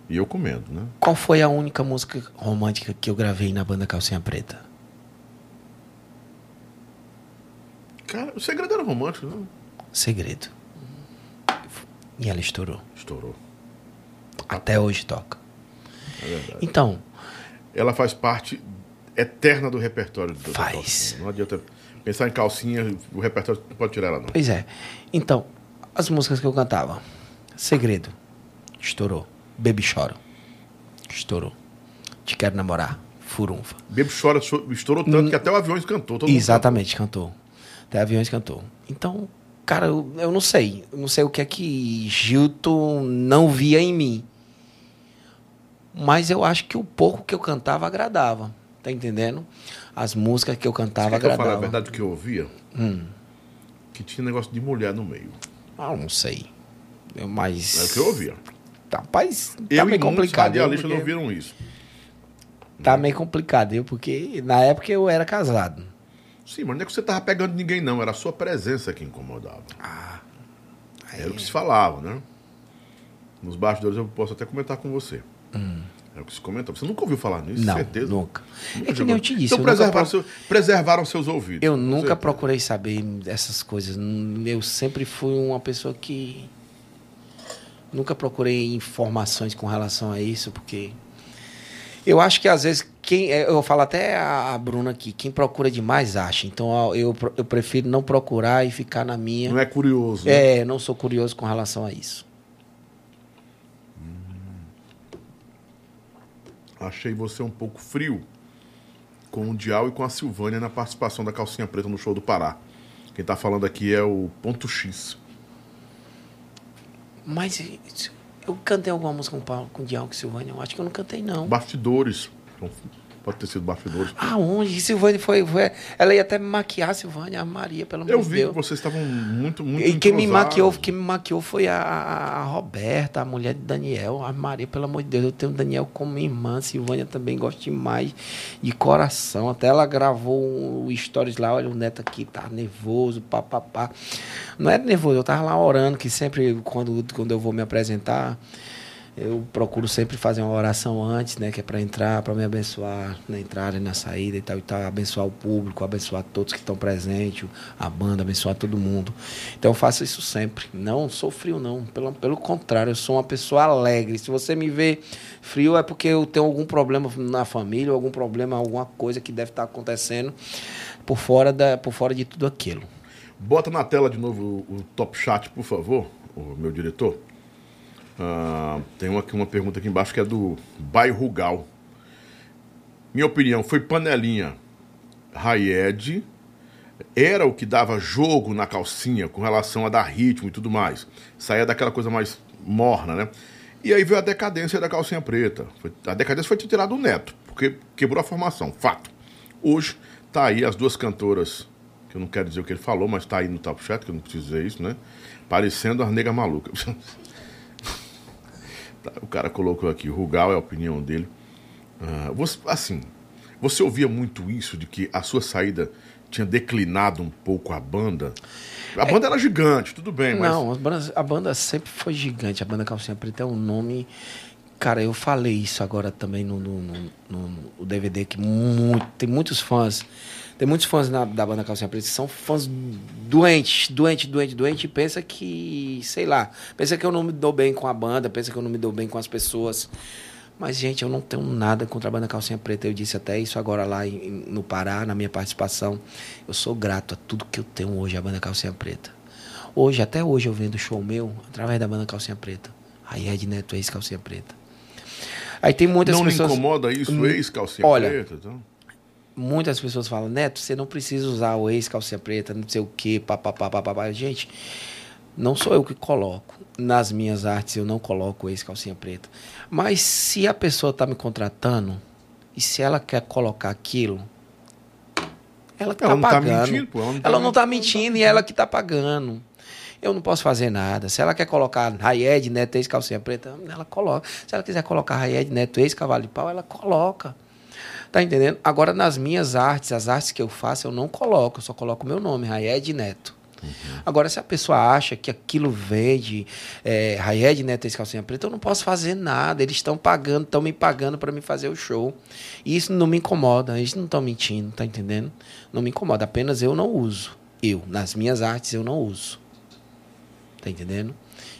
E eu comendo, né? Qual foi a única música romântica que eu gravei na banda Calcinha Preta? Cara, o segredo era romântico, né? Segredo. E ela estourou. Estourou. Até hoje toca. É verdade. Então, Ela faz parte eterna do repertório do da Faz. calcinha. Não adianta pensar em calcinha, o repertório não pode tirar ela, não. pois é. Então, as músicas que eu cantava. Segredo. Estourou. Baby Choro. Estourou. Te quero namorar. Furunfa. Bebo Chora cho- estourou tanto que até o Aviões cantou. Exatamente, cantou. Até Aviões cantou. Então, cara, eu, eu não sei. Eu não sei o que é que Gilton não via em mim. Mas eu acho que o pouco que eu cantava agradava. Tá entendendo? As músicas que eu cantava Quer que eu fale a verdade do que eu ouvia? Hum. Que tinha negócio de mulher no meio. Ah, não sei. Eu, mas. É o que eu ouvia. Rapaz, tá eu meio e complicado. viu? radialistas não Porque- viram isso. Tá meio complicado, viu? Porque na época eu era casado. Sim, mas não é que você tava pegando ninguém, não. Era a sua presença que incomodava. Ah. Era o que se falava, né? Nos bastidores eu posso até comentar com você. Era o que se comentava. Você nunca ouviu falar nisso? Hum. Não, certeza? nunca. É Nunca que chegou. nem eu te disse. Então preservaram, pro- seu- preservaram seus ouvidos. Eu nunca certeza. procurei saber dessas coisas. Eu sempre fui uma pessoa que nunca procurei informações com relação a isso, porque eu acho que às vezes quem eu falo até a a Bruna aqui, quem procura demais acha. Então eu, eu prefiro não procurar e ficar na minha. Não é curioso. né? É, não sou curioso com relação a isso. Achei você um pouco frio com o Dial e com a Silvânia na participação da Calcinha Preta no show do Pará. Quem tá falando aqui é o Ponto X. Mas eu cantei alguma música com, com Dialgo e Silvânia? Eu acho que eu não cantei, não. Bastidores. Pode ter sido bastidores. Aonde? Silvânia foi, foi. Ela ia até me maquiar, Silvânia, a Maria, pelo amor Eu de vi Deus. que vocês estavam muito, muito E quem me maquiou, quem me maquiou foi a, a Roberta, a mulher de Daniel, a Maria, pelo amor de Deus. Eu tenho o Daniel como irmã, Silvânia também gosto demais de coração. Até ela gravou um stories lá, olha o neto aqui, tá nervoso, papapá. Não era nervoso, eu tava lá orando, que sempre, quando, quando eu vou me apresentar, eu procuro sempre fazer uma oração antes, né? Que é para entrar, para me abençoar na entrada e na saída e tal e tal. Abençoar o público, abençoar todos que estão presentes, a banda, abençoar todo mundo. Então eu faço isso sempre. Não sou frio, não. Pelo, pelo contrário, eu sou uma pessoa alegre. Se você me vê frio, é porque eu tenho algum problema na família, algum problema, alguma coisa que deve estar acontecendo por fora, da, por fora de tudo aquilo. Bota na tela de novo o, o top chat, por favor, o meu diretor. Ah, tem uma, uma pergunta aqui embaixo que é do Bairro Gal. Minha opinião, foi panelinha. Rayed era o que dava jogo na calcinha com relação a dar ritmo e tudo mais. Saía daquela coisa mais morna, né? E aí veio a decadência da calcinha preta. Foi- a decadência foi tirada do neto, porque quebrou a formação, fato. Hoje tá aí as duas cantoras que eu não quero dizer o que ele falou, mas tá aí no top chat, que eu não preciso dizer isso, né? Parecendo as negas malucas. O cara colocou aqui, o Rugal é a opinião dele. Ah, você, assim, você ouvia muito isso de que a sua saída tinha declinado um pouco a banda? A banda era gigante, tudo bem, mas. Não, a banda, a banda sempre foi gigante. A banda Calcinha Preta é um nome. Cara, eu falei isso agora também no, no, no- no- no DVD, que muito, tem muitos fãs. Tem muitos fãs na- da banda Calcinha Preta que são fãs doentes, doente, doente, doente, e pensa que, sei lá, pensa que eu não me dou bem com a banda, pensa que eu não me dou bem com as pessoas. Mas, gente, eu não tenho nada contra a banda Calcinha Preta. Eu disse até isso agora lá em- no Pará, na minha participação. Eu sou grato a tudo que eu tenho hoje, a banda Calcinha Preta. Hoje, até hoje, eu vendo show meu através da banda Calcinha Preta. Aí é de Neto, ex-Calcinha Preta. Aí tem muitas não pessoas. incomoda isso, ex-calcinha preta? Então? Muitas pessoas falam, Neto, você não precisa usar o ex-calcinha preta, não sei o quê, papapá, papapá. Gente, não sou eu que coloco. Nas minhas artes eu não coloco o ex-calcinha preta. Mas se a pessoa está me contratando e se ela quer colocar aquilo, ela que Ela tá não tá pagando. mentindo, pô, ela não tá não tá mentindo, mentindo e ela que tá pagando. Eu não posso fazer nada. Se ela quer colocar Raied, Neto, ex-calcinha preta, ela coloca. Se ela quiser colocar Raied, Neto, ex-cavalo de pau, ela coloca. Tá entendendo? Agora, nas minhas artes, as artes que eu faço, eu não coloco, eu só coloco o meu nome, Raied Neto. Agora, se a pessoa acha que aquilo vende, é, Raied Neto e calcinha preta, eu não posso fazer nada. Eles estão pagando, estão me pagando para me fazer o show. E isso não me incomoda, eles não estão mentindo, tá entendendo? Não me incomoda, apenas eu não uso. Eu, nas minhas artes, eu não uso. Tá entendendo?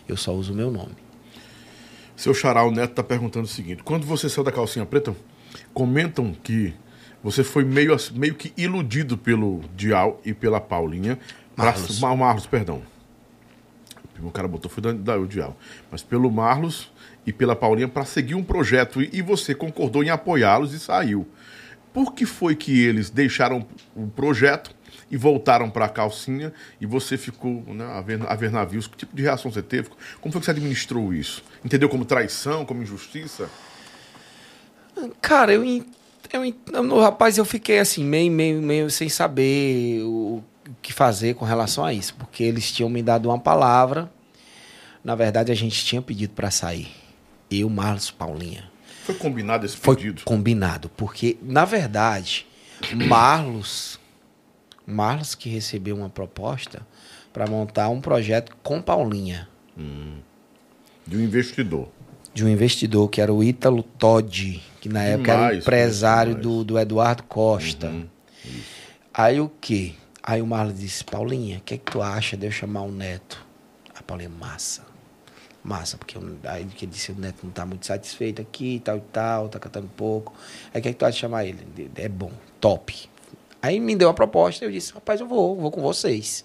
Eu só uso o meu nome. Seu o Neto tá perguntando o seguinte: quando você saiu da calcinha preta, comentam que você foi meio, meio que iludido pelo Dial e pela Paulinha. pra- Marlos. Ma- Marlos, perdão. O cara botou foi da, da o Dial. Mas pelo Marlos e pela Paulinha para seguir um projeto. E, e você concordou em apoiá-los e saiu. Por que foi que eles deixaram o projeto e voltaram para a calcinha e você ficou né, a, ver, a ver navios? Que tipo de reação você teve? Como foi que você administrou isso? Entendeu como traição, como injustiça? Cara, eu, eu, eu- rapaz, eu fiquei assim, meio, meio, meio sem saber o que fazer com relação a isso, porque eles tinham me dado uma palavra. Na verdade, a gente tinha pedido para sair. Eu, Marlos Paulinha. Foi combinado esse Foi pedido? combinado, porque, na verdade, Marlos, Marlos que recebeu uma proposta para montar um projeto com Paulinha, De um investidor. De um investidor que era o Ítalo Todd, que na época era Demais, empresário demais. do, do Eduardo Costa. Aí o quê? Aí o Marlos disse, Paulinha, o que, é que tu acha de eu chamar o Neto? A Paulinha, massa. Massa, porque eu- aí que ele disse, o Neto não tá muito satisfeito aqui, tal e tal, tá cantando pouco. Aí o que, é que tu acha de chamar ele? Ele, É bom, top. Aí me deu a proposta, eu disse, rapaz, eu vou, vou com vocês.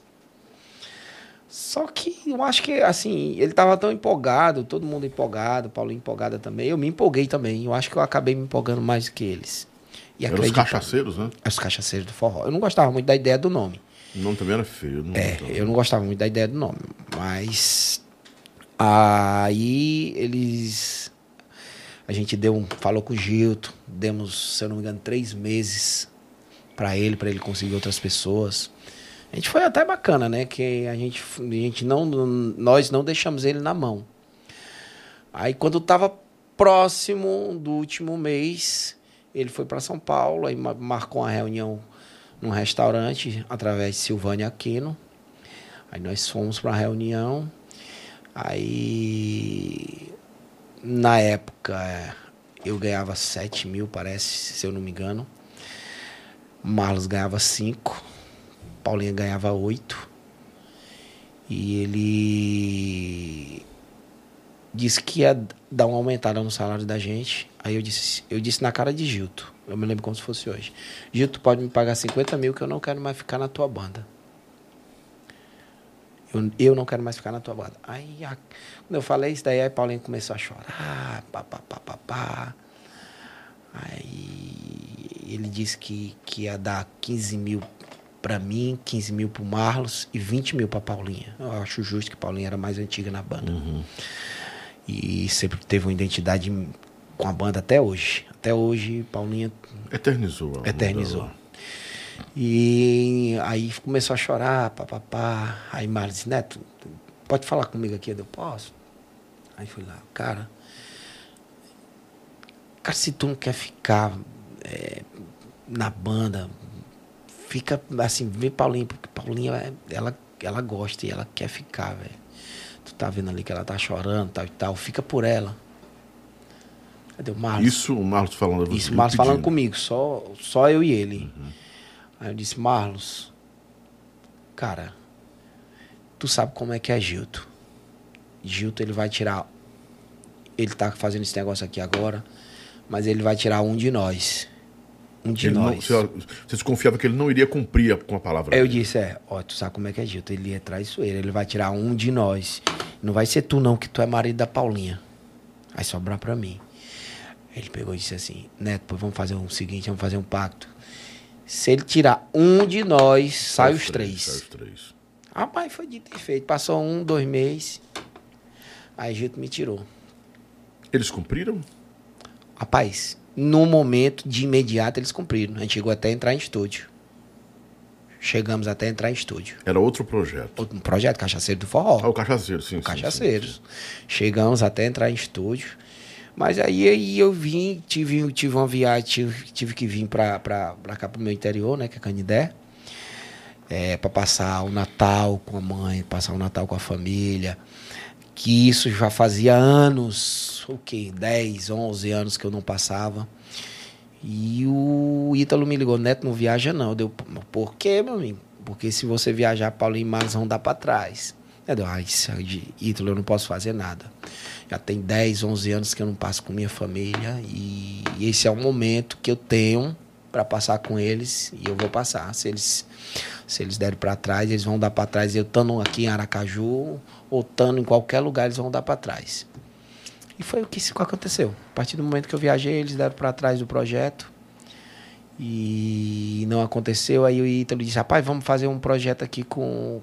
Só que eu acho que, assim, ele tava tão empolgado, todo mundo empolgado, Paulinho empolgada também. Eu me empolguei também. Eu acho que eu acabei me empolgando mais do que eles. E Eram os cachaceiros, né? Os cachaceiros do forró. Eu não gostava muito da ideia do nome. O nome também era feio. Não É, gostava. eu não gostava muito da ideia do nome. Mas aí eles. A gente deu um. Falou com o Gilto, demos, se eu não me engano, três meses para ele, para ele conseguir outras pessoas. A gente foi até bacana, né? Que a gente, a gente não. Nós não deixamos ele na mão. Aí quando tava próximo do último mês, ele foi para São Paulo, ma- marcou uma reunião num restaurante através de Silvânia Aquino. Aí nós fomos para a reunião. Aí na época eu ganhava 7 mil, parece, se eu não me engano. Marlos ganhava 5. Paulinha ganhava 8. E ele disse que ia dar uma aumentada no salário da gente. Aí eu disse, eu disse na cara de Gilto. Eu me lembro como se fosse hoje. Gilto, pode me pagar 50 mil que eu não quero mais ficar na tua banda. Eu, eu não quero mais ficar na tua banda. Aí, a- quando eu falei isso daí, aí Paulinho começou a chorar. Pá, pá, pá, pá, pá. Aí ele disse que, que ia dar 15 mil pra mim, 15 mil pro Marlos e 20 mil pra Paulinha. Eu acho justo que Paulinha era mais antiga na banda. E sempre teve uma identidade com a banda até hoje. Até hoje, Paulinha Eternizou. a eternizou. banda. E aí começou a chorar, papapá. Aí Marlon disse, Neto, pode falar comigo aqui? Eu posso. Aí fui lá, cara. Cara, se tu não quer ficar é, na banda, fica assim, vê Paulinha, porque Paulinha, é- ela, ela gosta e ela quer ficar, velho. Tu tá vendo ali que ela tá chorando, tal e tal, fica por ela. Cadê o Marlon? Isso o Marlos falando. Isso, lhe Marlos falando comigo, só, só eu e ele. Uhum. Aí eu disse, Marlos, cara, tu sabe como é que é Gilto. Gilto, ele vai tirar. Ele tá fazendo esse negócio aqui agora, mas ele vai tirar um de nós. Um de Ele não, nós. você, você desconfiava que ele não iria cumprir com a palavra Aí eu dele. disse, é, ó, tu sabe como é que é Gilto, ele é traiçoeiro, ele vai tirar um de nós. Não vai ser tu não, que tu é marido da Paulinha. Vai sobrar pra mim. Ele pegou e disse assim, Neto, pô, vamos fazer o seguinte, vamos fazer um pacto. Se ele tirar um de nós, sai os três. Sai os três. Rapaz, foi dito e feito. Passou um, dois meses. Aí Gilto me tirou. Eles cumpriram? Rapaz, no momento, de imediato, eles cumpriram. A gente chegou até a entrar em estúdio. Chegamos até a entrar em estúdio. Era outro projeto. Um projeto Cachaceiro do Forró. Ah, o Cachaceiro, sim. sim, Cachaceiros. Chegamos até entrar em estúdio. Mas aí, aí eu vim, tive, tive uma viagem, tive, tive que vir pra cá pro meu interior, né? Que é Canidé. É, para passar o Natal com a mãe, passar o Natal com a família. Que isso já fazia anos, o quê? 10, 11 anos que eu não passava. E o Ítalo me ligou, Neto, não viaja não. Deu, por quê, meu amigo? Porque se você viajar, Paulinho e vão dar pra trás. Eu deu, ai, isso de Ítalo, eu não posso fazer nada. Já tem 10, 11 anos que eu não passo com minha família e esse é o momento que eu tenho para passar com eles e eu vou passar. Se eles se eles derem para trás, eles vão dar para trás. Eu estando aqui em Aracaju ou estando em qualquer lugar, eles vão dar para trás. E foi o que aconteceu. A partir do momento que eu viajei, eles deram para trás do projeto. E não aconteceu. Aí o Ítalo disse: Rapaz, vamos fazer um projeto aqui com.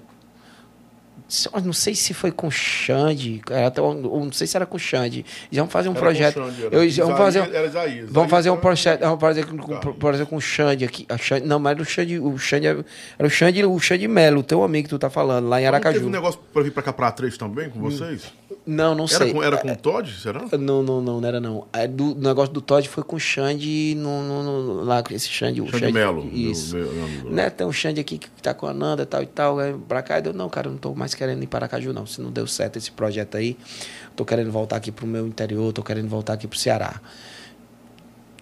Não sei se foi com o Xande, era até, ou não sei se era com o Xande. Eles vão fazer um Era projeto. Xande, era. Eu, vamos Isaías- fazer, era Isaías. Isaías fazer um projeto, vamos fazer com, com, exemplo, com o Xande aqui. Xande, não, mas o Xande, o Xande era era o Xande, o Xande Melo, o teu amigo que tu tá falando, lá em Não teve Aracaju. um negócio pra vir pra cá pra três também com vocês? Não, não Era sei. com, era com o Todd, será? Não, não, não, não era não. É do, o negócio do Todd foi com o Xande no, no, no- lá com esse Xande. o Xande Melo, meu- Isso. meu- meu lá. né, tem um Xande aqui que tá com a Nanda e tal e tal. Aí pra cá, eu não, cara, eu não tô mais querendo ir para Aracaju, não. Se não deu certo esse projeto aí, tô querendo voltar aqui pro meu interior, tô querendo voltar aqui pro Ceará.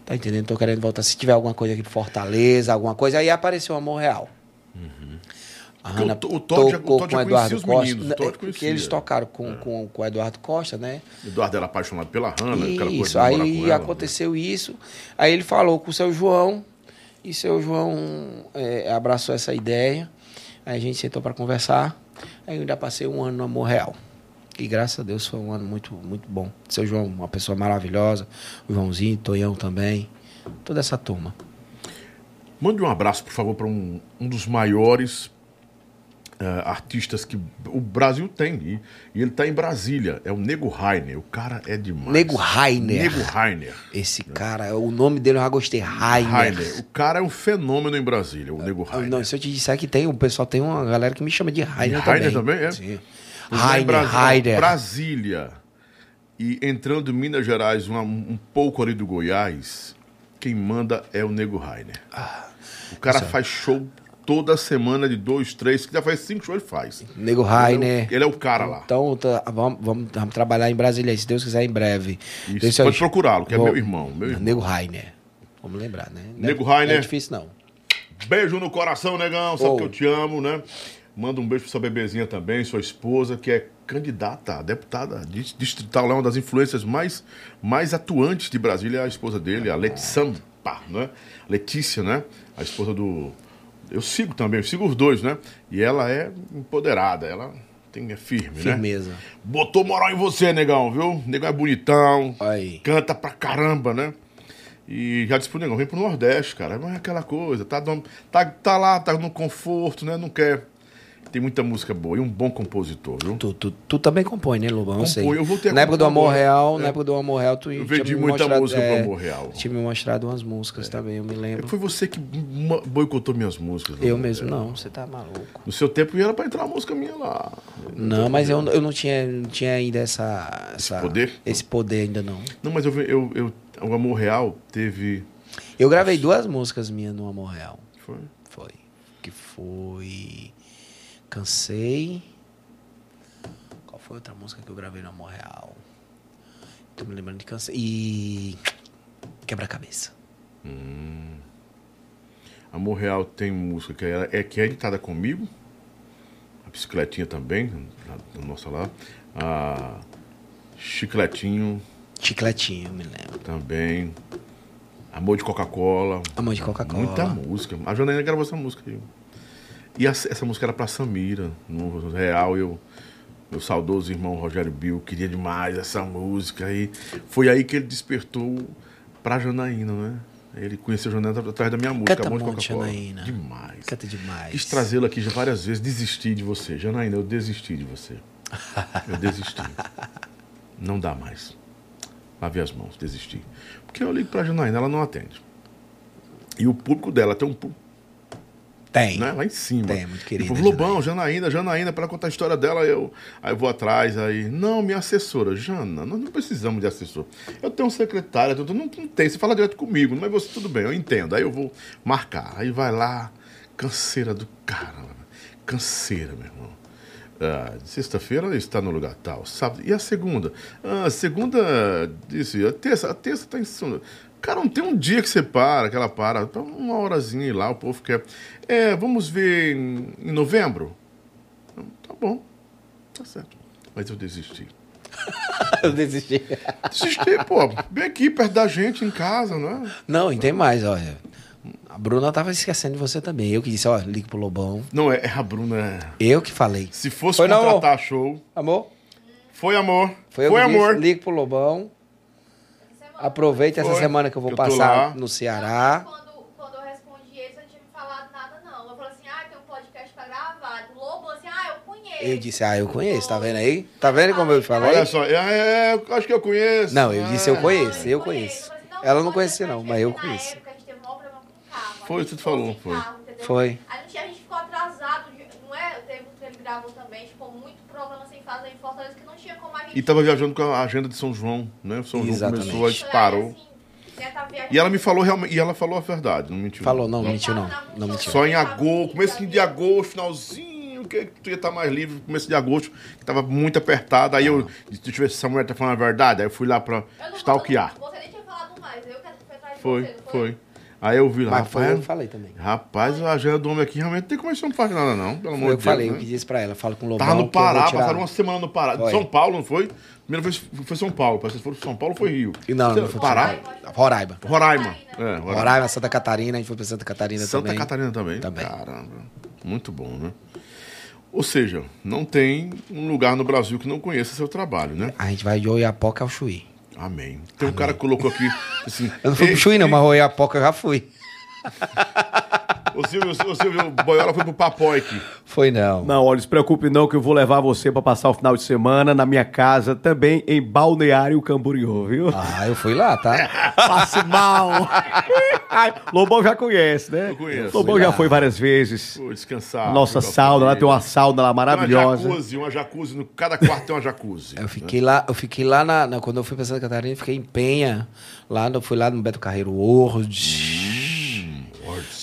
Tá entendendo? Tô querendo voltar. Se tiver alguma coisa aqui pro Fortaleza, alguma coisa, aí apareceu o Amor Real. Porque Hanna o To- o Todd já- o Todd com já Eduardo os Costa. meninos, né, Todd porque conhecia. eles tocaram com, com, com o Eduardo Costa, né? Eduardo era apaixonado pela Hannah, aquela coisa Isso, aí ela. aconteceu isso. Aí ele falou com o seu João, e seu João é, abraçou essa ideia. Aí a gente sentou para conversar. Aí eu ainda passei um ano no Amor Real. E graças a Deus foi um ano muito, muito bom. Seu João, uma pessoa maravilhosa. O Joãozinho, Tonhão também. Toda essa turma. Mande um abraço, por favor, para um, um dos maiores eh, artistas que o Brasil tem. E, e ele está em Brasília. É o Nego Rainer. O cara é demais. Nego Rainer. Nego Rainer. Esse cara, o nome dele eu já gostei. Rainer. Rainer. O cara é um fenômeno em Brasília, o Nego Ah, Rainer. Não, se eu te disser que tem, o pessoal tem uma galera que me chama de Rainer, Rainer também. também, é? Sim. Rainer, Brasília, Rainer. Brasília. E entrando em Minas Gerais, uma- um pouco ali do Goiás, quem manda é o Nego Rainer. o cara faz show toda semana de dois, três, que já faz cinco shows, ele faz. Nego Ele é o- Rainer. Ele é o cara lá. Então, tá, vamos, vamos, vamos trabalhar em Brasília, se Deus quiser, em breve. Isso, Esse é o- pode procurá-lo, que é Vou- meu irmão. Meu irmão. Nego Rainer. Vamos lembrar, né? É- Nego Rainer. Não é difícil, não. Beijo no coração, negão. Sabe Oh. que eu te amo, né? Manda um beijo pra sua bebezinha também, sua esposa, que é candidata a deputada dis- distrital, é uma das influências mais, mais atuantes de Brasília, é a esposa dele, a Letícia, né? Letícia, né? A esposa do. Eu sigo também, eu sigo os dois, né? E ela é empoderada, ela tem, é firme, né? Firmeza. Botou moral em você, negão, viu? Negão é bonitão, Aí. canta pra caramba, né? E já disse pro negão, vem pro Nordeste, cara. Não é aquela coisa, tá, tá, tá lá, tá no conforto, né? Não quer. Tem muita música boa e um bom compositor, viu? Tu, tu, tu também compõe, né, Lobão? Eu sei. Compõe, eu voltei a Na época do Amor. Real, É. na época do Amor Real, tu Eu vendi muita música é, pro Amor Real. Tinha me mostrado umas músicas também, eu me lembro. Foi você que boicotou minhas músicas. Eu né? mesmo, não, você tá maluco. No seu tempo era pra entrar uma música minha lá. Não, mas eu, eu não, tinha, não tinha ainda essa, essa. poder? Esse poder ainda não. Não, mas eu, eu, eu- o Amor Real teve. Eu gravei duas músicas minhas no Amor Real. Foi. Foi. Que foi. Cansei. Qual foi outra música que eu gravei no Amor Real? Tô me lembrando de Cansei. E. Quebra-cabeça. Amor Real tem música que é, é que é editada comigo. A bicicletinha também, na nossa lá. A Chicletinho Chicletinho, me lembro. também. Amor de Coca-Cola. Amor de Coca-Cola. Muita música. A Janaína gravou essa música aí. E essa, música era pra Samira. No Real, eu. Meu saudoso irmão Rogério Bill queria demais essa música. E foi aí que ele despertou pra Janaína, né? Ele conheceu a Janaína através da minha música, Canta Amor de Coca-Cola. Janaína. Demais. Canta demais. Quis trazê-la aqui já várias vezes, desisti de você. Janaína, eu desisti de você. Eu desisti. Não dá mais. Lavei as mãos, desisti. Porque eu ligo pra Janaína, ela não atende. E o público dela tem um público Tem. né, lá em cima. Tem, muito querida, o povo, Lobão, Janaína, Janaína, para contar a história dela, eu, aí eu vou atrás, aí, não, minha assessora, Jana, nós não precisamos de assessor. Eu tenho um secretário, eu não, não tem, você fala direto comigo, mas você, tudo bem, eu entendo. Aí eu vou marcar, aí vai lá, canseira do caramba, canseira, meu irmão. Ah, sexta-feira está no lugar tal, sábado. E a segunda? Ah, segunda, disse, a terça, a terça está em. Cara, não tem um dia que você para, que ela para, tá uma horazinha lá, o povo quer. É, vamos ver em, em novembro? Tá bom, tá certo. Mas eu desisti. eu desisti. Desisti, pô, bem aqui perto da gente, em casa, não é? Não, e tem mais, olha. A Bruna tava esquecendo de você também. Eu que disse, ó, ligue pro Lobão. Não, é, é a Bruna. Eu que falei. Se fosse Foi não, amor? contratar show. Amor? Foi amor. Foi, eu Foi que disse, amor. ligue pro Lobão. Aproveite essa semana que eu vou que eu passar lá. no Ceará. Quando, quando eu respondi eles, eu não tinha me falado nada, não. Eu falei assim, ah, tem um podcast pra gravar. Do Lobo, assim, ah, eu conheço. Eu disse, ah, eu conheço, tá vendo aí? Tá vendo como eu falei? Olha só, é, é, eu acho que eu conheço. Não, eu disse, eu Ah, conheço, eu conheço. Ela não conhecia não, mas eu conheço. Na época a gente teve um maior problema com o carro. Foi, ficou falou, foi. carro, entendeu? Foi. A gente ficou atrasado, não é? Teve um que ele gravou também, ficou muito problema sem fazer em Fortaleza, E tava viajando com a agenda de São João, né? O São João Exatamente. começou, aí disparou. Tá E ela me falou realmente, e ela falou a verdade, não mentiu. Falou, não, não mentiu não. Não mentiu. Só em agosto, começo de agosto, finalzinho, que tu ia estar mais livre, começo de agosto, que tava muito apertado. Aí eu disse, deixa eu ver se essa mulher tá falando a verdade. Aí eu fui lá pra stalkear. Você nem tinha falado mais, eu que fui atrás de Foi, você, foi. Aí eu vi lá, Mas foi, eu falei também. rapaz, a agenda do homem aqui realmente tem como isso não faz nada não, pelo amor Foi eu de Deus. falei, eu né? pedi isso pra ela. Fala com o Lobão Tava no eu Pará, tirar- passaram uma semana no Pará. Foi. São Paulo, não foi? Primeira vez foi São Paulo, parece que foram São Paulo foi Rio. E Não, não foi Pará? Roraima. Roraima. É, Roraima. Roraima, Santa Catarina, a gente foi pra Santa Catarina Santa também. Catarina também. Também. Caramba. Muito bom, né? Ou seja, não tem um lugar no Brasil que não conheça seu trabalho, né? A gente vai de Oiapoca ao Chuí. Amém. Tem um cara que colocou aqui assim. Eu não fui pro "Ei, Chuí não, mas Oiapoca eu já fui. O Silvio, o Silvio Boiola foi pro Papoique. Foi não. Não, olha, se preocupe não que eu vou levar você pra passar o final de semana na minha casa, também em Balneário Camboriú, viu? Ah, eu fui lá, tá? Passe mal. Ai, Lobão já conhece, né? Eu conheço. Lobão já lá. foi várias vezes. Vou descansar. Nossa sauna, lá tem uma sauna lá maravilhosa. Uma jacuzzi, uma jacuzzi. No, cada quarto tem uma jacuzzi. Eu fiquei lá, eu fiquei lá na, na- quando eu fui pra Santa Catarina, eu fiquei em Penha. Lá, eu fui lá no Beto Carreiro World.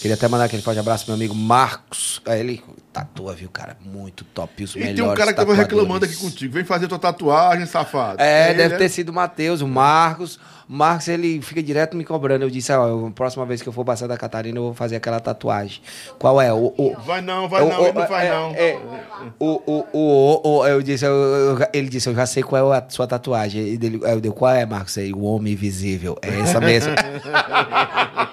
Queria até mandar aquele forte abraço meu amigo Marcos. Aí ele tatua, viu, cara? Muito top. Os E melhores tem um cara que tava reclamando aqui contigo. Vem fazer tua tatuagem, safado. É, deve ter sido o Matheus, o Marcos. O Marcos, ele fica direto me cobrando. Eu disse, ó, a próxima vez que eu for pra Santa Catarina, eu vou fazer aquela tatuagem. Qual é? O, o, Vai não, vai o- não, o- ele não faz é, não. é, o, o, o, o, eu disse, eu- ele disse, eu já sei qual é a sua tatuagem. E dele, eu dei, qual é, Marcos? Aí, o Homem Invisível. É essa mesmo.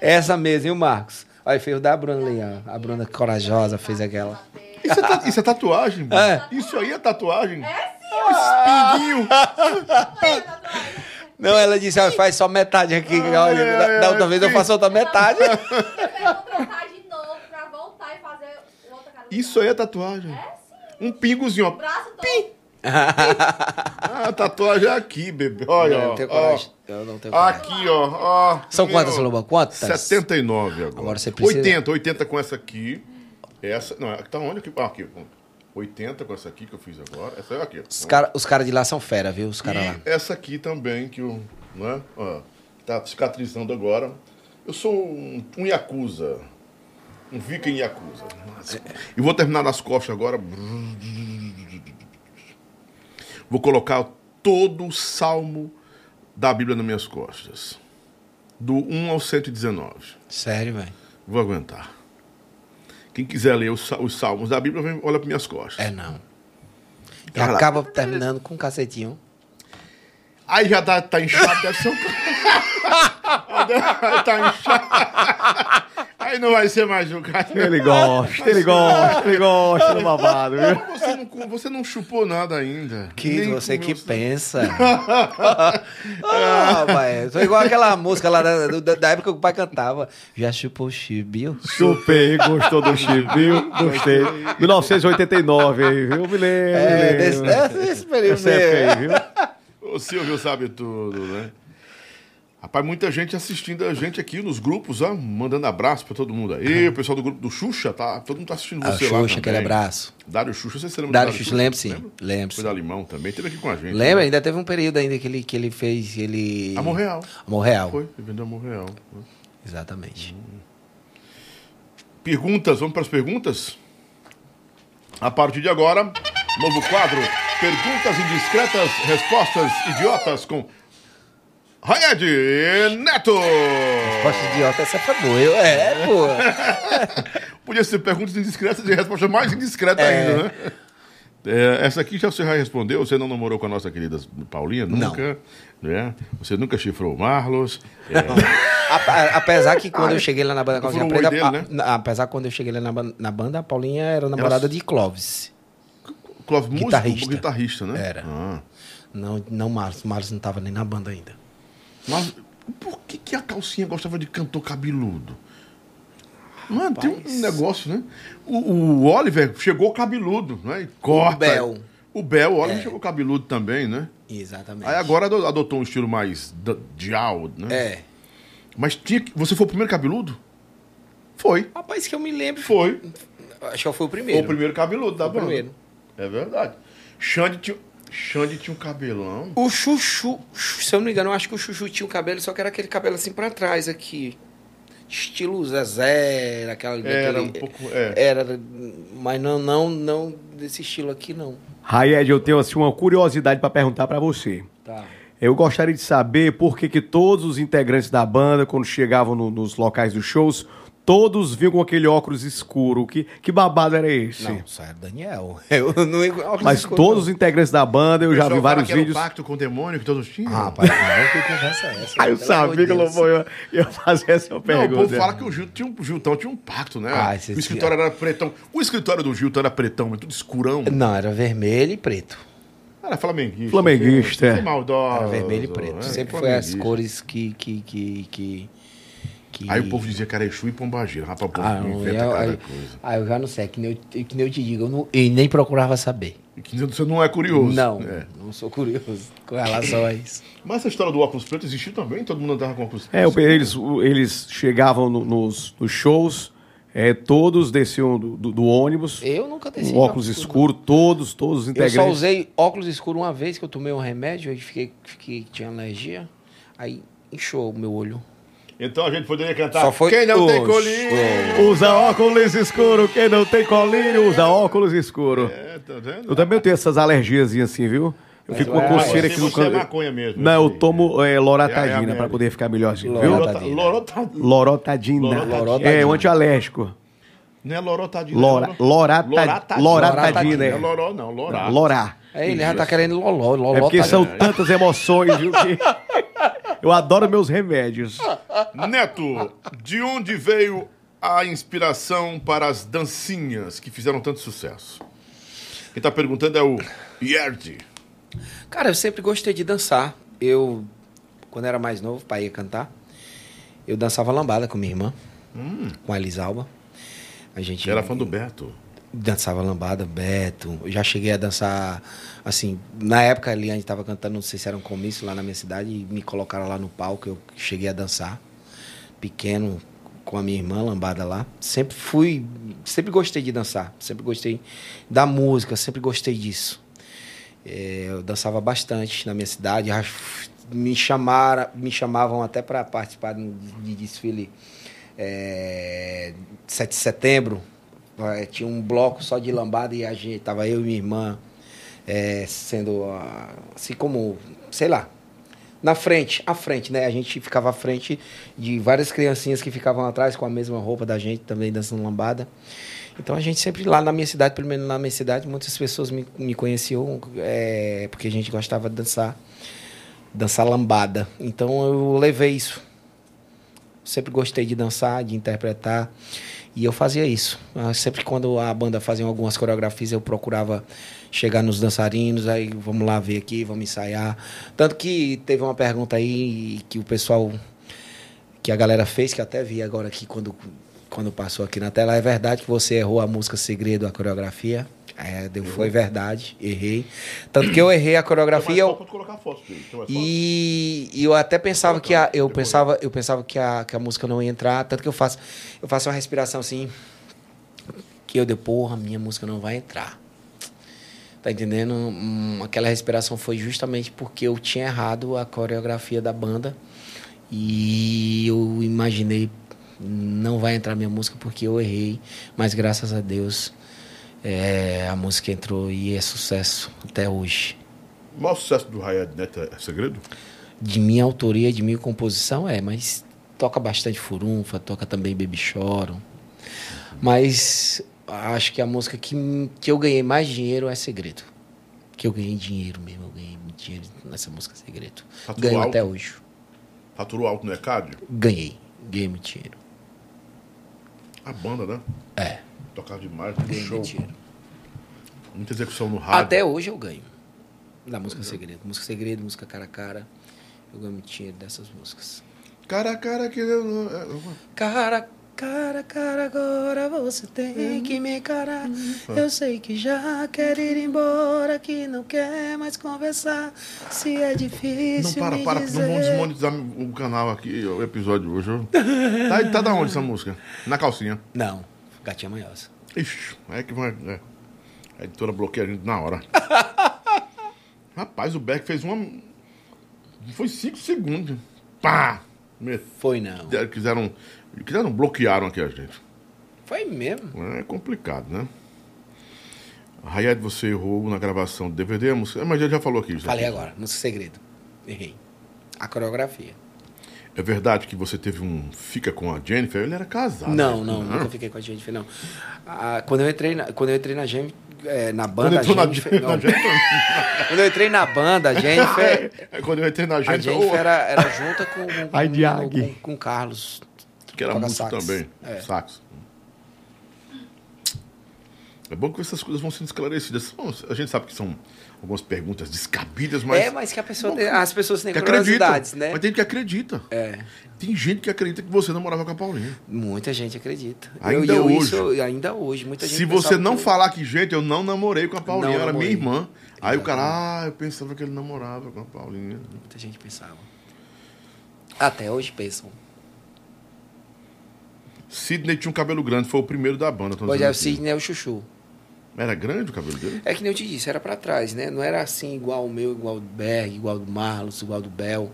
essa mesmo, e o Marcos? Aí fez o da Bruna ali, ó. A Bruna corajosa fez aquela. Isso é, ta- isso é tatuagem? mano? É. Isso aí é tatuagem? É sim. Espinguinho. Não, ela disse, ó, faz só metade aqui. Olha, ai, da, da outra vez eu faço outra metade. Você vai trocar de novo pra voltar e fazer outra cara. Isso aí é tatuagem. Um pingozinho, ó. O braço todo. Ah, a tatuagem é aqui, bebê. Olha, eu ó. não tenho ó. Eu não tenho. Aqui, ó. ó. São Aqui, quantas. Lobão? Quantas? 79 agora. Agora você precisa- 80, 80 com essa aqui. Essa, não, tá onde aqui? Ah, aqui. ó. 80 com essa aqui que eu fiz agora. Essa é aqui. Os caras cara de lá são fera, viu? Os caras lá. Essa aqui também, que eu. Né? Ó, tá cicatrizando agora. Eu sou um, um Yakuza. Um viking Yakuza. E vou terminar nas costas agora. Vou colocar todo o salmo da Bíblia nas minhas costas. Do 1 ao 119. Sério, velho. Vou aguentar. Quem quiser ler os, os salmos da Bíblia, vem, olha para minhas costas. É não. E acaba terminando com um cacetinho. Aí já tá, tá inchado, deve ser um. tá inchado. Aí não vai ser mais um cara. Ele gosta, ele gosta, ele gosta do babado, viu? Você não, você não chupou nada ainda. Que Nem você que sa- pensa. ah, pai, sou igual aquela música lá da, da- da época que o pai cantava. Já chupou chibio? Chupei, gostou do chip, viu? Gostei. 1989 aí, viu? Me lembro. É, me desse, lembro. é, desse período Essa mesmo. aí, viu? O Silvio sabe tudo, né? Rapaz, muita gente assistindo a gente aqui nos grupos, ó, mandando abraço pra todo mundo aí. O pessoal do grupo do Xuxa, tá? Todo mundo tá assistindo Ah, você lá. Xuxa, aquele abraço. Dário Xuxa, você se lembra Dário do Xuxa, lembro sim. Lembro Foi da Limão também, teve aqui com a gente. Lembra? Ainda teve um período ainda que ele, que ele fez. Ele... Amor Real. Amor Real. Foi, ele vendeu Amor Real. Exatamente. Perguntas, vamos para as perguntas? A partir de agora, novo quadro: Perguntas indiscretas, respostas idiotas com Rayed Neto. Poxa, idiota, essa foi boa. Eu, é, pô. Podia ser perguntas indiscretas e resposta mais indiscreta É. ainda, né? É, essa aqui já você já respondeu. Você não namorou com a nossa querida Paulinha? Nunca. Né? Você nunca chifrou o Marlos. É, Apesar que quando eu cheguei lá na banda dele, a- né? apesar quando eu cheguei lá na, na banda, a Paulinha era namorada de Clóvis. Clóvis, músico, Guitarrista. guitarrista, né? Era. Ah. Não, não Marlos. Marlos não tava nem na banda ainda. Mas por que, que a calcinha gostava de cantor cabeludo? Mano, tem um negócio, né? O, o Oliver chegou cabeludo, né? E corta. Bel. O Bel, o Oliver É. chegou cabeludo também, né? Exatamente. Aí agora ado- adotou um estilo mais dial, né? É. Mas tinha que... Você foi o primeiro cabeludo? Foi. Rapaz, que eu me lembro. Foi. Acho que eu fui o Foi primeiro. o primeiro cabeludo da Foi o banda. primeiro. É verdade. Xande tinha, Xande tinha um cabelão. O Chuchu, se eu não me engano, eu acho que o Chuchu tinha um cabelo, só que era aquele cabelo assim pra trás aqui. Estilo Zezé, era aquela. Era aquele- um pouco... É. Era, mas não, não, não desse estilo aqui, não. Rayed, eu tenho assim, uma curiosidade pra perguntar pra você. Tá. Eu gostaria de saber por que, que todos os integrantes da banda, quando chegavam no- nos locais dos shows, todos vinham com aquele óculos escuro. Que, que babado era esse? Não, só era Daniel. Eu não óculos Mas escuros, todos os integrantes da banda, eu O já vi vários que era vídeos. o pacto com o demônio que todos tinham. não. Ah, rapaz, não, que conversa é essa? Ah, eu sabia que eu não ia, ia fazer essa Não, o pergunta. povo fala que o Gil tinha um, o Giltão tinha um pacto, né? Ah, esse- o escritório era pretão. O escritório do Gilton era pretão, mas tudo escurão. Não, era vermelho e preto. Era flamenguista. Flamenguista, Sempre é. maldoso. Era vermelho e preto. é, Sempre foi as cores que. que, que, que, que- Aí o povo dizia que era Exu e Pombagira. Rapaz, o povo Ah, não, inventa eu, cada aí, coisa. ah, eu já não sei, é que nem eu, que nem eu te digo, eu, não, eu nem procurava saber. E que você não é curioso. Não, É. não sou curioso com relação a isso. Mas essa história do óculos preto existiu também? Todo mundo andava com óculos É, preto? o- eles, eles chegavam no- nos, nos shows, é, todos desciam do, do- do ônibus, Eu nunca desci. óculos escuros, todos, todos os Eu integrantes. só usei óculos escuros uma vez que eu tomei um remédio e fiquei, fiquei tinha alergia. Aí inchou o meu olho. Então a gente poderia cantar. Só foi Quem não tem hoje. colírio? Usa óculos escuro, quem não tem colírio, usa óculos escuro. É, tá vendo? Eu também tenho essas alergias assim, viu? Eu fico com uma é, coceira aqui no você é canto. maconha mesmo, Não, eu eu sei. tomo é, É a loratadina merda. pra poder ficar melhorzinho, viu? Lorota- Loratadina. Lorota- Loratadina. Loratadina. É, um antialérgico. Não é lorotadina. Lora- é lorata- loratadina. loratadina, Não é. é loró, não. Lorá. Lorá. É, ele já tá querendo loló. loló É porque são tantas emoções, viu? Que... Eu adoro meus remédios. Neto, de onde veio a inspiração para as dancinhas que fizeram tanto sucesso? Quem tá perguntando é o Yerdi. Cara, eu sempre gostei de dançar. Eu, quando era mais novo, pai ia cantar. Eu dançava lambada com minha irmã, com a Elisalba. A gente Era fã do Beto. Dançava lambada, Beto. Eu já cheguei a dançar, assim, na época ali a gente tava cantando, não sei se era um comício lá na minha cidade, e me colocaram lá no palco, eu cheguei a dançar. Pequeno, com a minha irmã, lambada lá. Sempre fui, sempre gostei de dançar, sempre gostei da música, sempre gostei disso. É, eu dançava bastante na minha cidade, me chamaram, me chamavam até para participar de, de desfile é, 7 de setembro. É, tinha um bloco só de lambada e a gente tava eu e minha irmã é, sendo assim como, sei lá, na frente, à frente, né? A gente ficava à frente de várias criancinhas que ficavam atrás com a mesma roupa da gente, também dançando lambada. Então a gente sempre lá na minha cidade, pelo menos na minha cidade, muitas pessoas me, me conheciam é, porque a gente gostava de dançar, dançar lambada. Então eu levei isso. Sempre gostei de dançar, de interpretar. E eu fazia isso. Ah, Sempre quando a banda fazia algumas coreografias, eu procurava chegar nos dançarinos, aí vamos lá ver aqui, vamos ensaiar. Tanto que teve uma pergunta aí que o pessoal, que a galera fez, que até vi agora aqui quando, quando passou aqui na tela. É verdade que você errou a música Segredo, a coreografia? É, deu, foi verdade, errei. Tanto que eu errei a coreografia. Eu- foto e, e eu até pensava que a, eu pensava, eu pensava que a, que a música não ia entrar, tanto que eu faço, eu faço uma respiração assim, que eu dei, porra, minha música não vai entrar. Tá entendendo? Hum, aquela respiração foi justamente porque eu tinha errado a coreografia da banda e eu imaginei não vai entrar minha música porque eu errei, mas graças a Deus é, a música entrou e é sucesso até hoje. O maior sucesso do Hayat Neto é segredo? De minha autoria, de minha composição, é, mas toca bastante furunfa, toca também Baby Choro. Mas acho que a música que, que eu ganhei mais dinheiro é Segredo. Que eu ganhei dinheiro mesmo, eu ganhei dinheiro nessa música Segredo. Faturou Ganho alto? até hoje. Faturou alto no ECAD? Ganhei. Ganhei muito dinheiro. A banda, né? É, Tocava demais, show. muito dinheiro. Muita execução no rádio. Até hoje eu ganho. Da música Segredo. Música Segredo, música Cara a Cara. Eu ganho muito dinheiro dessas músicas. Cara, cara, que... eu- Cara, cara, cara, agora você tem que me encarar. Eu sei que já quer ir embora, que não quer mais conversar. Se é Não, difícil para, me para, dizer... não vão desmonetizar o canal aqui, o episódio hoje. Tá, tá da onde essa música? Na calcinha. Não, Gatinha Manhosa. Ixi, é que vai. é. A editora bloqueia a gente na hora. Rapaz, o Beck fez uma. Foi cinco segundos. Pá! Foi não. Quiseram. Quiseram, bloquearam aqui a gente. Foi mesmo. É complicado, né? Rayed, você errou na gravação do DVD, a música. Mas já falou aqui. Falei agora, música Segredo. Errei. A coreografia. É verdade que você teve um fica com a Jennifer? Ele era casado. Não, né? não, nunca fiquei com a Jennifer, não. Ah, quando eu entrei na, quando eu entrei na, Gem- é, na Quando banda, a entrou na, Jennifer, Jennifer, não, na Jennifer. quando eu entrei na banda, a Jennifer, É, Quando eu entrei na a Jennifer, Jennifer oh, era, era junta com, com, com, com, com Carlos. que era músico sax. também. É. Sax. É bom que essas coisas vão sendo esclarecidas. Bom, A gente sabe que são algumas perguntas descabidas, mas. é, mas que a pessoa tem- as pessoas têm curiosidades, né? Mas tem gente que acredita. É, Tem gente que acredita que você namorava com a Paulinha. muita gente acredita. Ainda eu, eu, hoje. Isso, ainda hoje, muita gente Se você não que falar que, gente, eu não namorei com a Paulinha, Não era minha irmã. Aí o cara, ah, eu pensava que ele namorava com a Paulinha. Muita gente pensava. Até hoje pensam. Sidney tinha um cabelo grande, foi o primeiro da banda. Pois é, o. Sidney é o chuchu. Era grande o cabelo dele? É que nem eu te disse, era pra trás, né? Não era assim igual o meu, igual do Berg, igual do Marlos, igual do Bel.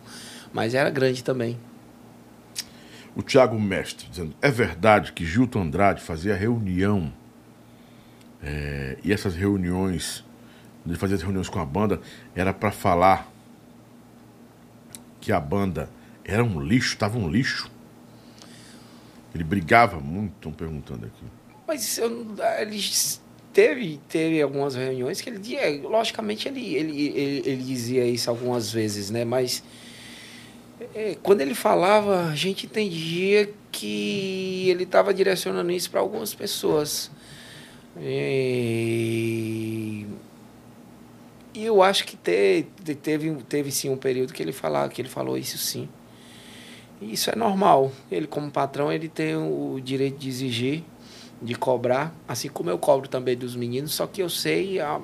Mas era grande também. O Thiago Mestre dizendo: é verdade que Gilton Andrade fazia reunião é, e essas reuniões, ele fazia as reuniões com a banda, era para falar que a banda era um lixo, estava um lixo. Ele brigava muito, estão perguntando aqui. Mas eu, não- ele teve, teve algumas reuniões que ele dizia, logicamente ele, ele, ele, ele dizia isso algumas vezes, né? Mas é, quando ele falava, a gente entendia que ele estava direcionando isso para algumas pessoas. E, e eu acho que te, te- teve, teve sim um período que ele falava, que ele falou isso sim. E Isso é normal. Ele, como patrão, ele tem o direito de exigir de cobrar, assim como eu cobro também dos meninos, só que eu sei a,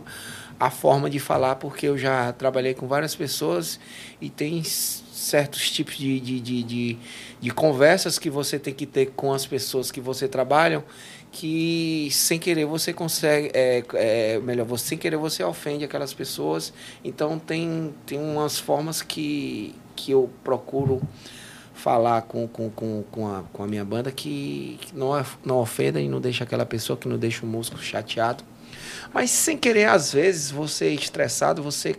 a forma de falar, porque eu já trabalhei com várias pessoas e tem certos tipos de, de, de, de, de conversas que você tem que ter com as pessoas que você trabalha, que sem querer você consegue, é, é, melhor, você, sem querer você ofende aquelas pessoas. Então tem, tem umas formas que, que eu procuro falar com, com, com, com, a, com a minha banda que, não, of- não ofenda e não deixa aquela pessoa, que não deixa o músico chateado. Mas sem querer, às vezes, você estressado, você,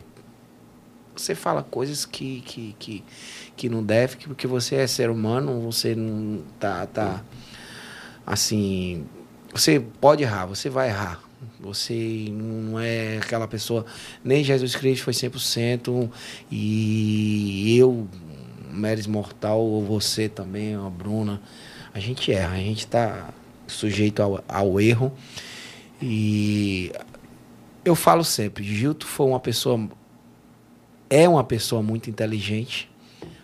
você fala coisas que, que, que, que não deve, que- porque você é ser humano, você não tá, tá assim. Você pode errar, você vai errar. Você não é aquela pessoa. Nem Jesus Cristo foi 100%. E eu, Meres Mortal, ou você também, a Bruna, a gente erra. A gente está sujeito ao, ao erro. E eu falo sempre: Gilto foi uma pessoa. É uma pessoa muito inteligente.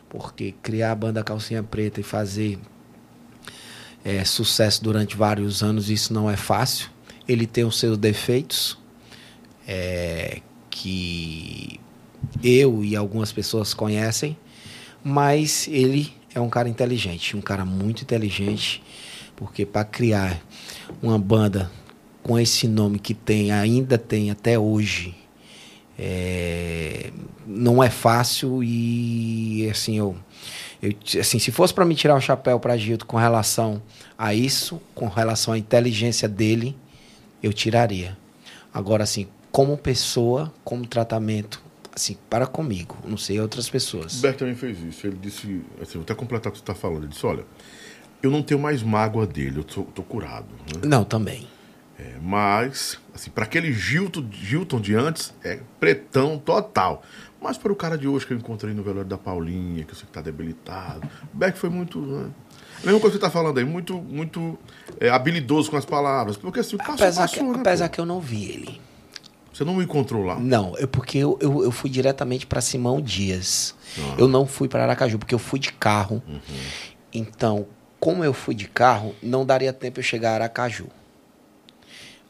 Porque criar a banda Calcinha Preta e fazer é, sucesso durante vários anos, isso não é fácil. Ele tem os seus defeitos, é, que eu e algumas pessoas conhecem, mas ele é um cara inteligente, um cara muito inteligente, porque para criar uma banda com esse nome que tem, ainda tem até hoje, é, não é fácil e assim eu, eu assim se fosse para me tirar o chapéu para Gildo com relação a isso, com relação à inteligência dele, eu tiraria. Agora assim, como pessoa, como tratamento, assim para comigo, não sei outras pessoas. O Berto também fez isso. Ele disse, assim, vou até completar o que você está falando. Ele disse: olha, eu não tenho mais mágoa dele, eu tô, tô curado. Né? Não, também. É, mas, assim, para aquele Gilton, Gilton de antes, é pretão total. Mas para o cara de hoje que eu encontrei no velório da Paulinha, que eu sei que tá debilitado, o Beck foi muito. Né? A mesma coisa que você tá falando aí, muito, muito é, habilidoso com as palavras. Porque assim, passou, Apesar, passou, que, né, apesar pô? que eu não vi ele. Você não me encontrou lá. Não, é porque eu, eu, eu fui diretamente para Simão Dias. Ah. Eu não fui para Aracaju, porque eu fui de carro. Então, como eu fui de carro, não daria tempo eu chegar a Aracaju.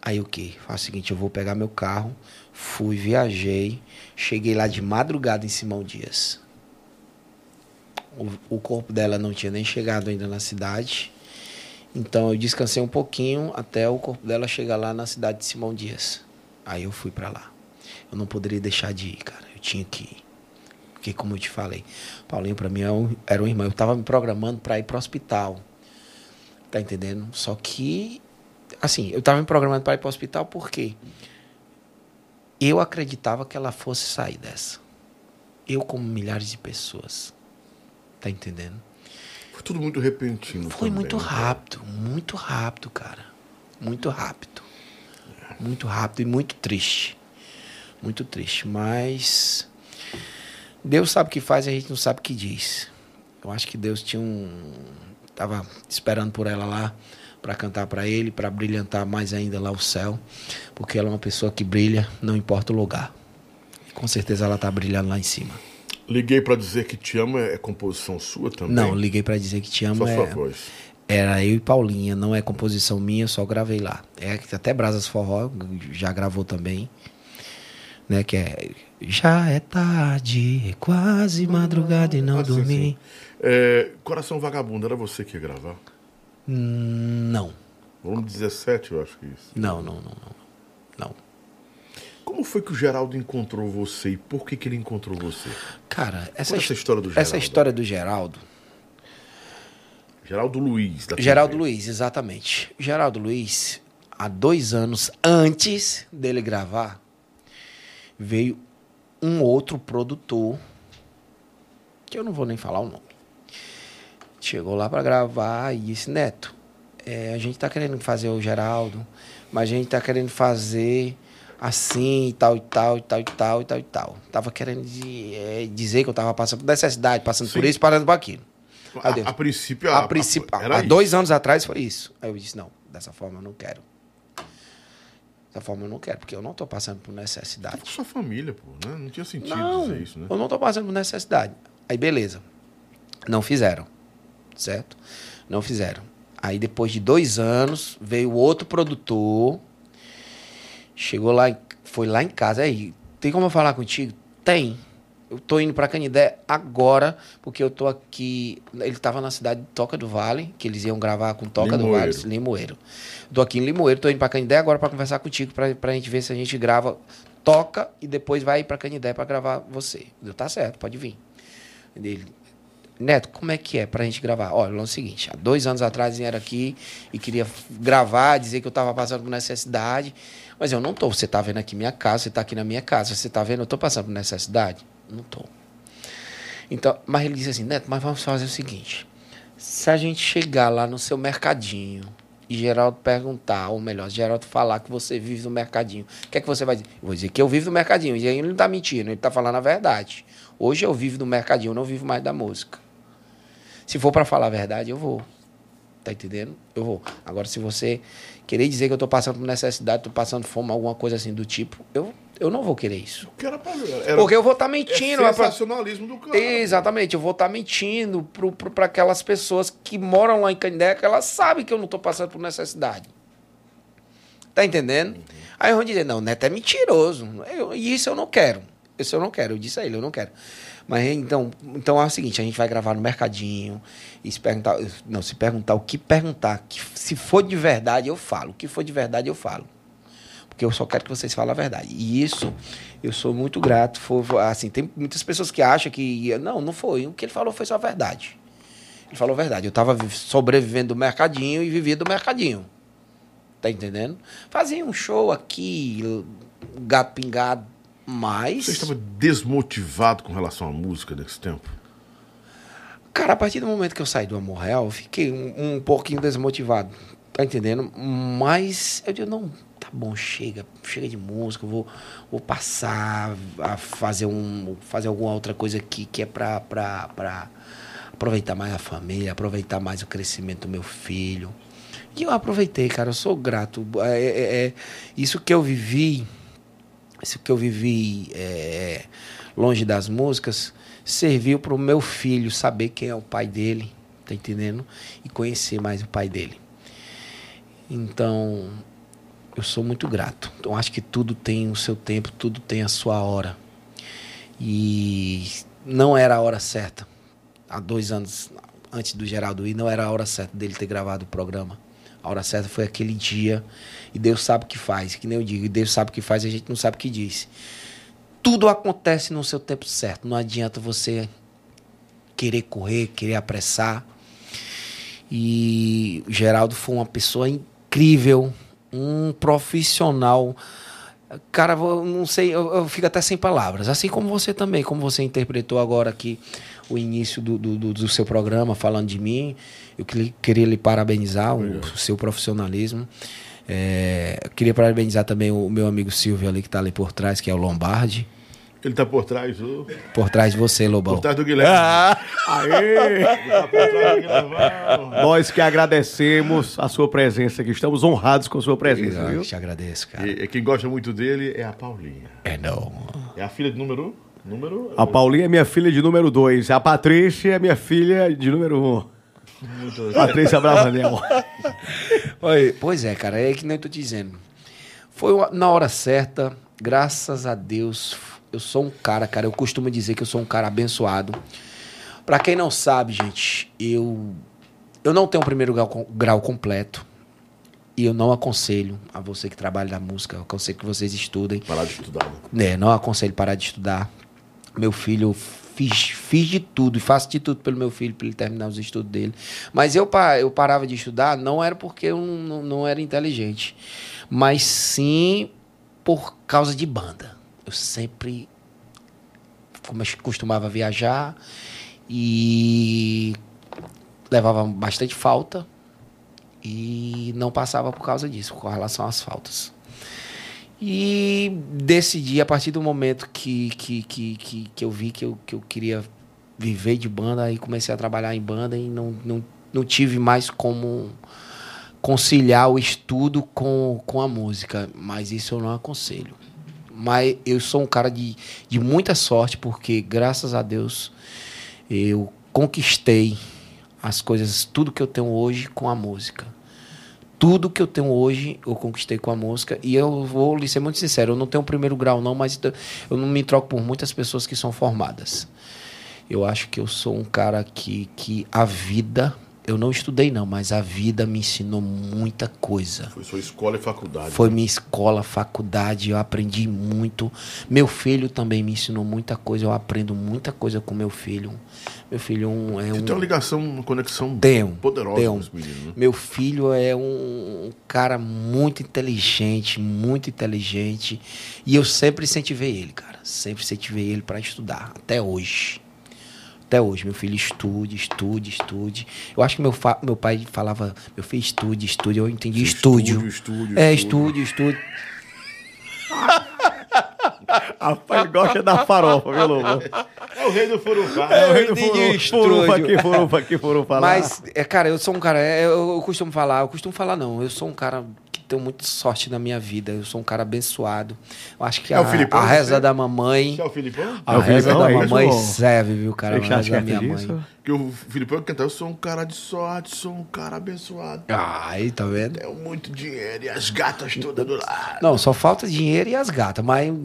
Aí o que? Faz o seguinte, eu vou pegar meu carro, fui, viajei, cheguei lá de madrugada em Simão Dias. O, o corpo dela não tinha nem chegado ainda na cidade. Então eu descansei um pouquinho até o corpo dela chegar lá na cidade de Simão Dias. Aí eu fui pra lá. Eu não poderia deixar de ir, cara. Eu tinha que ir. Porque como eu te falei, Paulinho pra mim é era um irmão. Eu tava me programando pra ir pro hospital. Tá entendendo? Só que assim, eu tava me programando pra ir pro hospital porque eu acreditava que ela fosse sair dessa. Eu como milhares de pessoas. Tá entendendo? Foi tudo muito repentino. Foi também, muito né? rápido, muito rápido, cara. Muito rápido. Muito rápido e muito triste. Muito triste. Mas Deus sabe o que faz e a gente não sabe o que diz. Eu acho que Deus tinha um. Tava esperando por ela lá para cantar para ele, para brilhantar mais ainda lá o céu. Porque ela é uma pessoa que brilha, não importa o lugar. Com certeza ela tá brilhando lá em cima. Liguei pra dizer que te amo é, é composição sua também? Não, liguei para dizer que te amo. Só é... sua voz. Era eu e Paulinha, não é composição minha, só gravei lá. É que até Brasas Forró já gravou também. Né, que é Já é tarde, é quase madrugada e não Ah, sim, dormi. sim. É, Coração Vagabundo, era você que ia gravar? Hum, Não, Volume 17, eu acho que é isso. não, não, não, não. Não. Como foi que o Geraldo encontrou você e por que, que ele encontrou você? Cara, essa, Conta essa história do essa Geraldo. história do Geraldo. Geraldo Luiz, da Geraldo TV. Luiz, exatamente. Geraldo Luiz, há dois anos antes dele gravar, veio um outro produtor, que eu não vou nem falar o nome. Chegou lá para gravar e disse: Neto, é, a gente tá querendo fazer o Geraldo, mas a gente tá querendo fazer assim e tal e tal e tal e tal e tal e tal. Tava querendo de- é, dizer que eu tava passando por necessidade, passando por Sim. isso, parando por aquilo. Aí A, a princípio, A princípio, era há dois anos atrás foi isso. Aí eu disse, não, dessa forma eu não quero. Dessa forma eu não quero, porque eu não tô passando por necessidade. Sua família, pô, né? Não tinha sentido Não, dizer isso, né? eu não tô passando por necessidade. Aí beleza. Não fizeram. Certo? Não fizeram. Aí depois de dois anos, veio outro produtor. Chegou lá, foi lá em casa. Aí, tem como eu falar contigo? Tem. Eu tô indo pra Canidé agora, porque eu tô aqui. Ele tava na cidade de Toca do Vale, que eles iam gravar com Toca do Limoeiro. Vale, Limoeiro. Tô aqui em Limoeiro, tô indo pra Canidé agora pra conversar contigo, pra, pra gente ver se a gente grava, toca e depois vai pra Canidé pra gravar você. Eu, tá certo, pode vir. Ele, Neto, como é que é pra gente gravar? Olha, é o seguinte, há dois anos atrás vieram aqui e queria gravar, dizer que eu tava passando por necessidade, mas eu não tô. Você tá vendo aqui minha casa, você tá aqui na minha casa, você tá vendo, eu tô passando por necessidade? Não tô. Então, mas ele disse assim, Neto, mas vamos fazer o seguinte, se a gente chegar lá no seu mercadinho e Geraldo perguntar, ou melhor, Geraldo falar que você vive do mercadinho, o que é que você vai dizer? Eu vou dizer que eu vivo do mercadinho, e aí ele não tá mentindo, ele tá falando a verdade. Hoje eu vivo do mercadinho, eu não vivo mais da música. Se for para falar a verdade, eu vou. Tá entendendo? Eu vou. Agora, se você querer dizer que eu tô passando por necessidade, tô passando fome, alguma coisa assim do tipo, eu, eu não vou querer isso. Que era pra, era, Porque eu vou estar é mentindo. rapaz. sensacionalismo do cara. Exatamente, eu vou estar mentindo para aquelas pessoas que moram lá em Canindé, que elas sabem que eu não estou passando por necessidade. Tá entendendo? Aí vão dizer, não, o Neto é mentiroso. Eu- E isso eu não quero. Isso eu não quero. Eu disse a ele, eu não quero. Mas então, então é o seguinte, a gente vai gravar no mercadinho e se perguntar, não, se perguntar o que perguntar, que se for de verdade eu falo, o que for de verdade eu falo. Porque eu só quero que vocês falem a verdade. E isso eu sou muito grato. Foi, assim, tem muitas pessoas que acham que não, não foi. O que ele falou foi só a verdade. Ele falou a verdade. Eu estava sobrevivendo do mercadinho e vivia do mercadinho. Tá entendendo? Fazia um show aqui, gato pingado, mas. Você estava desmotivado com relação à música nesse tempo? Cara, a partir do momento que eu saí do Amor Real, eu fiquei um, um pouquinho desmotivado. Tá entendendo? Mas eu digo, não, tá bom, chega, chega de música, vou, vou passar a fazer, um, fazer alguma outra coisa aqui que é pra, pra, pra aproveitar mais a família, aproveitar mais o crescimento do meu filho. E eu aproveitei, cara, eu sou grato. É, é- é- isso que eu vivi, isso que eu vivi é, longe das músicas, serviu para o meu filho saber quem é o pai dele, tá entendendo? E conhecer mais o pai dele. Então, eu sou muito grato. Então, acho que tudo tem o seu tempo, tudo tem a sua hora. E não era a hora certa. Há dois anos antes do Geraldo ir, não era a hora certa dele ter gravado o programa. A hora certa foi aquele dia. E Deus sabe o que faz. Que nem eu digo, Deus sabe o que faz, a gente não sabe o que diz. Tudo acontece no seu tempo certo. Não adianta você querer correr, querer apressar. E o Geraldo foi uma pessoa incrível, um profissional. Cara, eu não sei, eu, eu fico até sem palavras. Assim como você também, como você interpretou agora aqui o início do, do, do- seu programa falando de mim. Eu queria, queria lhe parabenizar o, o seu profissionalismo. É, queria parabenizar também o meu amigo Silvio ali que está ali por trás, que é o Lombardi. Ele tá por trás do. Por trás de você, Lobão. Por trás do Guilherme. Ah, Aê! Tá por trás do Guilherme. Nós que agradecemos a sua presença aqui. Estamos honrados com a sua presença, Eu viu? te agradeço, cara. E, e quem gosta muito dele é a Paulinha. É não. É a filha de número. Número. A Paulinha é minha filha de número 2. A Patrícia é minha filha de número 1. Um. Patrícia Bravanel. Oi, Pois é, cara, é que nem eu tô te dizendo. Foi uma- na hora certa, graças a Deus. Eu sou um cara, cara, eu costumo dizer que eu sou um cara abençoado. Pra quem não sabe, gente, eu eu não tenho o primeiro grau, grau completo. E eu não aconselho a você que trabalha na música, eu aconselho que vocês estudem. Parar de estudar. né? É, não aconselho parar de estudar. Meu filho, eu fiz, fiz de tudo e faço de tudo pelo meu filho, para ele terminar os estudos dele. Mas eu, eu parava de estudar não era porque eu não- não era inteligente, mas sim por causa de banda. Eu sempre como eu costumava viajar e levava bastante falta e não passava por causa disso, com relação às faltas. E decidi, a partir do momento que, que, que, que, que eu vi que eu, que eu queria viver de banda, aí comecei a trabalhar em banda e não, não, não tive mais como conciliar o estudo com, com a música. Mas isso eu não aconselho. Mas eu sou um cara de, de muita sorte, porque graças a Deus eu conquistei as coisas, tudo que eu tenho hoje com a música. Tudo que eu tenho hoje eu conquistei com a música. E eu vou lhe ser muito sincero, eu não tenho primeiro grau, não, mas eu não me troco por muitas pessoas que são formadas. Eu acho que eu sou um cara que, que a vida. Eu não estudei, não, mas a vida me ensinou muita coisa. Foi sua escola e faculdade. Foi minha escola, faculdade, eu aprendi muito. Meu filho também me ensinou muita coisa, eu aprendo muita coisa com meu filho. Meu filho é um. É Você um tem uma ligação, uma conexão Tenho, poderosa tenho. com esse menino. né? Meu filho é um cara muito inteligente, muito inteligente. E eu sempre incentivei ele, cara. Sempre incentivei ele para estudar, até hoje. Até hoje, meu filho estude, estude, estude. Eu acho que meu, fa- meu pai falava, meu filho estude, estude. Eu entendi estúdio. Estúdio, estúdio. É, estúdio, estúdio. Rapaz, gosta da farofa, viu, Lobo? É o rei do furufá. É o rei do entendi furu- estúdio. furufa aqui, furufa aqui, furufa lá. Mas, é, cara, eu sou um cara. é, Eu, eu costumo falar, eu costumo falar, não. Eu sou um cara tenho muita sorte na minha vida. Eu sou um cara abençoado. Eu acho que É a, Filipão, a reza você? da mamãe. Você é o Filipão? A É o reza Filipão, da é isso, mamãe ô? serve, viu, cara? A reza da minha disso. mãe. Que o Filipão cantar, eu sou um cara de sorte, sou um cara abençoado. Ah, aí, tá vendo? Tenho muito dinheiro e as gatas todas do lado. Não, só falta dinheiro e as gatas, mas eu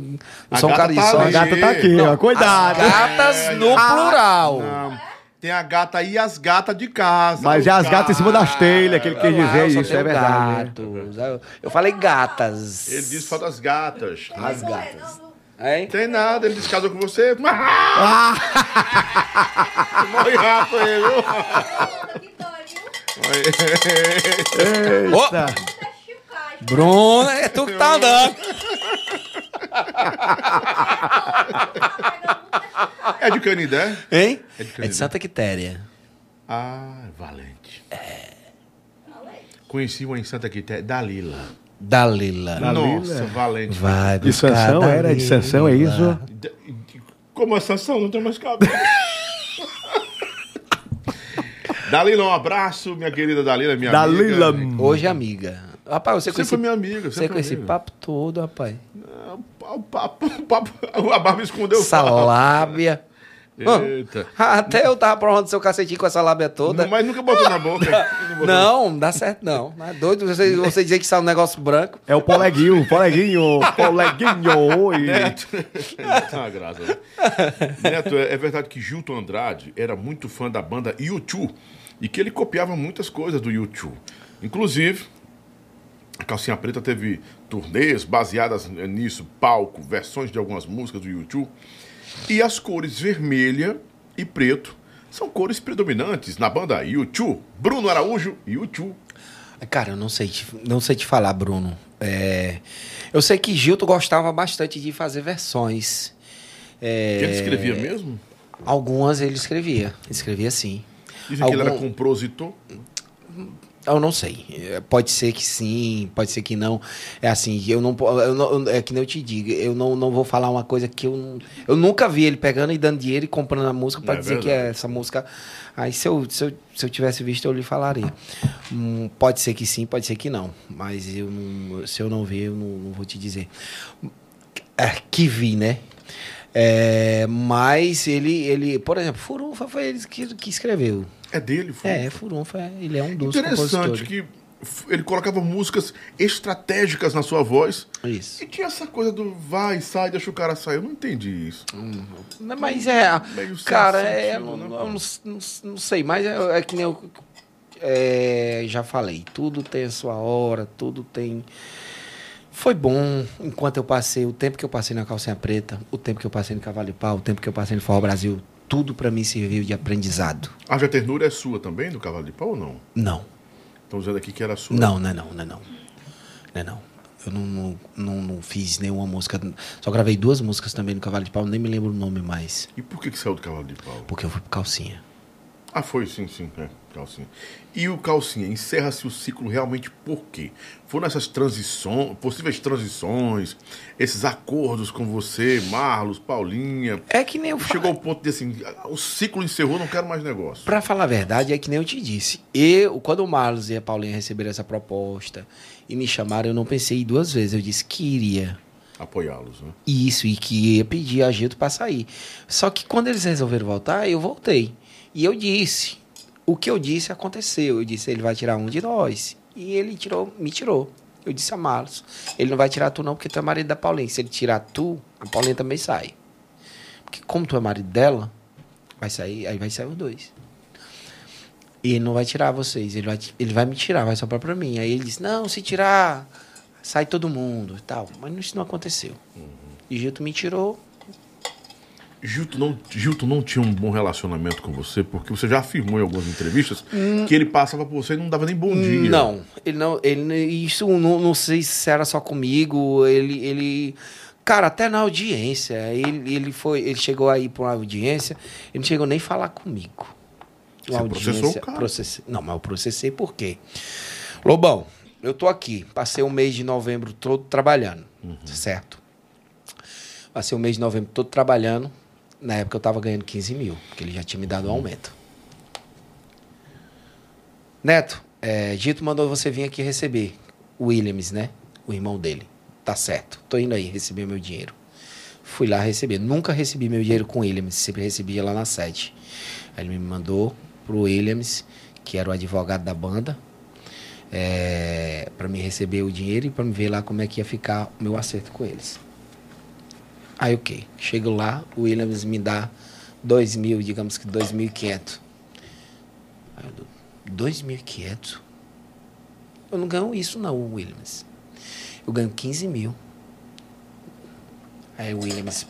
A sou um gata cara de tá A sorte. ali. gata tá aqui, ó. Cuidado. As gatas no plural. Não. Tem a gata e as gatas de casa. Mas é as gatas em cima das telhas, que ele quis dizer só isso, é verdade. né? gatos. Eu- Eu falei gatas. Ele disse falta as gatas. As é, gatas. Hein? Tem nada, ele descasou com você. Ah! Morre rápido aí, viu? Ô. Bruno, é tu que tá andando. É de Canidé? Hein? É de É Canidé. de Santa Quitéria. Ah, valente. É. Conheci uma em Santa Quitéria, Dalila. Dalila. Dalila. Nossa, valente. Vai De Sansão, era de Sansão, é isso? Como a Sansão não tem mais cabelo. Dalila, um abraço, minha querida Dalila, minha Dalila. amiga. Hoje é amiga. Rapaz, você com Você esse, foi minha amiga. você com esse amiga. papo todo, rapaz. O papo, o papo, a barba escondeu o Essa papo. lábia. Eita. Até eu tava provando seu cacetinho com essa lábia toda. Mas nunca botou na boca. Não, não dá certo não. Não é doido você, você dizer que sai um negócio branco. É o poleguinho, poleguinho, poleguinho. Oi. Neto. Tá uma graça. né? Neto, é, é verdade que Gilton Andrade era muito fã da banda U2 e que ele copiava muitas coisas do U2. Inclusive, a Calcinha Preta teve turnês baseadas nisso, palco, versões de algumas músicas do U2. E as cores vermelha e preto são cores predominantes na banda U2. Bruno Araújo, U2. Cara, eu não sei te, não sei te falar, Bruno. É, eu sei que Gilto gostava bastante de fazer versões. É, Que ele escrevia mesmo? Algumas ele escrevia. Escrevia sim. Dizem que ele era Algum- compositor. Eu não sei. Pode ser que sim, pode ser que não. É assim, eu não, eu não é que nem eu te digo, eu não, não vou falar uma coisa que eu eu nunca vi ele pegando e dando dinheiro e comprando a música para É dizer que verdade. é essa música. Aí se eu, se eu, se eu tivesse visto eu lhe falaria. Hum, pode ser que sim, pode ser que não, mas eu não- se eu não ver eu não, não vou te dizer. É, que vi, né? É, mas ele, ele, por exemplo, Furunfa foi ele que, que escreveu. É dele, foi. É, Furunfa, ele é um dos Interessante que ele colocava músicas estratégicas na sua voz. Isso. E tinha essa coisa do vai, sai, deixa o cara sair. Eu não entendi isso. Mas é. Meio sem Cara, é, não, né, pô? não, não- não sei, mas é, é que nem eu é, já falei. Tudo tem a sua hora, tudo tem. Foi bom enquanto eu passei, o tempo que eu passei na calcinha preta, o tempo que eu passei no Cavalo de Pau, o tempo que eu passei no Forró Brasil, tudo pra mim serviu de aprendizado. A Ternura é sua também, do Cavalo de Pau ou não? Não. Estão dizendo aqui que era sua. Não, não é não, não é não. Não é não. Eu não, não, não, não fiz nenhuma música. Só gravei duas músicas também no Cavalo de Pau, nem me lembro o nome mais. E por que, que saiu do Cavalo de Pau? Porque eu fui pro calcinha. Ah, foi, sim, sim. É, calcinha. E o calcinha, encerra-se o ciclo realmente por quê? Foram essas transições, possíveis transições, esses acordos com você, Marlos, Paulinha. É que nem eu Chegou ao ponto de assim, o ciclo encerrou, não quero mais negócio. Pra falar a verdade, é que nem eu te disse. Eu, quando o Marlos e a Paulinha receberam essa proposta e me chamaram, eu não pensei duas vezes. Eu disse que iria. Apoiá-los, né? Isso, e que ia pedir a Gilto pra sair. Só que quando eles resolveram voltar, eu voltei. E eu disse. O que eu disse aconteceu. Eu disse, ele vai tirar um de nós. E ele tirou, me tirou. Eu disse a Marlos, ele não vai tirar tu não, porque tu é marido da Paulinha. Se ele tirar tu, a Paulinha também sai. Porque como tu é marido dela, vai sair, aí vai sair os dois. E ele não vai tirar vocês, ele vai, ele vai me tirar, vai sobrar pra mim. Aí ele disse, não, se tirar, sai todo mundo e tal. Mas isso não aconteceu. E Gilto me tirou, Gilton não, Gilton não tinha um bom relacionamento com você, porque você já afirmou em algumas entrevistas que ele passava por você e não dava nem bom dia. Hum. Não, ele não, ele isso não, não sei se era só comigo, ele, ele, cara, até na audiência, ele, ele foi, ele chegou aí para uma audiência, ele não chegou nem falar comigo. Você processou o cara? processei, não, mas eu processei por quê? Lobão, eu tô aqui, passei o mês de novembro todo trabalhando, Uhum. certo? Passei o mês de novembro todo trabalhando. Na época eu tava ganhando 15 mil, porque ele já tinha me dado um aumento. Neto, é, Gito mandou você vir aqui receber o Williams, né? O irmão dele. Tá certo. Tô indo aí receber meu dinheiro. Fui lá receber. Nunca recebi meu dinheiro com o Williams, sempre recebia lá na sede. Aí ele me mandou pro Williams, que era o advogado da banda, é, para me receber o dinheiro e para me ver lá como é que ia ficar o meu acerto com eles. Aí ok, chego lá, o Williams me dá dois mil, digamos que dois mil e quinhentos. Aí eu dou, dois mil e quinhentos? Eu não ganho isso não, Williams. Eu ganho 15 mil. Aí o Williams,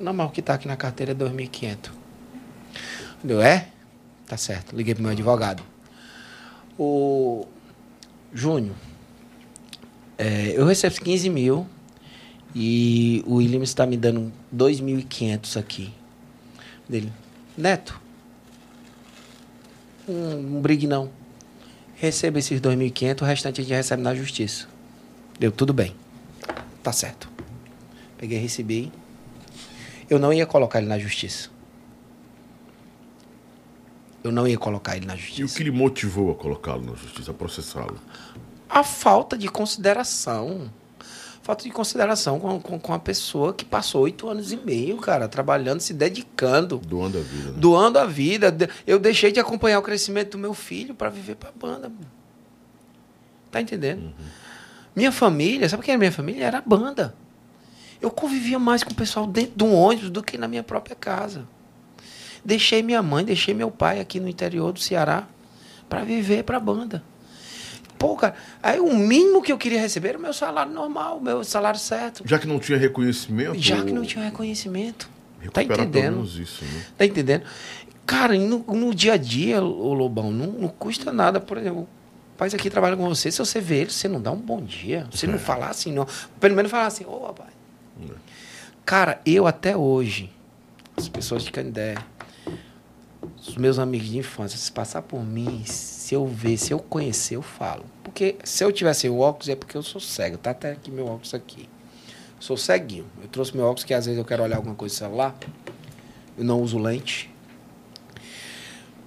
normal que tá aqui na carteira é 2.500. Deu, é? Tá certo. Liguei pro meu advogado. O Júnior, é, eu recebo 15 mil e o Williams está me dando 2.500 aqui. Dele, Neto, um, um brigue não. Receba esses 2.500, o restante a gente recebe na justiça. Deu tudo bem. Tá certo. Peguei, recebi. Eu não ia colocar ele na justiça. Eu não ia colocar ele na E o justiça. que lhe motivou a colocá-lo na justiça, a processá-lo? A falta de consideração. Falta de consideração com, com, com a pessoa que passou oito anos e meio, cara, trabalhando, se dedicando, Doando a vida, né? doando a vida. Eu deixei de acompanhar o crescimento do meu filho para viver pra banda. mano. Tá entendendo? Minha família, sabe quem era minha família? Era a banda. Eu convivia mais com o pessoal dentro de um ônibus do que na minha própria casa. Deixei minha mãe, deixei meu pai aqui no interior do Ceará para viver pra banda. Pô, cara, aí o mínimo que eu queria receber era o meu salário normal, o meu salário certo. Já que não tinha reconhecimento. Já que não tinha reconhecimento. Tá entendendo? menos isso, né? Tá entendendo? Cara, no, no dia a dia, ô Lobão, não, não custa nada. Por exemplo, o rapaz aqui trabalha com você, se você vê ele, você não dá um bom dia. Você não falar assim, não. Pelo menos falar assim, ô rapaz. Cara, eu até hoje, as pessoas de Canindé, os meus amigos de infância, se passar por mim, se eu ver, se eu conhecer, eu falo. Porque se eu tivesse o óculos, é porque eu sou cego. Tá até aqui meu óculos aqui. Sou ceguinho. Eu trouxe meu óculos que às vezes eu quero olhar alguma coisa no celular. Eu não uso lente.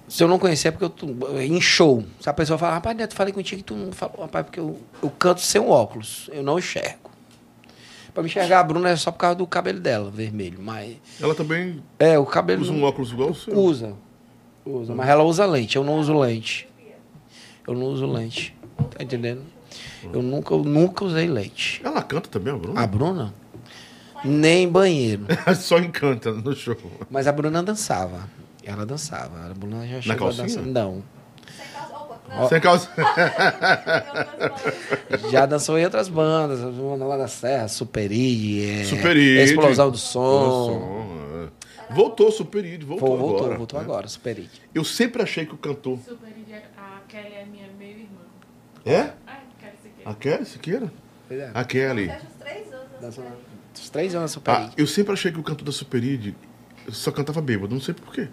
Se eu não conhecer, é porque eu tô, em show. Se a pessoa fala, rapaz, Neto, falei contigo e tu não falou, rapaz, porque eu, eu canto sem o óculos. Eu não enxergo. Pra me enxergar a Bruna é só por causa do cabelo dela, vermelho. Mas. Ela também É, o cabelo. usa um óculos igual o seu. Usa. Usa. Mas ela usa lente. Eu não uso lente. Eu não uso lente. Tá entendendo? Eu nunca, eu nunca usei lente. Ela canta também, a Bruna? A Bruna? Nem banheiro. Só encanta no show. Mas a Bruna dançava. Ela dançava. A Bruna já chegou a dançar. Não. Sem calça. Já dançou em outras bandas. Lá da Serra, Superid, é, Superid. Explosão do Som. Som, é. Voltou, Superid, voltou, Voltou, voltou, agora. voltou né? agora. Eu sempre achei que o cantor. Superid, a Kelly é minha meio-irmã. É? Ai, Kelly Siqueira. A Kelly Siqueira? Pois é. A Kelly. Os três anos. Dançou. Os três anos Ah, Superid. eu sempre achei que o cantor da Superid só cantava bêbado, não sei porquê.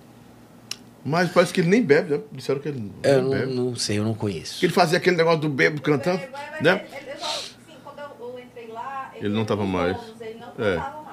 Mas parece que ele nem bebe, né? Disseram que ele não eu não, bebe. não sei, eu não conheço. Que ele fazia aquele negócio do bêbado cantando, É, mas né? Ele, ele, só- assim, quando eu, eu entrei lá, Ele não tava mais. Ele não É. cantava mais.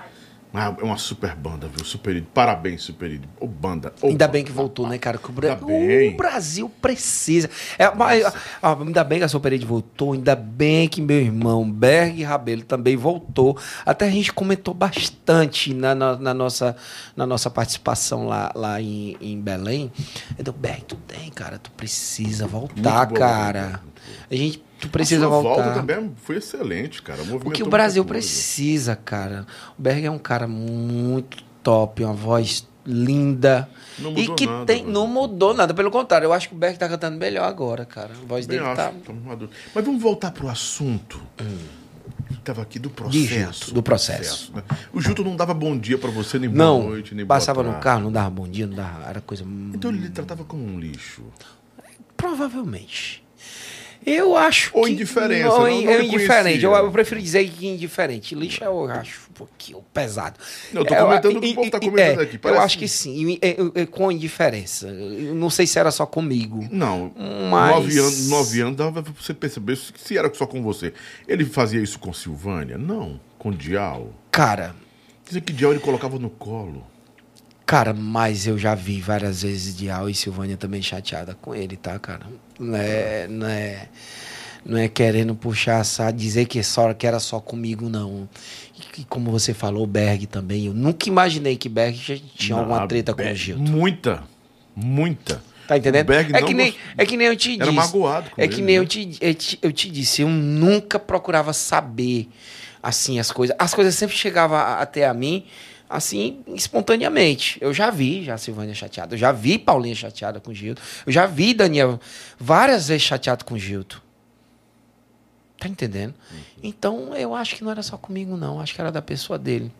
Ah, é uma super banda, viu? Super. Parabéns, Super. Ô, banda. ô, Ainda banda. bem que voltou, né, cara? Que o, Bra- o Brasil precisa. É, mas, ah, ainda bem que a Super Ed voltou, ainda bem que meu irmão Berg Rabelo também voltou. Até a gente comentou bastante na, na- na nossa, na nossa participação lá, lá em, em Belém. Eu disse, Berg, tu tem, cara, tu precisa voltar, boa, cara. boa. A gente, tu A precisa sua voltar. volta também foi excelente, cara. O que o Brasil precisa, cara. O Berg é um cara muito top, uma voz linda. Não e mudou que nada, tem. Não mudou nada, pelo contrário. Eu acho que o Berg tá cantando melhor agora, cara. A voz Bem dele acho, tá. tá. Mas vamos voltar pro assunto. Estava aqui do processo. Do processo. né? O Gilto não dava bom dia pra você, nem boa Não, noite, nem boa passava no carro, não dava bom dia, não dava. Era coisa. Então ele lhe tratava como um lixo. Provavelmente. Eu acho Ou que... indiferença, Não, não- é não lhe indiferente. Eu, eu prefiro dizer que indiferente. Lixo eu acho um pouquinho pesado. Não, eu tô É, comentando o que o e- povo tá e- comentando é, aqui, Eu parece- acho que sim, e- e- e- com indiferença. Eu não sei se era só comigo. Não, Mas- nove, anos, nove anos dava pra você perceber se era só com você. Ele fazia isso com Silvânia? Não, com Dial. Cara, Dizia que Dial ele colocava no colo. Cara, mas eu já vi várias vezes Dial e Silvânia também chateada com ele, tá, cara? Não é, não é, não é querendo puxar essa, dizer que, só, que era só comigo, não. E, como você falou, o Berg também. Eu nunca imaginei que Berg já tinha alguma Não, treta com o Berg- Gilto. Muita, muita. Tá entendendo? Berg é, que nem, é que nem eu te Era disse. magoado com É que ele, nem né? eu, te, eu, te, eu te disse. Eu nunca procurava saber, assim, as coisas. As coisas sempre chegavam até a mim, assim, espontaneamente. Eu já vi já a Silvânia chateada. Eu já vi Paulinha chateada com o Gilto. Eu já vi Daniel várias vezes chateado com o Gilto. Tá entendendo? Uhum. Então, eu acho que não era só comigo, não. Acho que era da pessoa dele.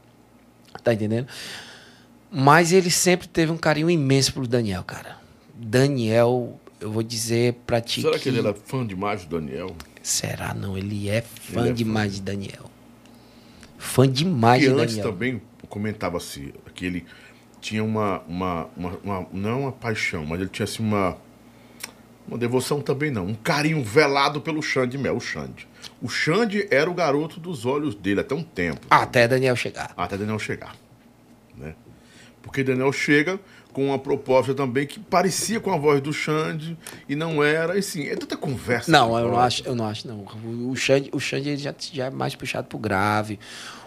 Tá entendendo? Mas ele sempre teve um carinho imenso pro Daniel, cara. Daniel, eu vou dizer pra ti Será que ele era fã demais do Daniel? Será não? Ele é fã Ele é demais de Daniel. Fã demais Porque de antes Daniel. também comentava-se que ele tinha uma, uma, uma, uma- Não uma paixão, mas ele tinha assim uma. Uma devoção também não. Um carinho velado pelo Xande Mel, o Xande. O Xande era o garoto dos olhos dele até um tempo. Até Daniel chegar. Até Daniel chegar. Né? Porque Daniel chega com uma proposta também que parecia com a voz do Xande e não era. Assim, é tanta conversa. Não, eu não acho, eu não acho, não. O- Xande, o Xande ele já, já é mais puxado pro grave.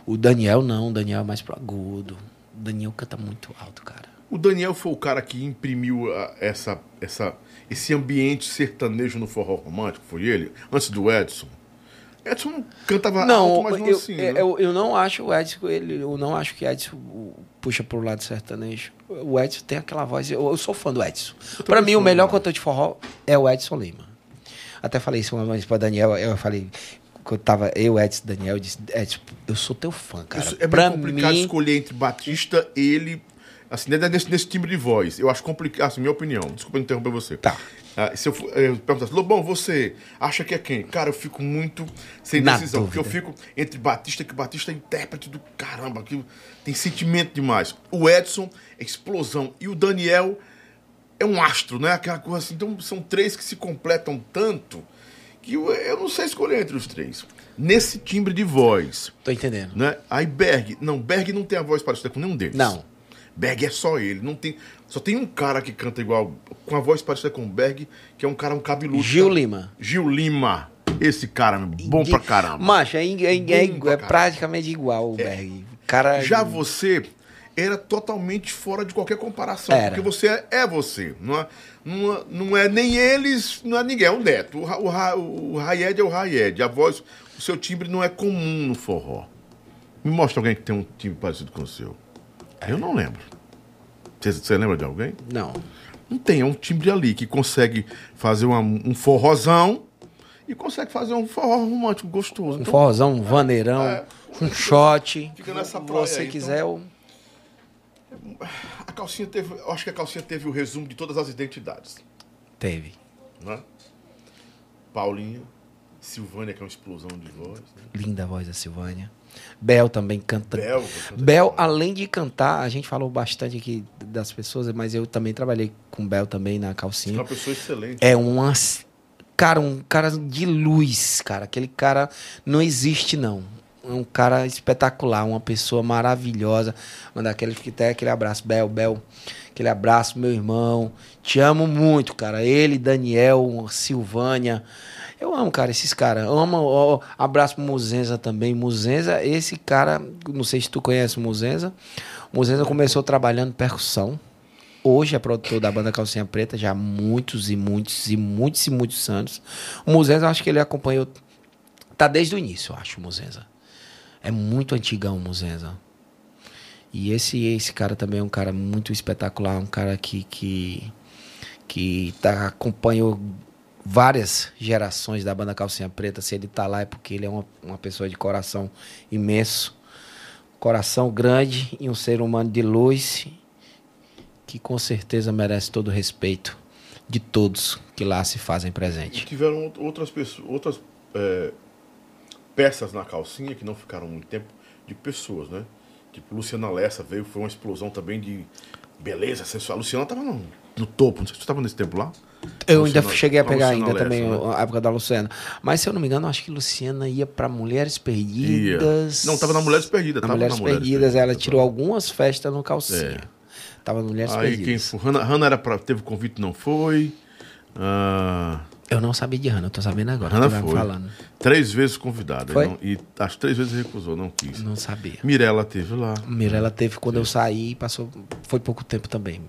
O Daniel não, o Daniel é mais pro agudo. O Daniel canta muito alto, cara. O Daniel foi o cara que imprimiu ah, essa, essa, esse ambiente sertanejo no forró romântico, foi ele? Antes do Edson. Edson cantava Não, alto, mas não eu, assim. né? eu, eu não acho o Edson, ele, eu não acho que Edson puxa pro lado sertanejo. O Edson tem aquela voz, eu, eu sou fã do Edson. Pra mim, o melhor né? cantor de forró é o Edson Lima. Até falei isso uma vez pra Daniel, eu falei, quando tava eu, Edson, Daniel, eu disse, Edson, eu sou teu fã, cara. Isso é pra bem complicado mim, escolher entre Batista, ele. Assim, nesse, nesse timbre de voz. Eu acho complicado, assim, minha opinião. Desculpa interromper você. Tá. Ah, se eu, for- eu perguntasse, Lobão, você acha que é quem? Cara, eu fico muito sem Na decisão. Porque eu dúvida. fico entre Batista, que Batista é intérprete do caramba, que tem sentimento demais. O Edson é explosão. E o Daniel é um astro, né? Aquela coisa assim. Então são três que se completam tanto que eu, eu não sei escolher entre os três. Nesse timbre de voz tô entendendo. né? Aí Berg, não, Berg não tem a voz parecida com nenhum deles. Não. Berg é só ele, não tem, só tem um cara que canta igual com a voz parecida com o Berg, que é um cara um cabeludo. Gil tá? Lima. Gil Lima. Esse cara, bom pra caramba. Macho, é, é- é- é é praticamente igual o Berg. Cara, Já você era totalmente fora de qualquer comparação, Era. porque você é, é você, não é, não, é, não é nem eles, não é ninguém, é o Neto. O, o, o Raied é o Raied, a voz, o seu timbre não é comum no forró. Me mostra alguém que tem um timbre parecido com o seu. Eu não lembro. Você, lembra de alguém? Não. Não tem, é um timbre ali que consegue fazer uma- um forrozão e consegue fazer um forró romântico gostoso. Um Então, forrozão, um vaneirão, É. um shot. Fica nessa Se praia você aí, quiser, eu... a calcinha teve, eu acho que a calcinha teve o resumo de todas as identidades. teve. né? Paulinha, Silvânia, que é uma explosão de voz. Né? Linda a voz da Silvânia. Bel também canta. Bel, Bel, além de cantar, a gente falou bastante aqui das pessoas, mas eu também trabalhei com Bel também na É calcinha. uma pessoa excelente. É uma. Cara, um cara de luz, cara. Aquele cara não existe, não. Um cara espetacular, uma pessoa maravilhosa. Mandar aquele, até aquele abraço, Bel, Bel. Aquele abraço, meu irmão. Te amo muito, cara. Ele, Daniel, Silvânia. Eu amo, cara, esses caras. Amo, ó, abraço pro Muzenza também. Muzenza, esse cara, não sei se tu conhece o Muzenza. Muzenza começou trabalhando percussão. Hoje é produtor da banda Calcinha Preta, já há muitos e muitos e muitos e muitos anos. O Muzenza, eu acho que ele acompanhou. Tá desde o início, eu acho, o Muzenza. É muito antigão o Muzenza. E esse, esse cara também é um cara muito espetacular, um cara que, que, que tá, acompanhou várias gerações da banda Calcinha Preta. Se ele tá lá é porque ele é uma, uma pessoa de coração imenso, coração grande e um ser humano de luz que com certeza merece todo o respeito de todos que lá se fazem presente. Tiveram out- outras pessoas, outras é, peças na calcinha que não ficaram muito tempo de pessoas, né? Tipo, Luciana Lessa veio, foi uma explosão também de beleza sensual. A Luciana tava no, no topo, não sei se tu tava nesse tempo lá. Eu ainda Luciana- cheguei a a pegar Luciana ainda Lessa, também né? a época da Luciana. Mas se eu não me engano, acho que Luciana ia pra Mulheres Ia. Perdidas. Não, tava na Mulheres Perdidas. Na Mulheres na Mulheres Perdidas, ela Perdidas, tirou algumas festas no calcinha. É. Tava no Mulheres Aí quem Perdidas. foi? Hannah, Hannah era pra, teve convite, não foi. Ah, Eu não sabia de Hannah, eu tô sabendo agora. Me foi. falando. Três vezes convidada. Foi? E, não- e as três vezes recusou, não quis. Não sabia. Mirella teve lá. Mirella teve quando eu saí, passou. Foi pouco tempo também.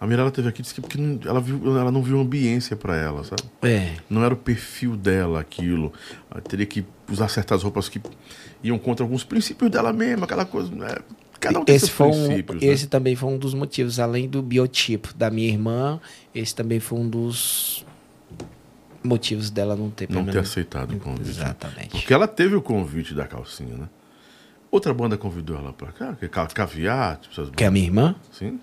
A Mirella teve aqui, disse que porque não- ela, viu, ela não viu ambiência pra ela, sabe? É. Não era o perfil dela aquilo. Ela teria que usar certas roupas que iam contra alguns princípios dela mesma, aquela coisa. Né? Cada um tem Esse, foi um, princípios. né? esse também foi um dos motivos, além do biotipo da minha irmã, esse também foi um dos motivos dela não ter Não ter aceitado o convite. Exatamente. Porque ela teve o convite da calcinha, né? Outra banda convidou ela pra cá, que é Ca- Caviar, tipo essas Que é a minha irmã, Sim.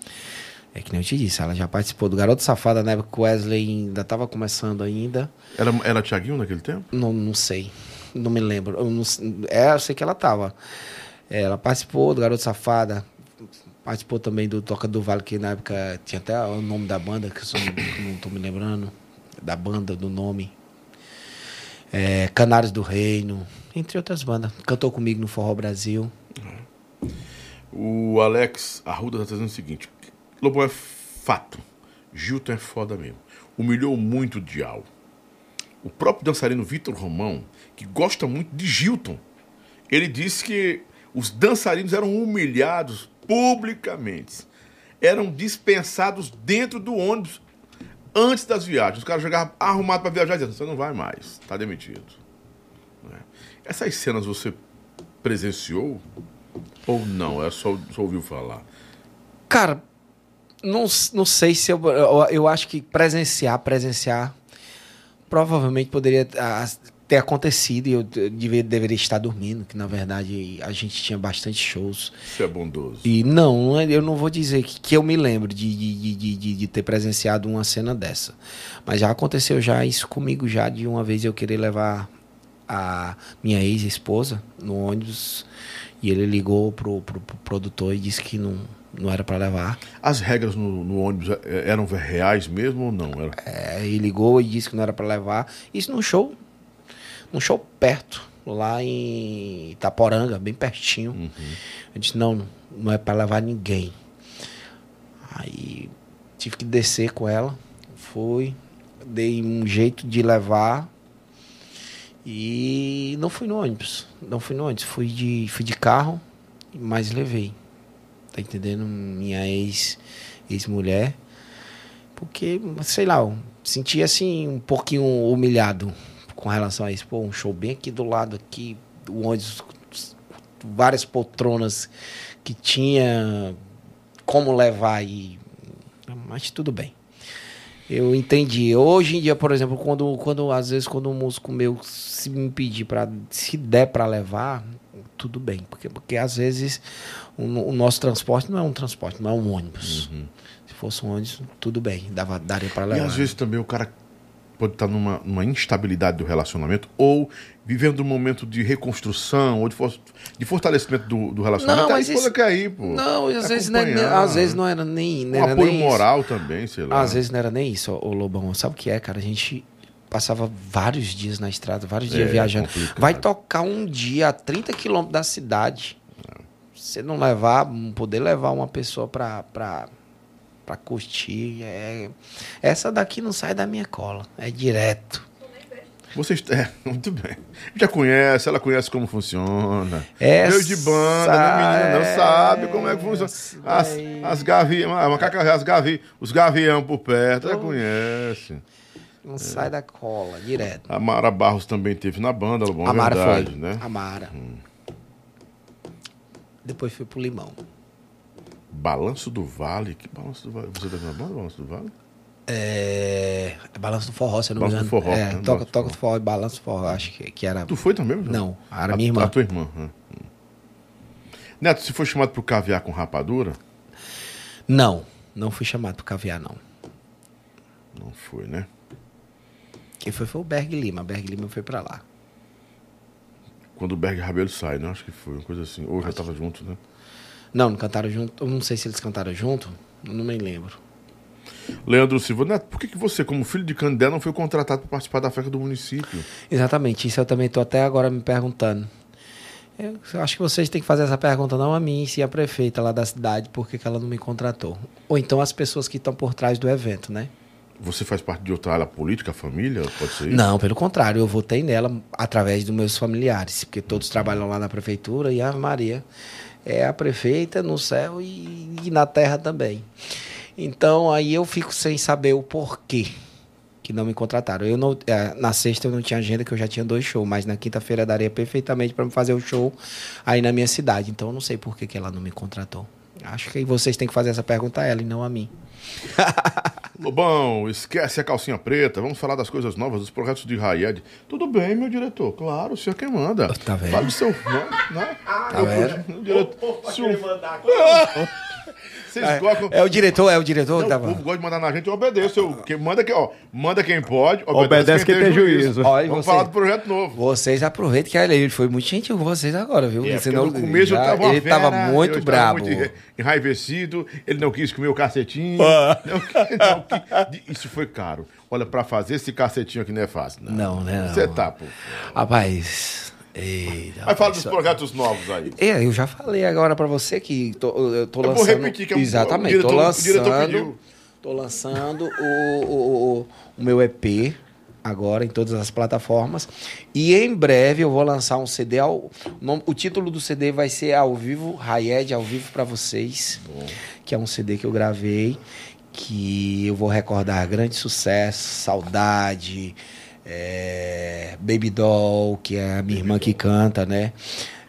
é que nem eu te disse, ela já participou do Garoto Safada na época que o Wesley ainda estava começando ainda. Era, era Tiaguinho naquele tempo? Não, não sei. Não me lembro. Eu, não, é, eu sei que ela tava. É, Ela participou do Garoto Safada. Participou também do Toca do Vale, que na época tinha até o nome da banda, que eu só não, tô me lembrando. Da banda, do nome. É, Canários do Reino, entre outras bandas. Cantou comigo no Forró Brasil. O Alex Arruda tá dizendo o seguinte: Lobão é fato. Gilton é foda mesmo. Humilhou muito o Dial. O próprio dançarino Vitor Romão, que gosta muito de Gilton, ele disse que os dançarinos eram humilhados publicamente. Eram dispensados dentro do ônibus antes das viagens. Os caras chegavam arrumados para viajar e você não vai mais, tá demitido. Né? Essas cenas você presenciou ou não? É só, só ouviu falar? Cara, não, não sei se eu, eu. Eu acho que presenciar, presenciar. Provavelmente poderia ah, ter acontecido e eu devia, deveria estar dormindo, que na verdade a gente tinha bastante shows. Isso é bondoso. E não, é- eu não vou dizer que, que eu me lembro de, de, de, de, de ter presenciado uma cena dessa. Mas já aconteceu já isso comigo já de uma vez eu querer levar a minha ex-esposa no ônibus e ele ligou pro, pro, pro produtor e disse que não, não era para levar. As regras no, no ônibus é- eram reais mesmo ou não? Era... É, e ligou e disse que não era para levar. Isso num show, num show perto, lá em Itaporanga, bem pertinho. Eu disse, não, não é para levar ninguém. Aí tive que descer com ela, fui, dei um jeito de levar e não fui no ônibus. Não fui no ônibus, fui de, fui de carro, mas levei. Tá entendendo? Minha ex, ex-mulher. Porque, sei lá, senti assim um pouquinho humilhado com relação a isso. Pô, um show bem aqui do lado, aqui, o ônibus, várias poltronas que tinha como levar e. Mas tudo bem. Eu entendi. Hoje em dia, por exemplo, quando, quando às vezes quando um músico meu se me pedir para se der para levar, tudo bem, porque porque às vezes o, o nosso transporte não é um transporte, não é um ônibus. Se fosse um ônibus, tudo bem, dava daria para E levar. às vezes também o cara pode estar numa, numa instabilidade do relacionamento ou vivendo um momento de reconstrução ou de, for- de fortalecimento do, do relacionamento. Não, Aí mas isso- ir, pô. Não, às Quer vezes, não é- acompanhar. às vezes não era nem, não Um era apoio nem isso. moral também, sei lá. Às vezes não era nem isso, ô Lobão. Sabe o que é, cara? A gente passava vários dias na estrada, vários dias É, viajando. complicado. Vai tocar um dia a 30 quilômetros da cidade. Você não levar, não poder levar uma pessoa pra, pra, pra curtir. É... Essa daqui não sai da minha cola. É direto. Vocês. É, muito bem. Já conhece, ela conhece como funciona. Essa Veio de banda, não menina, não sabe como é que funciona. As, as gaviões, as gavi, os gavião por perto, ela conhece. Não sai da cola, direto. A Mara Barros também teve na banda, bom, a Mara verdade, foi. né? A Mara. Depois foi pro Limão. Balanço do Vale. Que balanço do Vale? Você na banda, Balanço do Vale? É, é Balanço do Forró, se eu não me Balanço engano. do Forró, é, né? toca, Balanço do toca do Forró e Balanço do Forró. Acho que, que era. Tu foi também? João? Não, era a, minha irmã. A tua irmã. né? Hum. Neto, se foi chamado pro caviar com rapadura? Não, não fui chamado pro caviar, não. Não foi, né? Quem foi foi o Berg Lima. Berg Lima foi pra lá. Quando o Berg Rabelo sai, né? Acho que foi uma coisa assim. Ou já tava junto, né? Não, não cantaram junto. Eu não sei se eles cantaram junto. Não me lembro. Leandro Silva, Neto, por que, que você, como filho de Candé, não foi contratado para participar da festa do município? Exatamente, isso eu também tô até agora me perguntando. Eu acho que vocês têm que fazer essa pergunta não a mim, sim a prefeita lá da cidade, por que que ela não me contratou. Ou então as pessoas que estão por trás do evento, né? Você faz parte de outra área política, família? Pode ser isso? Não, pelo contrário, eu votei nela através dos meus familiares, porque todos trabalham lá na prefeitura e a Maria é a prefeita no céu e, e na terra também. Então aí eu fico sem saber o porquê que não me contrataram. Eu não, eh, na sexta eu não tinha agenda, que eu já tinha dois shows, mas na quinta-feira daria perfeitamente para fazer o show aí na minha cidade. Então eu não sei por que, que ela não me contratou. Acho que vocês têm que fazer essa pergunta a ela e não a mim. Lobão, esquece a calcinha preta. Vamos falar das coisas novas, dos projetos de Rayed. Tudo bem, meu diretor. Claro, o senhor quem manda. Tá vendo? Fale do seu. Né? né? Tá Eu- vendo? o diretor- se o- Vocês gostam. É o diretor, é o diretor Não, que o tava. povo gosta de mandar na gente, eu obedeço. Eu, quem manda, quem, ó, manda quem pode, obedece, Obedece quem tem juízo. Olha, Vamos você- falar do projeto novo. Vocês aproveitem que ele foi muito gentil com vocês agora, viu? É, Senão no começo já- eu tava ele tava fera, muito brabo. Estava muito enraivecido, ele não quis comer o cacetinho. Ah. Não não quis- Isso foi caro. Olha, pra fazer esse cacetinho aqui não é fácil. Não, né, não. Você tá, pô. Rapaz. Eita, Mas fala dos só- projetos novos aí. É, eu já falei agora pra você que tô, eu tô Eu vou lançando. repetir que é um- Exatamente, diretor- tô lançando. Tô lançando o, o, o- o meu EP agora em todas as plataformas. E em breve eu vou lançar um CD. Ao, o título do CD vai ser Ao Vivo, Rayed ao vivo pra vocês. Que é um CD que eu gravei. Que eu vou recordar grandes sucessos, saudade. É, Baby Doll, que é a minha irmã que canta, né?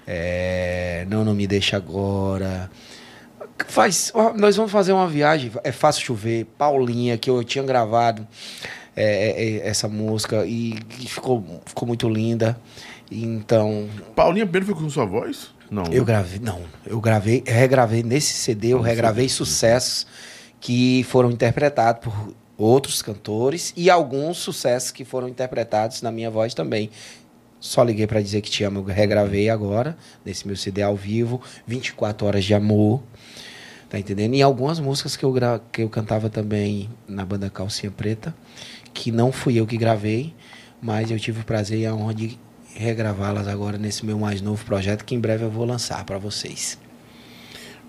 É, não, não me deixa agora. Faz, nós vamos fazer uma viagem. É fácil chover. Paulinha, que eu tinha gravado é, é, é, essa música e, e ficou, ficou muito linda. Então, Paulinha Bento foi com sua voz? Não. eu gravei, não, eu gravei, regravei nesse CD, eu regravei sucessos que foram interpretados por outros cantores e alguns sucessos que foram interpretados na minha voz também. Só liguei pra dizer que te amo, eu regravei agora, nesse meu CD ao vivo, 24 horas de amor. Tá entendendo? E algumas músicas que eu, gra... que eu cantava também na banda Calcinha Preta, que não fui eu que gravei, mas eu tive o prazer e a honra de regravá-las agora nesse meu mais novo projeto, que em breve eu vou lançar para vocês.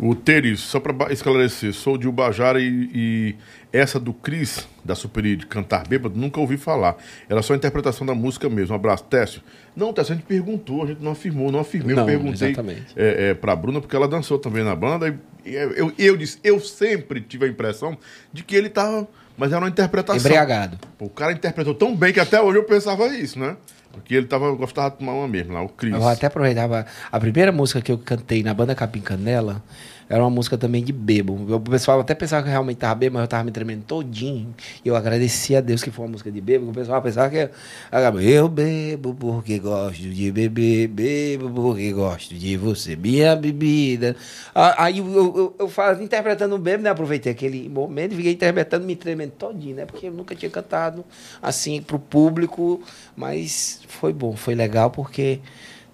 O Teres, só pra esclarecer, sou de Ubajara e, e essa do Cris, da Superid, Cantar Bêbado, nunca ouvi falar. Era só a interpretação da música mesmo. Um abraço, Técio. Não, Técio, a gente perguntou, a gente não afirmou, não afirmei. Não, eu perguntei é, é, pra Bruna, porque ela dançou também na banda. E, e eu, eu disse, eu sempre tive a impressão de que ele tava. Mas era uma interpretação. Embriagado. Pô, o cara interpretou tão bem que até hoje eu pensava isso, né? Porque ele tava, gostava de tomar uma mesmo lá, o Cris. Eu até aproveitar. pra- A primeira música que eu cantei na banda Capim Canela era uma música também de bebo. O pessoal até pensava que eu realmente tava bebo, mas eu tava me tremendo todinho. E eu agradeci a Deus que foi uma música de bebo. O pessoal pensava que eu, eu bebo porque gosto de beber, bebo porque gosto de você, minha bebida. Aí eu, eu, eu, eu falo, interpretando o bebo, né? Aproveitei aquele momento e fiquei interpretando, me tremendo todinho, né? Porque eu nunca tinha cantado assim pro público, mas foi bom, foi legal porque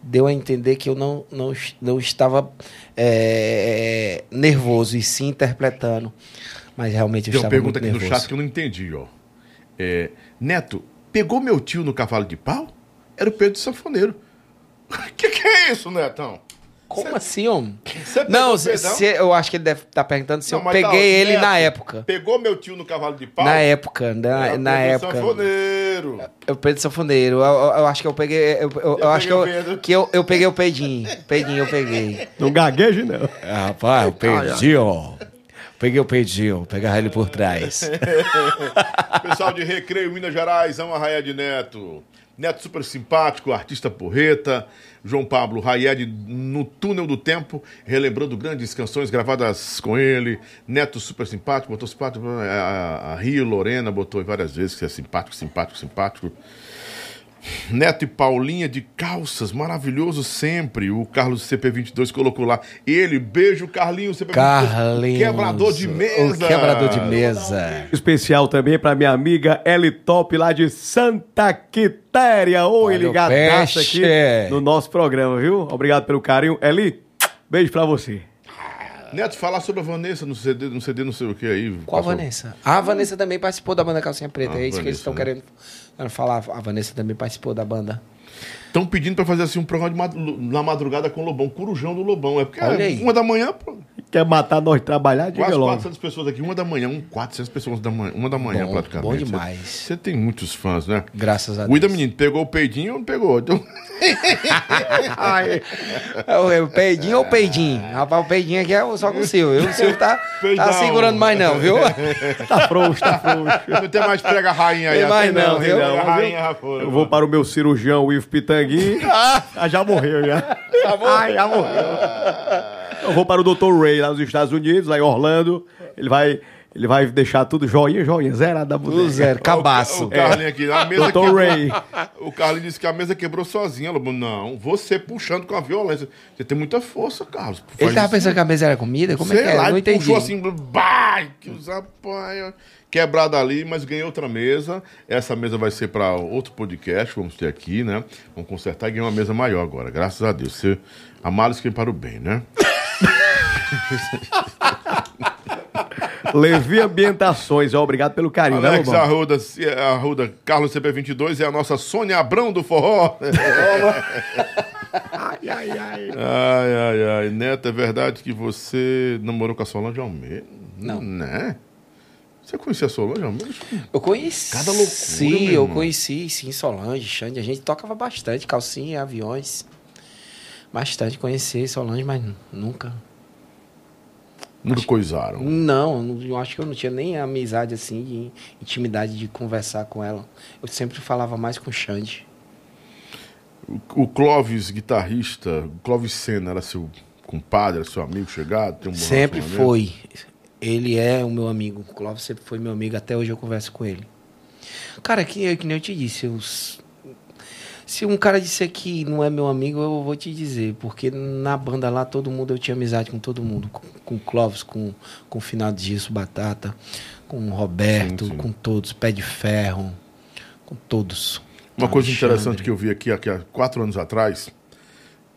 deu a entender que eu não, não, não estava é, nervoso e sim interpretando. Mas realmente eu Tem uma estava pergunta muito aqui no nervoso. chat que eu não entendi, ó. É, Neto, Pegou meu tio no cavalo de pau? Era o Pedro Sanfoneiro. que que é isso, Netão? Como assim, homem? Você pegou Não, se- eu acho que ele deve estar perguntando se Não, eu mas peguei tá, ele Neto, na época. Pegou meu tio no cavalo de pau? Na época, na, Era na Pedro época. Sanfoneiro. É o Pedro Sanfoneiro. Eu, eu- eu acho que eu peguei. Eu, eu- eu acho que, peguei o eu, que eu, eu peguei o Pedinho. Pedinho eu peguei. Não gagueje, não. Ah, Rapaz, o Pedinho. Peguei o Pedinho, pegar ele por trás. Pessoal de Recreio, Minas Gerais, ama Raia de Neto. Neto super simpático, artista porreta. João Pablo Raied no Túnel do Tempo, relembrando grandes canções gravadas com ele. Neto super simpático, botou simpático. A, a Rio Lorena botou várias vezes que é simpático, simpático, simpático. Neto e Paulinha de calças, maravilhoso sempre. O Carlos CP22 colocou lá. Ele, beijo, Carlinhos CP22. Carlinhos. Quebrador de mesa. O quebrador de mesa. Especial também pra minha amiga Eli Top lá de Santa Quitéria. Oi, Olha o ligadaça peixe. aqui no nosso programa, viu? Obrigado pelo carinho. Eli, beijo pra você. Neto, falar sobre a Vanessa no CD, no CD não sei o que aí. Qual Passou- Vanessa? A Vanessa também participou da banda Calcinha Preta. Ah, é isso que eles Vanessa, estão né? querendo querendo falar. A Vanessa também participou da banda. Estão pedindo pra fazer assim um programa de mad- na madrugada com o Lobão, Corujão do Lobão. É porque Olha é aí. uma da manhã, pô, Quer matar nós trabalhar? Diga quase logo. 400 pessoas aqui, uma da manhã, um 400 pessoas da manhã, uma da manhã Bom, praticamente. bom Você- demais. Você tem muitos fãs, né? Graças a Deus. Cuida, menino, pegou o peidinho ou não pegou? Então, É o, peidinho ou o peidinho? Rapaz, o peidinho aqui é só com o Silvio. viu? O Silvio tá, Peidão. tá segurando mais não, viu? Tá frouxo, tá frouxo. não tem mais prega rainha aí. Tem mais não, tem viu? Não, rainha foi. Eu vou para o meu cirurgião, o Ivo Pitangui. Ah, já morreu, já. Ah, já morreu. Eu vou para o Dr. Ray lá nos Estados Unidos, lá em Orlando. Ele vai, ele vai deixar tudo joinha, joinha, zerado da Tudo zero, O cabaço. Carlinhos aqui, a mesa Dr. quebrou. Ray. O Carlinhos disse que a mesa quebrou sozinha. Lobão, não, você puxando com a violência. Você tem muita força, Carlos. Ele Faz tava pensando que a mesa era comida? Como é Sei que é? lá, Não ele entendi. puxou assim, bah, que os rapaz, quebrado ali, mas ganhei outra mesa. Essa mesa vai ser para outro podcast, vamos ter aqui, né? Vamos consertar e ganhar uma mesa maior agora, graças a Deus. Você, a males quem para o bem, né? Levi Ambientações, ó, obrigado pelo carinho, né, Alex Lobão? Arruda, Arruda, Carlos CP22 é a nossa Sônia Abrão do forró. Ai, ai, ai. Ai, ai, ai. Neto, é verdade que você namorou com a Solange Almeida? Não. Né? Você conhecia a Solange Almeida? Eu conheci. Cada loucura, Sim, eu conheci, sim, Solange, Xande. A gente tocava bastante, calcinha, aviões. Bastante conheci Solange, mas nunca. Nunca coisaram. Não, eu acho que eu não tinha nem amizade assim, de intimidade de conversar com ela. Eu sempre falava mais com o Xande. O, o Clóvis, guitarrista, o Clóvis Senna, era seu compadre, era seu amigo chegado? Tem um Sempre foi. Ele é o meu amigo. O Clóvis sempre foi meu amigo. Até hoje eu converso com ele. Cara, que, que nem eu te disse. eu s- se um cara disser que não é meu amigo, eu vou te dizer. Porque na banda lá, todo mundo, eu tinha amizade com todo mundo. Com, com o Clóvis, com, com o Final de Gisso Batata, com o Roberto, Sim, sim. com todos. Pé de Ferro, com todos. Uma coisa Alexandre. interessante que eu vi aqui, aqui há quatro anos atrás,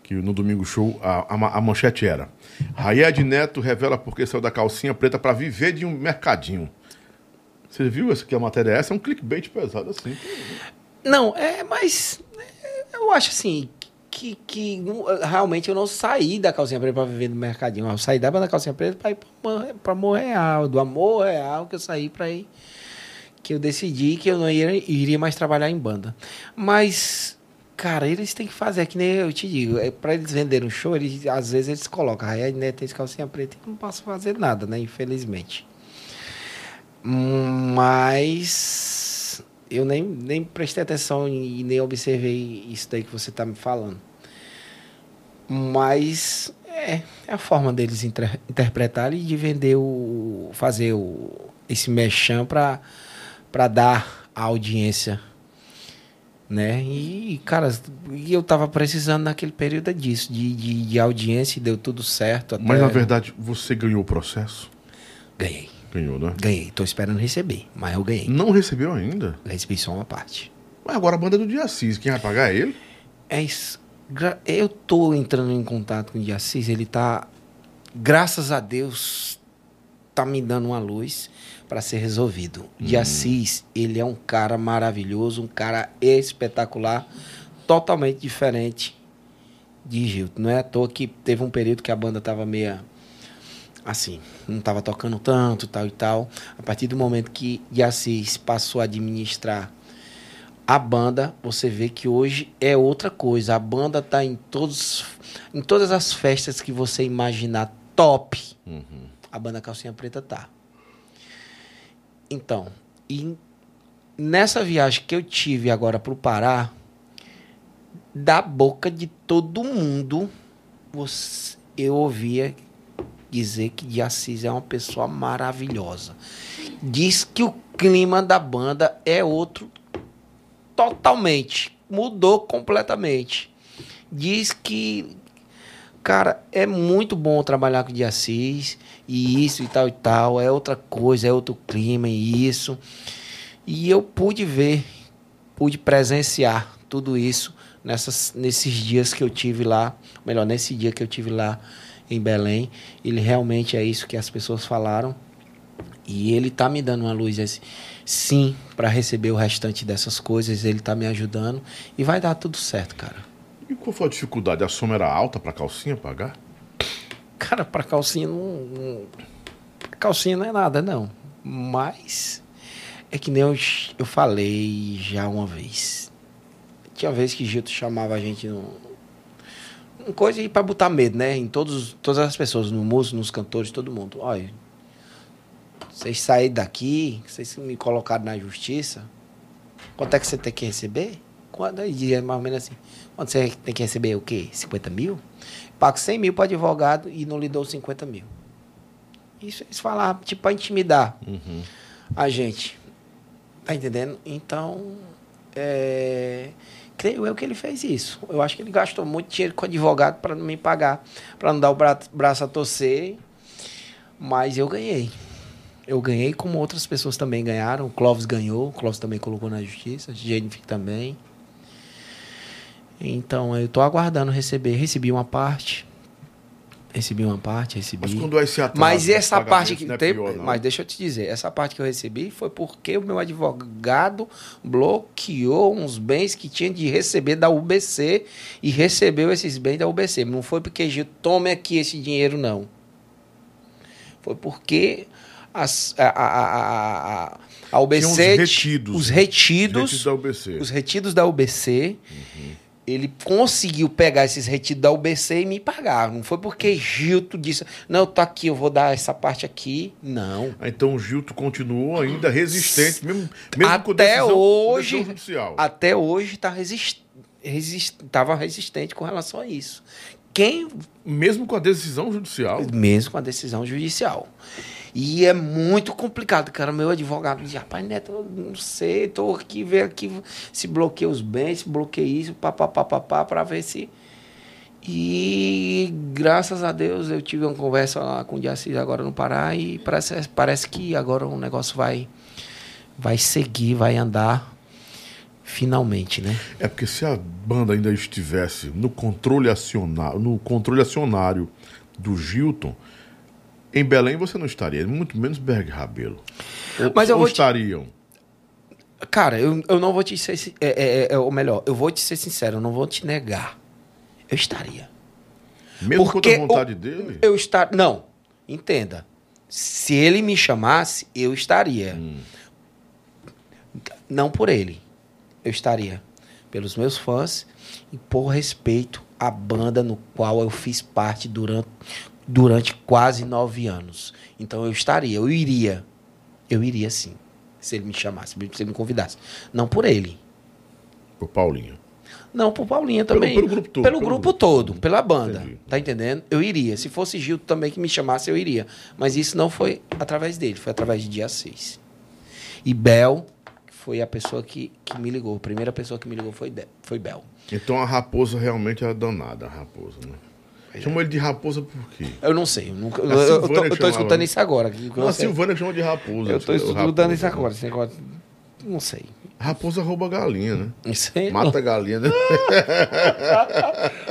que no Domingo Show, a, a, a manchete era Rayed Neto revela porque saiu da calcinha preta para viver de um mercadinho. Você viu essa que a matéria é essa? É um clickbait pesado assim. Não, é, mas eu acho assim que, que não- realmente eu não saí da calcinha preta para viver no mercadinho. Eu saí da calcinha preta para ir para amor real, do amor real que eu saí para ir que eu decidi que eu não ia, iria mais trabalhar em banda. Mas cara, eles têm que fazer é que nem eu te digo, é para eles venderem um show, eles às vezes eles colocam, aí né, tem calcinha preta e não posso fazer nada, né, infelizmente. Mas eu nem, nem prestei atenção e nem observei isso daí que você está me falando. Mas é, é a forma deles inter- interpretarem e de vender o. fazer o, esse mechan para dar a audiência. Né? E, cara, e eu tava precisando naquele período disso, de, de, de audiência, e deu tudo certo. Até Mas na verdade, você ganhou o processo? Ganhei. Ganhou, né? Ganhei. Tô esperando receber, mas eu ganhei. Não recebeu ainda? Recebi só uma parte. Mas agora a banda é do Dia Assis, quem vai pagar é ele? É isso. Eu tô entrando em contato com o Diassis, ele tá, graças a Deus, tá me dando uma luz para ser resolvido. De Assis, ele é um cara maravilhoso, um cara espetacular, totalmente diferente de Gilton. Não é à toa que teve um período que a banda tava meia assim, não tava tocando tanto, tal e tal. A partir do momento que de Assis passou a administrar a banda, você vê que hoje é outra coisa. A banda tá em todos em todas as festas que você imaginar top. A banda Calcinha Preta tá. Então, e nessa viagem que eu tive agora pro Pará, da boca de todo mundo, você- eu ouvia dizer que de Assis é uma pessoa maravilhosa. Diz que o clima da banda é outro totalmente. Mudou completamente. Diz que, cara, é muito bom trabalhar com o de Assis. E isso e tal e tal. É outra coisa, é outro clima e isso. E eu pude ver, pude presenciar tudo isso nessas, nesses dias que eu tive lá. Melhor, nesse dia que eu tive lá em Belém. Ele realmente é isso que as pessoas falaram. E ele tá me dando uma luz assim, sim, para receber o restante dessas coisas. Ele tá me ajudando. E vai dar tudo certo, cara. E qual foi a dificuldade? A soma era alta pra calcinha pagar? Cara, pra calcinha não, não. Calcinha não é nada, não. Mas. É que nem eu, eu falei já uma vez. Tinha vez que Gilto chamava a gente no. Uma coisa pra botar medo, né? Em todos, todas as pessoas, no músico, nos cantores, todo mundo. Olha. Vocês saírem daqui, vocês me colocaram na justiça. Quanto é que você tem que receber? Quando aí dizia mais ou menos assim. Quanto você tem que receber o quê? 50 mil? Pago 100 mil para advogado e não lhe dou 50 mil. Isso eles falavam, tipo, para intimidar a gente. Tá entendendo? Então, é, creio eu que ele fez isso. Eu acho que ele gastou muito dinheiro com advogado para não me pagar, para não dar o bra braço a torcer. Mas eu ganhei. Eu ganhei como outras pessoas também ganharam. O Clóvis ganhou, o Clóvis também colocou na justiça, Jennifer também. Então, eu tô aguardando receber. Recebi uma parte. Recebi uma parte, recebi. Mas quando vai ser atraso Mas nos essa parte que é tem, pior, mas deixa eu te dizer, essa parte que eu recebi foi porque o meu advogado bloqueou uns bens que tinha de receber da UBC e recebeu esses bens da UBC. Não foi porque Gil tome aqui esse dinheiro não. Foi porque as, a, a, a, a, UBC Tinha uns retidos. os retidos, Retidos da UBC. os retidos da UBC, ele conseguiu pegar esses retidos da UBC e me pagar. Não foi porque Gilto disse, não, tá aqui, eu vou dar essa parte aqui. Não. Então o Gilto continuou ainda resistente, mesmo, mesmo com Até decisão, hoje, decisão judicial. até hoje tá resist, resist, tava resistente com relação a isso. Quem Mesmo com a decisão judicial. mesmo com a decisão judicial. E é muito complicado, cara. Meu advogado diz, rapaz, Neto, eu não sei, tô aqui, ver aqui se bloqueia os bens, se bloqueia isso, papapá, papá, para ver se. E graças a Deus eu tive uma conversa lá com o Diacis agora no Pará e parece, parece que agora o negócio vai, vai seguir, vai andar finalmente, né? É porque se a banda ainda estivesse no controle acionário, no controle acionário do Gilton, em Belém você não estaria, muito menos Berg Rabelo. Ou, Mas eu ou vou te- estariam. Cara, eu, eu não vou te ser. sin- É, é, é, ou melhor, eu vou te ser sincero, eu não vou te negar. Eu estaria. Mesmo Porque contra a vontade o- dele. Eu estar. Não, entenda. Se ele me chamasse, eu estaria. Não por ele. Eu estaria. Pelos meus fãs e por respeito à banda no qual eu fiz parte durante, durante quase nove anos. Então eu estaria, eu iria. Eu iria sim. Se ele me chamasse, se ele me convidasse. Não por ele. Por Paulinho. Não, por Paulinha Pelo- também. pelo grupo todo, Pelo, pelo grupo grupo todo, pela banda. Entendi. Tá entendendo? Eu iria. Se fosse Gilto também que me chamasse, eu iria. Mas isso não foi através dele, foi através de dia 6. E Bel foi a pessoa que, que me ligou. A primeira pessoa que me ligou foi, De- foi Bel. Então a raposa realmente é danada, a raposa, né? Chamou ele de raposa por quê? Eu não sei. Eu, nunca, eu, eu- tô, eu tô escutando isso agora. Não, a Silvânia chama de raposa. eu tô escutando isso agora. Esse negócio. Não sei. Raposa rouba galinha, né? Isso aí, Mata a galinha, né?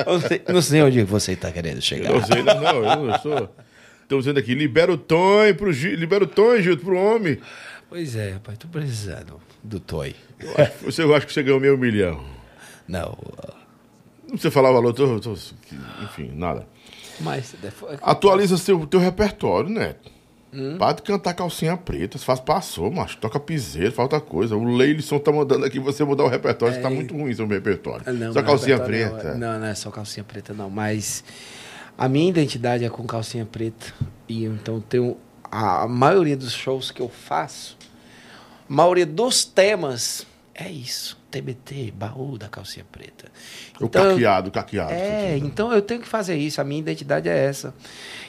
não, não sei, não sei onde você tá querendo chegar. Eu sei, não, eu, eu sou. Estão dizendo aqui, libera o Tonho pro Gil, libera o Tonho, Gil, pro homem. Pois é, rapaz, tô precisando do Toy. Você eu acho que você ganhou meio milhão. Não, Não precisa falar o valor, tô, tô- enfim, nada. mas... Atualiza seu, teu repertório, Neto. Hum? Para de cantar calcinha preta, faz passou, macho. Toca piseiro, falta coisa. O Leilson tá mandando aqui você mudar o repertório, você tá muito ruim seu repertório. Não, Só calcinha repertório preta. Não, não, não é só calcinha preta, não. Mas a minha identidade é com calcinha preta. E então tenho a maioria dos shows que eu faço, a maioria dos temas é isso. TBT, baú da calcinha preta. O Então, eu- caqueado, o caqueado. é, então eu tenho que fazer isso. A minha identidade é essa.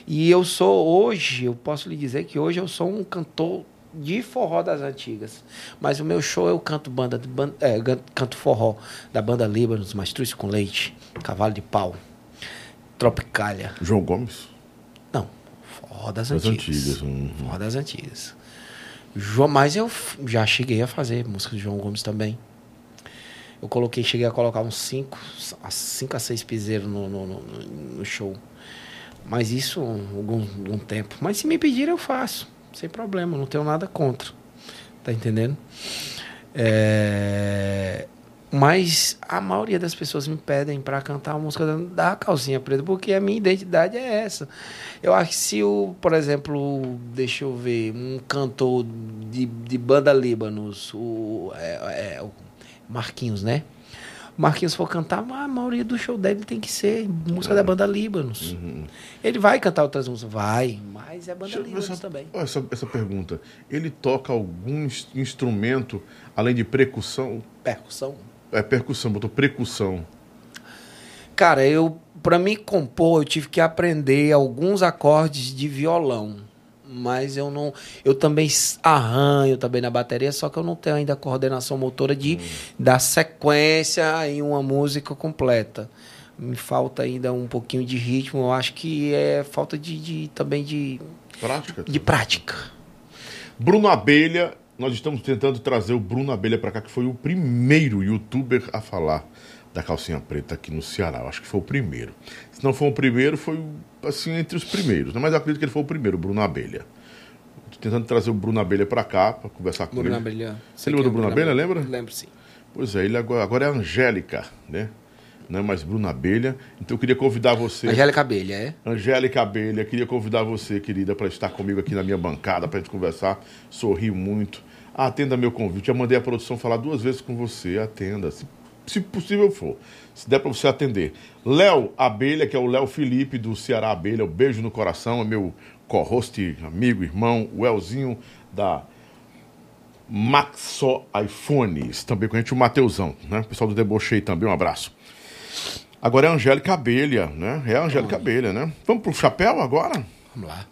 E eu sou hoje, eu posso lhe dizer que hoje eu sou um cantor de forró das antigas. Mas o meu show eu canto banda, de ban- é, canto forró da banda Líbanos, Mastruz com Leite, Cavalo de Pau, Tropicália. João Gomes. Não, forró das, Das antigas. antigas, uhum. Forró das antigas. João, mas eu já cheguei a fazer música de João Gomes também. Eu coloquei, cheguei a colocar uns 5 a 5 a 6 piseiros no, no, no- no show. Mas isso um, algum, algum tempo. Mas se me pedirem, eu faço. Sem problema, não tenho nada contra. Tá entendendo? É, Mas a maioria das pessoas me pedem para cantar a música da calcinha preta, porque a minha identidade é essa. Eu acho que se o, por exemplo, deixa eu ver, um cantor de, de banda Líbanos, o, é, é, o Marquinhos, né? Marquinhos for cantar, a maioria do show dele tem que ser música da banda Líbanos. Ele vai cantar outras músicas? Vai, mas é banda Deixa Líbanos essa, também. olha essa, essa pergunta. Ele toca algum ins- instrumento além de percussão? Percussão. É percussão, botou percussão. Cara, eu para me compor, eu tive que aprender alguns acordes de violão. Mas eu não. Eu também arranho também na bateria, só que eu não tenho ainda a coordenação motora de dar sequência em uma música completa. Me falta ainda um pouquinho de ritmo. Eu acho que é falta de, de- também de, Prática. de prática. Bruno Abelha, nós estamos tentando trazer o Bruno Abelha para cá, que foi o primeiro youtuber a falar da calcinha preta aqui no Ceará. Eu acho que foi o primeiro. Se não for o primeiro, foi assim entre os primeiros. Mas eu acredito que ele foi o primeiro, Bruno Abelha. Tô tentando trazer o Bruno Abelha para cá para conversar com Bruno ele. Abelha. Você lembra do Bruno Abelha, lembra? Lembro sim. Pois é, ele agora, agora é Angélica, né? Não é mais Bruno Abelha. Então eu queria convidar você. Angélica Abelha, é? Angélica Abelha, queria convidar você, querida, para estar comigo aqui na minha bancada, para a gente conversar. Sorri muito. Atenda meu convite. Já mandei a produção falar duas vezes com você. Atenda, se, se possível for. Se der para você atender. Léo Abelha, que é o Léo Felipe do Ceará Abelha. Um beijo no coração. É meu co-host, amigo, irmão. O Elzinho da Maxo iPhones. Também com a gente o Mateusão, né? O pessoal do Debochei também. Um abraço. Agora é a Angélica Abelha, né? É a Angélica Abelha, né? Vamos pro chapéu agora? Vamos lá.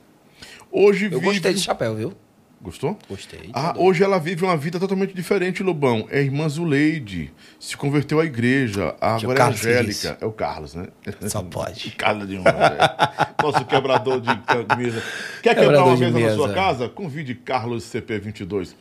Hoje Eu vive... gostei do chapéu, viu? Gostou? Gostei. Ah, hoje ela vive uma vida totalmente diferente, Lobão. É irmã Zuleide. Se converteu à igreja. Ah, Agora é Angélica. É o Carlos, né? Só pode. Carlos de Nosso quebrador de mesa. Quer quebrar Quebrador uma de mesa, na mesa. sua casa? Convide Carlos CP22.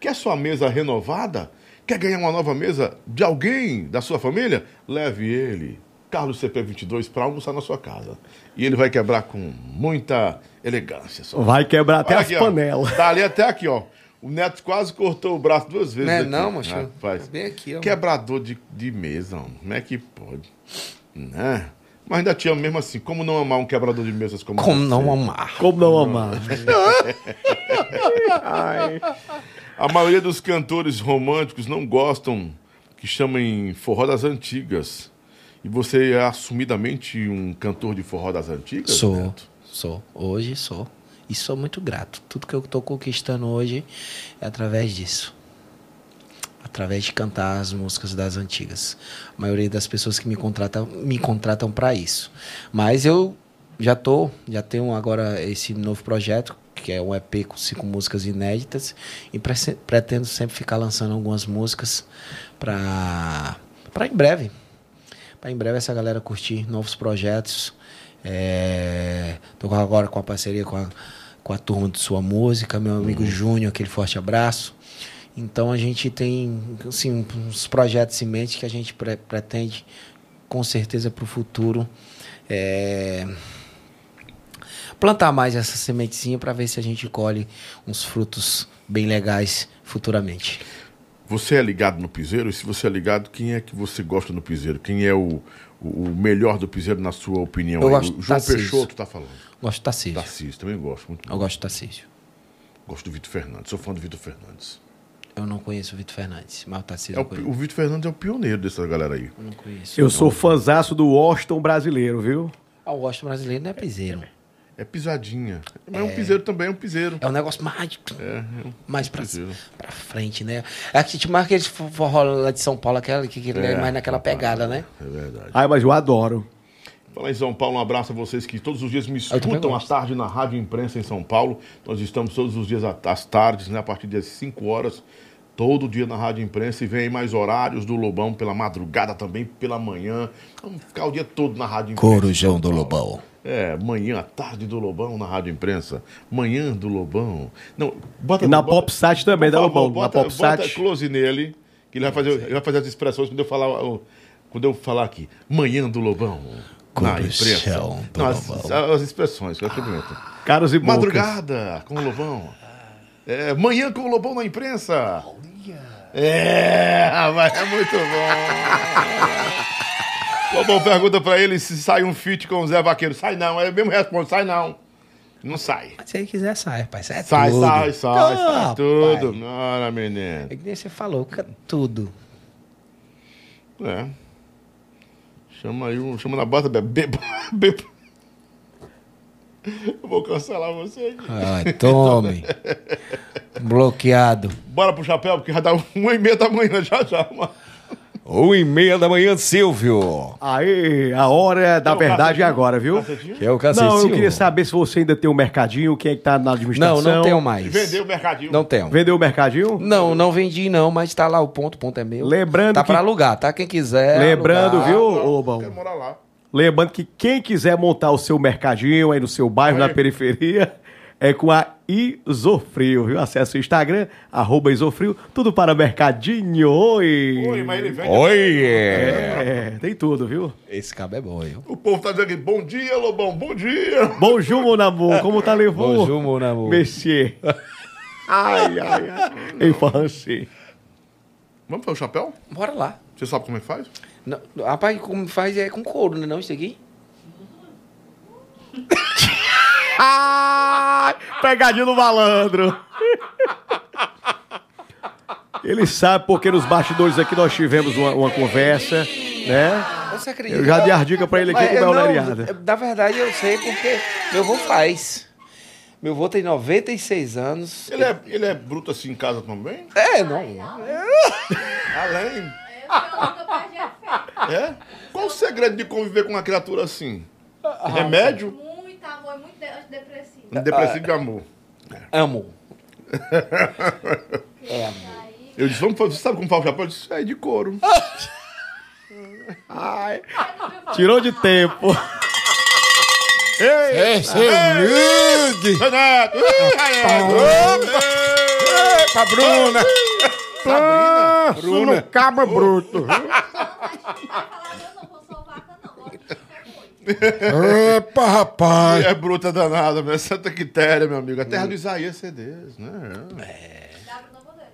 Quer sua mesa renovada? Quer ganhar uma nova mesa de alguém da sua família? Leve ele, Carlos CP22, para almoçar na sua casa. E ele vai quebrar com muita elegância. só. Vai quebrar até Olha as aqui, ó. panelas. Dali até aqui, ó. O Neto quase cortou o braço duas vezes. Não é aqui. não, moço? Rapaz. Bem aqui, ó. Quebrador de, de mesa, homem. como é que pode? Né? Mas ainda te amo mesmo assim. Como não amar um quebrador de mesas como Como você? não amar? Como não amar? Ai. A maioria dos cantores românticos não gostam que chamem forró das antigas. E você é assumidamente um cantor de forró das antigas? Sou, Neto? Sou. Hoje sou. E sou muito grato. Tudo que eu tô conquistando hoje é através disso. Através de cantar as músicas das antigas. A maioria das pessoas que me contratam, me contratam para isso. Mas eu já tô, já tenho agora esse novo projeto, que é um EP com cinco músicas inéditas. E pretendo sempre ficar lançando algumas músicas para para em breve para em breve essa galera curtir novos projetos. É, tô agora com a parceria com a, com a turma de sua música, meu amigo Júnior, aquele forte abraço. Então a gente tem assim, uns projetos em mente que a gente pre- pretende com certeza para o futuro é, plantar mais essa sementezinha para ver se a gente colhe uns frutos bem legais futuramente. Você é ligado no piseiro? E se você é ligado, quem é que você gosta no piseiro? Quem é o, o, melhor do piseiro, na sua opinião? Eu aí? gosto o João Tarcísio. Peixoto tá falando. Gosto do Tarcísio. Tarcísio, também gosto. Muito bom. Eu gosto do Tarcísio. Gosto do Vitor Fernandes. Sou fã do Vitor Fernandes. Eu não conheço o Vitor Fernandes, mas o Tarcísio É o, o Vitor Fernandes é o pioneiro dessa galera aí. Eu não conheço. Eu sou fãzaço do Washington brasileiro, viu? Ah, o Washington brasileiro não é piseiro. É pisadinha. Mas é um piseiro também, é um piseiro. É um negócio mais, É, é um mais pra, pra frente, né? É que tipo mais aquele forró lá de São Paulo, aquela que, que é, É, mais naquela pegada, né? É verdade. Ai, mas eu adoro. Falar em São Paulo, um abraço a vocês que todos os dias me escutam à tarde na Rádio Imprensa em São Paulo. Nós estamos todos os dias às tardes, né, a partir das 5 horas, todo dia na Rádio Imprensa. E vem aí mais horários do Lobão pela madrugada também, pela manhã. Vamos ficar o dia todo na Rádio Imprensa. Corujão do. Lobão. É, manhã, tarde do Lobão na Rádio Imprensa. Manhã do Lobão. Não, bota E na bota- Popsat também, da favor, Lobão. Na Bota, Popsat. bota close nele, que ele vai fazer, ele vai fazer as expressões quando eu falar, quando eu falar aqui. Manhã do Lobão. Na Corujão imprensa. Não, as, as expressões, que eu cumprimento. Caros e bocas. Madrugada com o Lobão. É, manhã com o Lobão na imprensa. É, rapaz, é muito bom. Lobão pergunta pra ele se sai um feat com o Zé Vaqueiro. Sai não, ele mesmo responde, sai não. Não sai. Se ele quiser, sai, rapaz. Sai, Sai, tudo. sai, sai, Ah, sai tudo. Ora, menino. É que nem você falou, tudo. É. Chama aí, um- chama na bota, beba. Eu vou cancelar você aqui. Ai, tome. Bloqueado. Bora pro chapéu, porque já dá uma e meia da manhã já já, mano. Um e meia da manhã, Silvio. Aí, a hora da Tem um verdade é cacetinho? agora, viu? Cacetinho? Que é o Não, eu queria saber se você ainda tem um mercadinho, quem é que tá na administração. Não, não tenho mais. Vendeu o mercadinho. Não tenho. Vendeu o mercadinho? Não, não vendi não, mas tá lá o ponto, o ponto é meu. Lembrando Tá que- pra alugar, tá? Quem quiser Lembrando, alugar. viu, Lobão? Quero morar lá. Lembrando que quem quiser montar o seu mercadinho aí no seu bairro, Aí. na periferia, é com a Isofrio, viu? Acesse o Instagram, arroba Isofrio, tudo para mercadinho. Oi! Oi, mas ele vende. Oi! É, tem tudo, viu? Esse cabo é bom, viu? O povo tá dizendo aqui, bom dia, Lobão, bom dia. Bonjour, mon amour, como tá levando? Bonjour, mon amour. Monsieur. Ai, ai, ai. Em francês. Vamos fazer o chapéu? Bora lá. Você sabe como é que faz? Não, rapaz, como faz é com couro, né? Não, isso aqui? Pegadinha do malandro. Ele sabe porque nos bastidores aqui nós tivemos uma, uma conversa, né? Você acredita? Eu já dei a dica pra ele aqui como é o. Na verdade, eu sei porque meu avô faz. Meu avô tem 96 anos. Ele é, ele é bruto assim em casa também? É, não. Além. É? Qual o segredo de conviver com uma criatura assim? Remédio? Muito amor, é muito de- antidepressivo. Depressivo de amor. Amo. É, amor. Eu disse, vamos fazer, sabe como faz o chapéu? Eu disse, é de couro. Ai, tirou de tempo. É, seu ligue! Renato! Pra Bruna! Ah, Bruna! Caba bruto! Epa, rapaz! É bruta danada, meu. Santa Quitéria, meu amigo. A terra do Isaías CDs, né? Da Bruna Bandeira.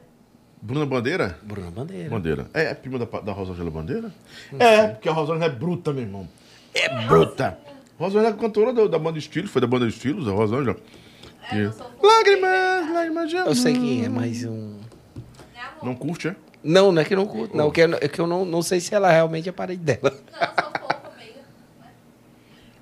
Bruna Bandeira? Bruna Bandeira. Bandeira. É, é prima da, da Rosângela Bandeira? É, porque a Rosângela é bruta, meu irmão. É bruta. Rosângela é cantora do- da banda Estilos, foi da banda Estilos, a Rosângela. É, sou fã. Lágrimas, lágrimas de amor. Eu sei quem é, mas um. É. Não curte, é? Não, não é que eu não curto, não. que eu- É que eu não, não sei se ela realmente é parede dela. Não, eu sou.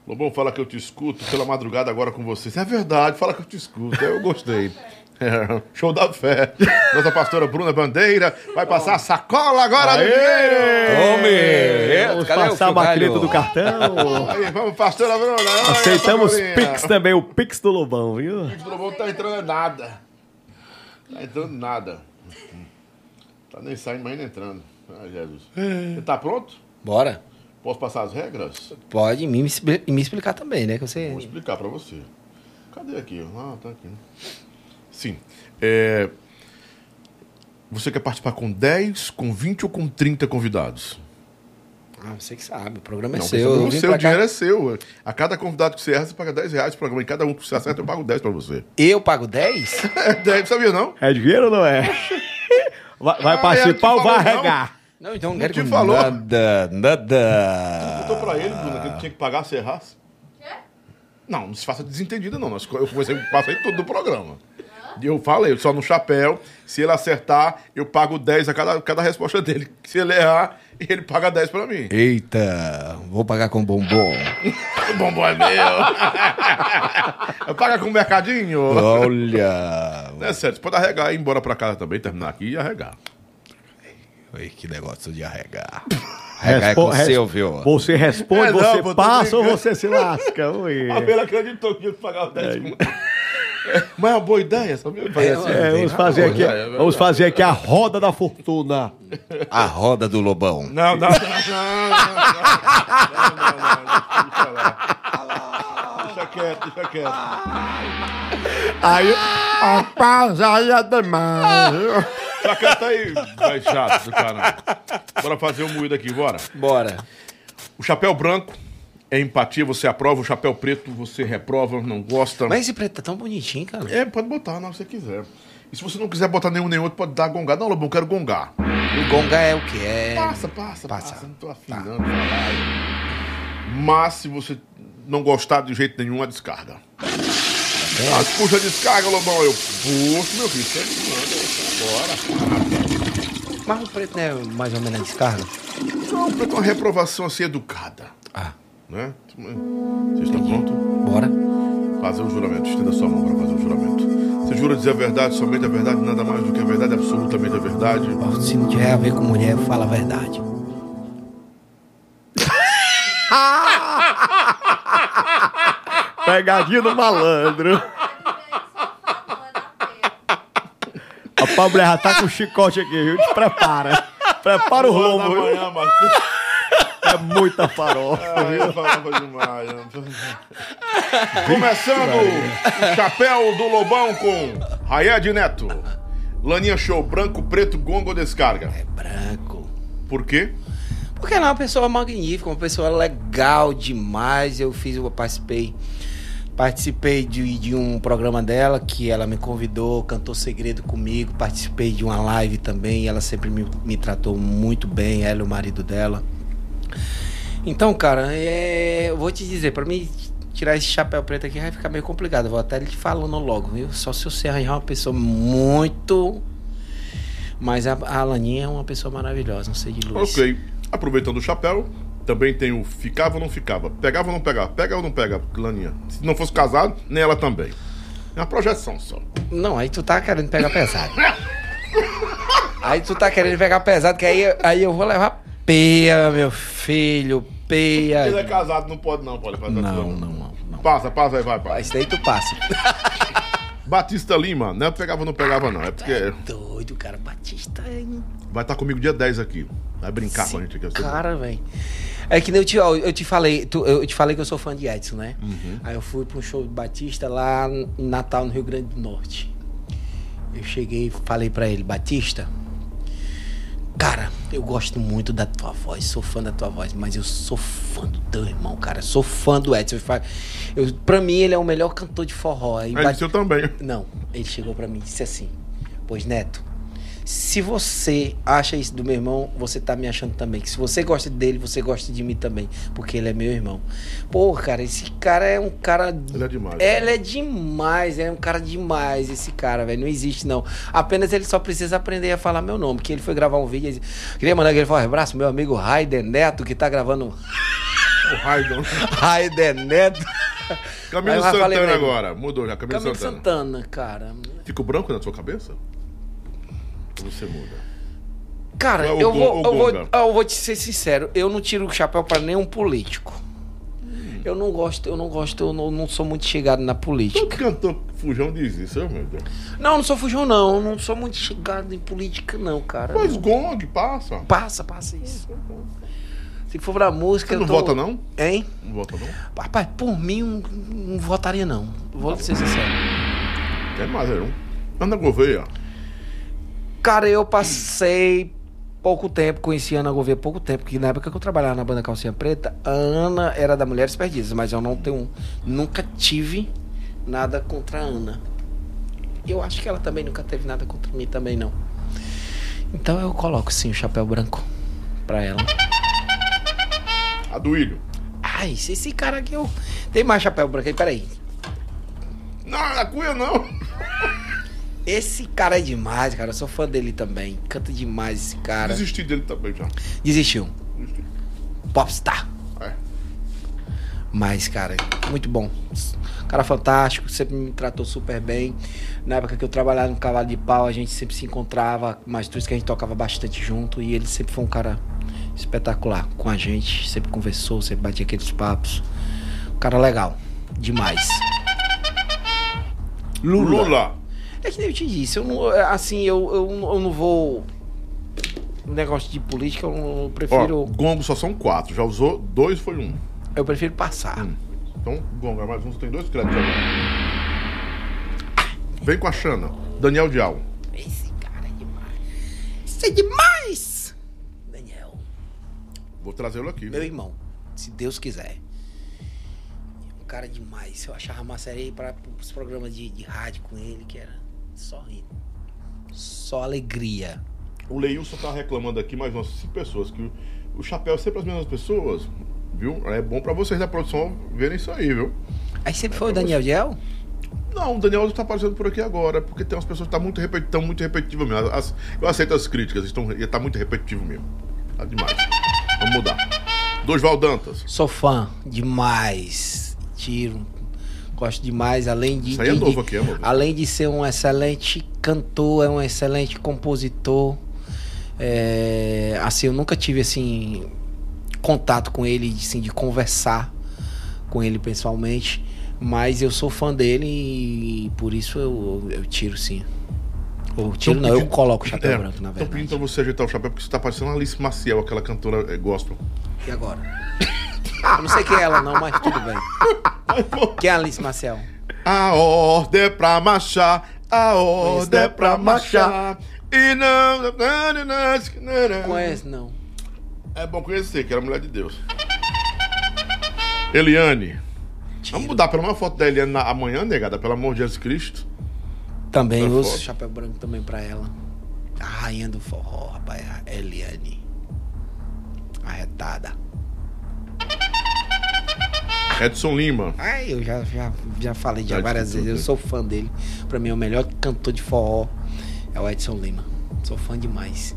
Lobão, fala que eu te escuto pela madrugada agora com vocês. É verdade, fala que eu te escuto. Eu gostei. É, show da fé. Nossa pastora Bruna Bandeira vai passar a sacola agora do dinheiro. Tome! Vamos Cadê o passar a galho? do cartão. Aí, vamos, pastora Bruna. Aceitamos. Pix também, o Pix do Lobão, viu? O Pix do Lobão não tá entrando nada. Tá entrando nada. Tá nem saindo, mas nem entrando. Ah, Jesus. Você tá pronto? Bora. Posso passar as regras? Pode me, me explicar também, né? Que você. Vou explicar pra você. Cadê aqui? Ah, tá aqui. Sim. É, Você quer participar com 10, com 20 ou com 30 convidados? Ah, você que sabe, o programa é Não, seu. seu, Eu o seu pra cá- dinheiro é seu. A cada convidado que você erra, você paga 10 reais pro programa. E cada um que você acerta, eu pago 10 pra você. Eu pago 10? É 10, sabia não? É dinheiro ou não é? Vai, vai Ah, participar é, ou vai falou, não? então não quero te com falou. Nada, nada. Contou pra ele, Bruna, que ele tinha que pagar se errasse. Quê? Não, não se faça desentendida, não. Nós- Eu comecei, passei tudo do programa. E eu falei, só no chapéu, se ele acertar, eu pago 10 a cada, cada resposta dele. Se ele errar, ele paga 10 pra mim. Eita, vou pagar com bombom. O bombom é meu. Paga com o mercadinho. Olha. É sério, você pode arregar e ir embora pra casa também, terminar aqui e arregar. Oi, que negócio de arregar. Arregar é Respo- com o res- seu, viu? Você responde, É, não, você passa ou você se lasca? Ui. A Bela acreditou que ia pagar 10 conto. Mas é uma boa ideia, sabia? É, assim. É, vamos fazer aqui, é vamos fazer aqui a roda da fortuna. A roda do lobão. Não, não, não, não, não, não, não, não, não, deixa lá. Deixa quieto, deixa quieto. Aí, Rapaz, aí é demais. Deixa quieto aí, vai chato do caramba. Bora fazer o moído aqui, bora. Bora. O chapéu branco é empatia, você aprova. O chapéu preto você reprova, não gosta. Mas esse preto tá tão bonitinho, cara. É, pode botar na hora que você quiser. E se você não quiser botar nenhum nem outro, pode dar gongada. Não, Lobão, eu quero gongar. O gonga é o que? É. Passa, passa, Passa. passa. Não tô afim não de falar. Mas se você não gostar de jeito nenhum, a descarga. Ah, puxa a descarga, Lobão. Eu puxo, meu filho. Você manda, bora. Mas o preto não é mais ou menos a descarga? Não, preto, uma reprovação assim educada. Ah, Né? Você está pronto? bora. Fazer o juramento. Estenda sua mão para fazer o juramento. Você jura dizer a verdade, somente a verdade, nada mais do que a verdade, absolutamente a verdade. Se não tiver a ver com mulher, fala a verdade. pegadinha do malandro. É. A Pablo já tá com o chicote aqui, viu? Te prepara. Prepara o lombo, viu? Marcos. É muita farofa. Ai, eu falava demais. Começando o chapéu do Lobão com Rayed Neto. Laninha show, branco, preto, gongo ou descarga. É branco. Por quê? Porque ela é uma pessoa magnífica, uma pessoa legal demais. Eu fiz, eu participei. Participei de, de um programa dela que ela me convidou, cantou segredo comigo. Participei de uma live também. Ela sempre me, me tratou muito bem, ela e o marido dela. Então, cara, é, eu vou te dizer, pra mim tirar esse chapéu preto aqui vai ficar meio complicado. Vou até te falando logo, viu? Só se você arranjar uma pessoa muito. Mas a, a Alaninha é uma pessoa maravilhosa, não sei de luz. Ok. Aproveitando o chapéu, também tem o ficava ou não ficava. Pegava ou não pegava. Pega ou não pega, Laninha. Se não fosse casado, nem ela também. É uma projeção só. Não, aí tu tá querendo pegar pesado. aí tu tá querendo pegar pesado, que aí, aí eu vou levar peia, meu filho, peia. Ele é casado, não pode não, pode fazer Não, aquilo. não, não, não. Passa, passa aí, vai, vai. Isso daí tu passa. Batista Lima, não é pegava ou não pegava não. É porque Doido, cara. Batista é um vai estar comigo dia 10 aqui. Vai brincar com a gente aqui. cara, velho. É que nem eu te, eu te falei, tu- eu te falei que eu sou fã de Edson, né? Aí eu fui pra um show do Batista lá em Natal, no Rio Grande do Norte. Eu cheguei e falei pra ele, Batista, cara, eu gosto muito da tua voz, sou fã da tua voz, mas eu sou fã do teu irmão, cara. Sou fã do Edson. Eu, pra mim, ele é o melhor cantor de forró. Aí Mas Bat- também. Não, ele chegou pra mim e disse assim: Pois Neto, se você acha isso do meu irmão, você tá me achando também. Que se você gosta dele, você gosta de mim também. Porque ele é meu irmão. Pô, cara, esse cara é um cara. Ele é demais. Ele é demais, é um cara demais, esse cara, velho. Não existe, não. Apenas ele só precisa aprender a falar meu nome. Que ele foi gravar um vídeo. e disse- Queria mandar aquele forte abraço, meu amigo Raider Neto, que tá gravando. O Raidon. Raider Neto. Camilo falei Santana ele, agora. Mudou já, Camilo, Camilo Santana. Santana, cara. Fica o branco na sua cabeça? Você muda? Cara, é eu, vou, ou eu, vou, ah, eu vou te ser sincero, eu não tiro o chapéu pra nenhum político. Eu não gosto, eu não gosto, eu não, não sou muito chegado na Todo política. cantor fujão diz isso, oh, meu Deus. Não, não sou fujão, não. Eu não sou muito chegado em política, não, cara. Mas Não- Gong, passa. Passa, passa isso. Se for pra música. Você não tô- vota, não? Hein? Não vota, não? Rapaz, por mim, não, não votaria, não. Vou ser sincero. Tem mais, é um. Ana Gouveia. Cara, eu passei pouco tempo, conheci a Ana Gouveia pouco tempo, que na época que eu trabalhava na banda Calcinha Preta, a Ana era da Mulheres Perdidas, mas eu não tenho. Nunca tive nada contra a Ana. Eu acho que ela também nunca teve nada contra mim também, não. Então eu coloco sim o chapéu branco pra ela. A do. Ai, esse, esse cara aqui eu. Tem mais chapéu branco aí, peraí. Não, a Cunha não. Esse cara é demais, cara. Eu sou fã dele também. Canta demais esse cara. Desisti dele também já. Desistiu. Desisti. Popstar. É. Mas, cara, muito bom. Cara fantástico, sempre me tratou super bem. Na época que eu trabalhava no Cavalo de Pau, a gente sempre se encontrava, mas tudo isso que a gente tocava bastante junto. E ele sempre foi um cara espetacular com a gente. Sempre conversou, sempre batia aqueles papos. Um cara legal. Demais. Lula. É que nem eu te disse, eu não, assim, eu, eu, eu não vou. Um negócio de política, eu, não- eu prefiro. Ó, gongo só são quatro. Já usou dois, foi um. Eu prefiro passar. Então, gongo é mais um, você tem dois créditos agora. Vem com a Xana. Daniel Dial. Esse cara é demais. Isso é demais! Daniel, Vou trazê-lo aqui. meu viu? irmão, se Deus quiser. Um cara demais. Eu achava massa era ir para os programas de, de rádio com ele, que era só rindo. Só alegria. O Leilson tá reclamando aqui, mais umas cinco pessoas, que o, o chapéu é sempre as mesmas pessoas, viu? É bom pra vocês da produção verem isso aí, viu? Aí sempre foi o Daniel Diel? Não, o Daniel tá aparecendo por aqui agora, porque tem umas pessoas que tá muito, repeti tão muito repetitivas mesmo. As- eu aceito as críticas, estão, tá muito repetitivo mesmo. Tá demais. Vamos mudar. Dosval Dantas. Sou fã demais. Tiro. Gosto demais, além de. Isso aí é de- novo aqui, é, amor? Além de ser um excelente cantor, é um excelente compositor. É, assim, eu nunca tive assim contato com ele, assim, de conversar com ele pessoalmente. Mas eu sou fã dele e por isso eu, eu tiro sim. Ou tiro não, eu coloco o chapéu É, branco, na Estão pedindo verdade. pra você ajeitar o chapéu, porque você tá parecendo a Alice Maciel, aquela cantora é, gospel. E agora? Eu não sei quem é ela não, mas tudo bem. Quem é a Alice Marcel? A ordem é pra marchar, a ordem é pra marchar. E não. Conhece não. É bom conhecer, que era mulher de Deus. Eliane. Vamos mudar pelo menos uma foto da Eliane na, amanhã, negada, pelo amor de Jesus Cristo. Também Tá uso chapéu branco também pra ela. A rainha do forró, rapaz, a Eliane. Arretada. Edson Lima. Ai, eu já, já, já falei já várias vezes, eu sou fã dele. Pra mim, o melhor cantor de forró é o Edson Lima. Sou fã demais.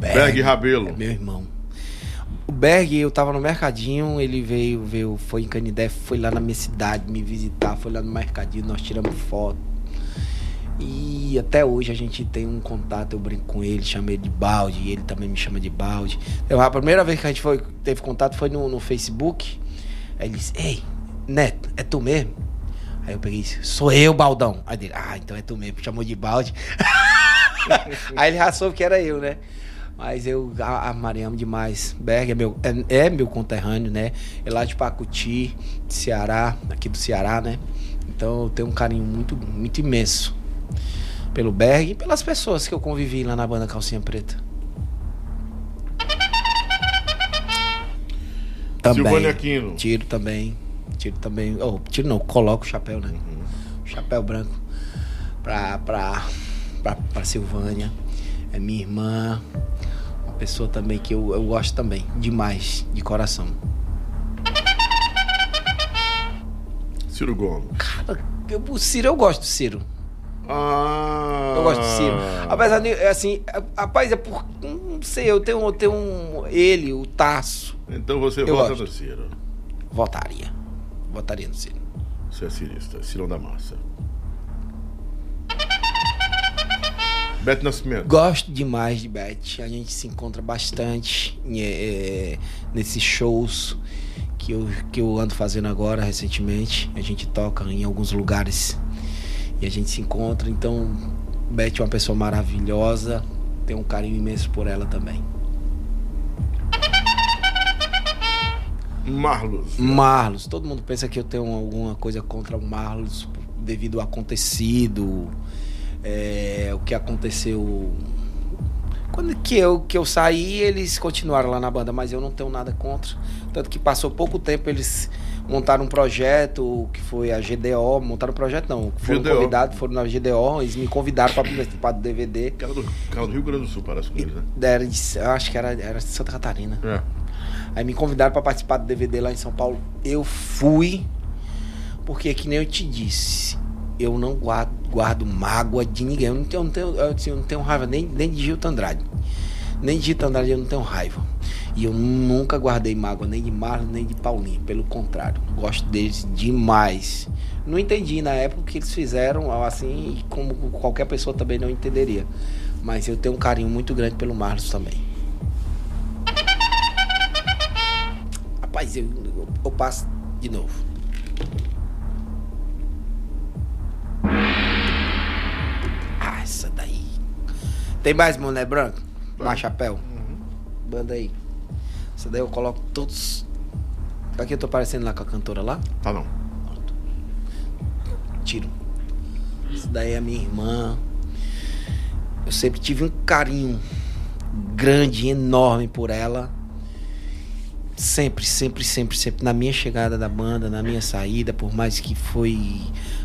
Berg Rabelo. É meu irmão. O Berg, eu tava no mercadinho, ele veio, veio, foi em Canidé, foi lá na minha cidade me visitar, foi lá no mercadinho, nós tiramos foto. E até hoje a gente tem um contato, eu brinco com ele, chamei ele de balde, e ele também me chama de balde. Eu, a primeira vez que a gente foi, teve contato foi no, no Facebook. Aí ele disse, ei, Neto, é tu mesmo? Aí eu peguei sou eu, Baldão. Aí ele, ah, então é tu mesmo, chamou de balde. Aí ele já soube que era eu, né? Mas eu a, a Mariamo demais. Berg é meu, é, é meu conterrâneo, né? É lá de Pacuti, de Ceará, aqui do Ceará, né? Então eu tenho um carinho muito, muito imenso pelo Berg e pelas pessoas que eu convivi lá na banda Calcinha Preta. Silvânia Aquino. Tiro também. Tiro também. Oh, tiro não, coloco o chapéu, né? O chapéu branco pra, pra, pra, pra Silvânia. É minha irmã. Uma pessoa também que eu, eu gosto também. Demais, de coração. Ciro Gomes. Cara, eu, o Ciro, eu gosto do Ciro. Ah. Eu gosto do Ciro. Apesar de, assim, é- rapaz, é por. Não sei, eu tenho, eu tenho um. Ele, o Taço. Então você Eu vota gosto. no Ciro. Votaria. Votaria no Ciro. Você é cirista, Cirão da Massa. Beto Nascimento. Gosto demais de Beth. A gente se encontra bastante eh, nesses shows que eu, que eu ando fazendo agora recentemente. A gente toca em alguns lugares e a gente se encontra. Então, Beth é uma pessoa maravilhosa. Tenho um carinho imenso por ela também. Marlos. Marlos, todo mundo pensa que eu tenho alguma coisa contra o Marlos devido ao acontecido, é, o que aconteceu. Quando que eu, que eu saí, eles continuaram lá na banda, mas eu não tenho nada contra. Tanto que passou pouco tempo, eles montaram um projeto, que foi a GDO, montaram um projeto não, foram GDO. convidados, foram na GDO, eles me convidaram para participar do DVD. Cara do, cara do Rio Grande do Sul, parece eles, né? Era de- acho que era, era de Santa Catarina. É. Aí me convidaram para participar do DVD lá em São Paulo. Eu fui, porque que nem eu te disse, eu não guardo, guardo mágoa de ninguém. Eu não tenho, eu não tenho, eu, assim, não tenho raiva nem, nem de Gilto Andrade. Nem de Gilto Andrade eu não tenho raiva. E eu nunca guardei mágoa nem de Marlon, nem de Paulinho. Pelo contrário, gosto deles demais. Não entendi na época o que eles fizeram, assim, como qualquer pessoa também não entenderia. Mas eu tenho um carinho muito grande pelo Marlos também. Rapaz, eu, eu, eu passo de novo. Ah, essa daí. Tem mais Moné Branco? Mais chapéu? Banda aí. Essa daí eu coloco todos. Aqui eu tô parecendo lá com a cantora lá. Tá não. Tiro. Essa daí é a minha irmã. Eu sempre tive um carinho grande, enorme por ela. Sempre, sempre, sempre, sempre. Na minha chegada da banda, na minha saída, por mais que foi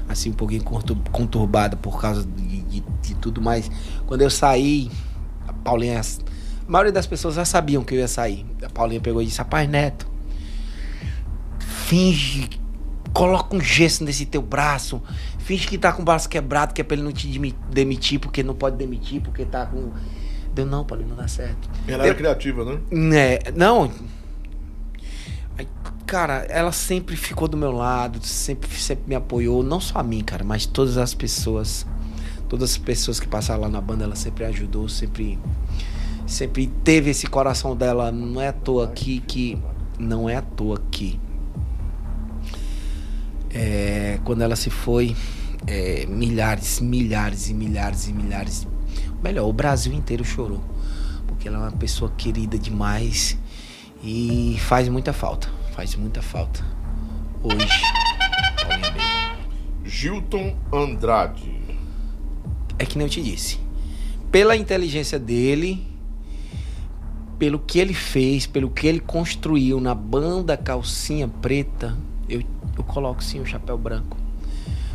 assim um pouquinho contur- conturbada por causa de, de- de tudo mais. Quando eu saí, a Paulinha. A maioria das pessoas já sabiam que eu ia sair. A Paulinha pegou e disse: Rapaz, Neto, finge, coloca um gesso nesse teu braço, finge que tá com o braço quebrado, que é pra ele não te demi- demitir, porque não pode demitir, porque tá com. Deu, não, Paulinho, não dá certo. Ela era Eu- criativa, né? É, não. Aí, Cara, ela sempre ficou do meu lado, sempre, sempre me apoiou, não só a mim, cara, mas todas as pessoas. Todas as pessoas que passaram lá na banda, ela sempre ajudou, sempre. Sempre teve esse coração dela. Não é à toa aqui que. Não é à toa que. É, quando ela se foi, é, milhares, milhares e milhares e milhares. Melhor, o Brasil inteiro chorou. Porque ela é uma pessoa querida demais e faz muita falta. Faz muita falta. Hoje. Gilton Andrade. É que nem eu te disse. Pela inteligência dele, pelo que ele fez, pelo que ele construiu na banda Calcinha Preta, eu, eu coloco sim o chapéu branco.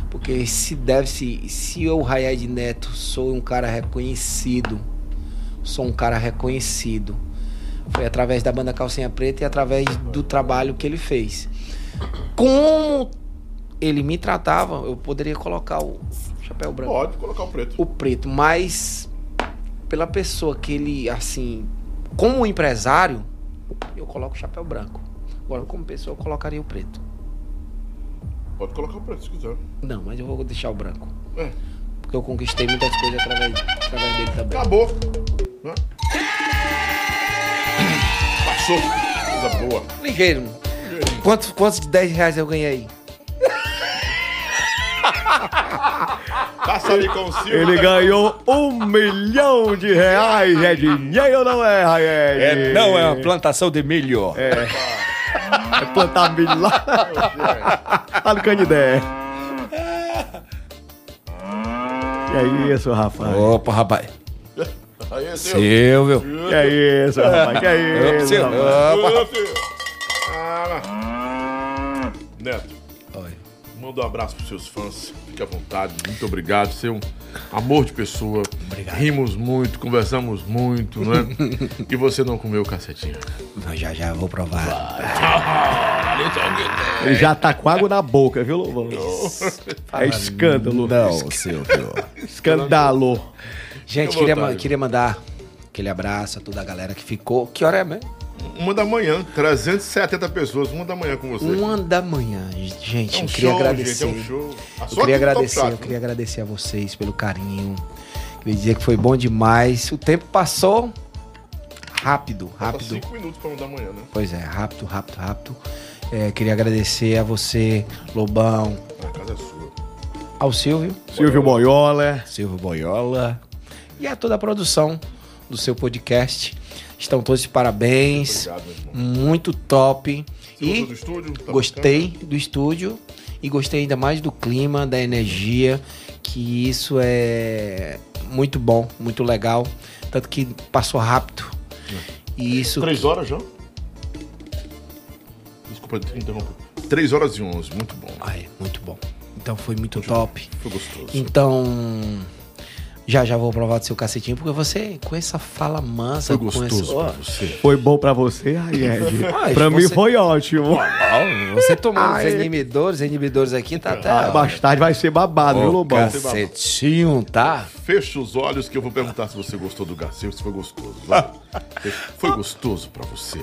Porque se deve se se eu Rayed Neto sou um cara reconhecido, sou um cara reconhecido. Foi através da banda Calcinha Preta e através do trabalho que ele fez. Como ele me tratava, eu poderia colocar o chapéu branco Pode colocar o preto. o preto, mas pela pessoa que ele, assim, como empresário, eu coloco o chapéu branco. Agora, como pessoa, eu colocaria o preto. Pode colocar o preto se quiser. Não, mas eu vou deixar o branco. É. Porque eu conquistei muitas coisas através, através dele também. Acabou. Né? Passou. Coisa boa. Ligeiro. Quantos, quantos de 10 reais eu ganhei? Passa ali com o Silvio. Ele ganhou um milhão de reais. É dinheiro ou não é, Raied? plantação de milho. É plantar milho lá, lá no Canidé. Que é isso, rapaz? Opa, rapaz. Aí, é Silvio. Silvio. Que é isso, rapaz? Que é isso, Silvio. Ô, filho. Ah. Neto. Manda um abraço pros seus fãs. Fique à vontade. Muito obrigado. Você é um amor de pessoa. Obrigado. Rimos muito, conversamos muito, né? e você não comeu o cacetinho. Já já vou provar. Ele já tá com água na boca, viu, Louvão? É escândalo. Não, Silvio. Escândalo. Gente, queria, ma- queria mandar aquele abraço a toda a galera que ficou. Que hora é mesmo? Uma da manhã, 370 pessoas, uma da manhã com você. Uma da manhã. Gente, É um eu queria show, agradecer. gente, é um show. A Eu queria do Top agradecer, eu queria agradecer a vocês pelo carinho. Queria dizer que foi bom demais. O tempo passou rápido, Falta rápido. cinco minutos pra uma da manhã, né? Pois é, rápido, rápido, rápido. É, queria agradecer a você, Lobão, A casa é sua. ao Silvio, Silvio Boiola. Silvio Boiola e a toda a produção do seu podcast. Estão todos de parabéns. Obrigado, meu irmão. Muito top. Você E do estúdio? Tá gostei do estúdio e gostei ainda mais do clima, da energia, que isso é muito bom, muito legal. Tanto que passou rápido. E isso. Três horas já? Desculpa te interromper. Três horas e onze, muito bom. Ai, muito bom. Então foi muito top. Foi gostoso. Então. Já já vou provar do seu cacetinho, porque você, com essa fala mansa, Foi com gostoso essa. pra você. Foi bom pra você, aí, Ed? Ai, pra mim você- foi ótimo. você tomando os inibidores, inibidores aqui, tá até. Ah, mais tarde vai ser babado, viu, Lobão? Cacetinho, tá? Fecha os olhos que eu vou perguntar se você gostou do Garcia, se foi gostoso. Vai. Foi gostoso pra você,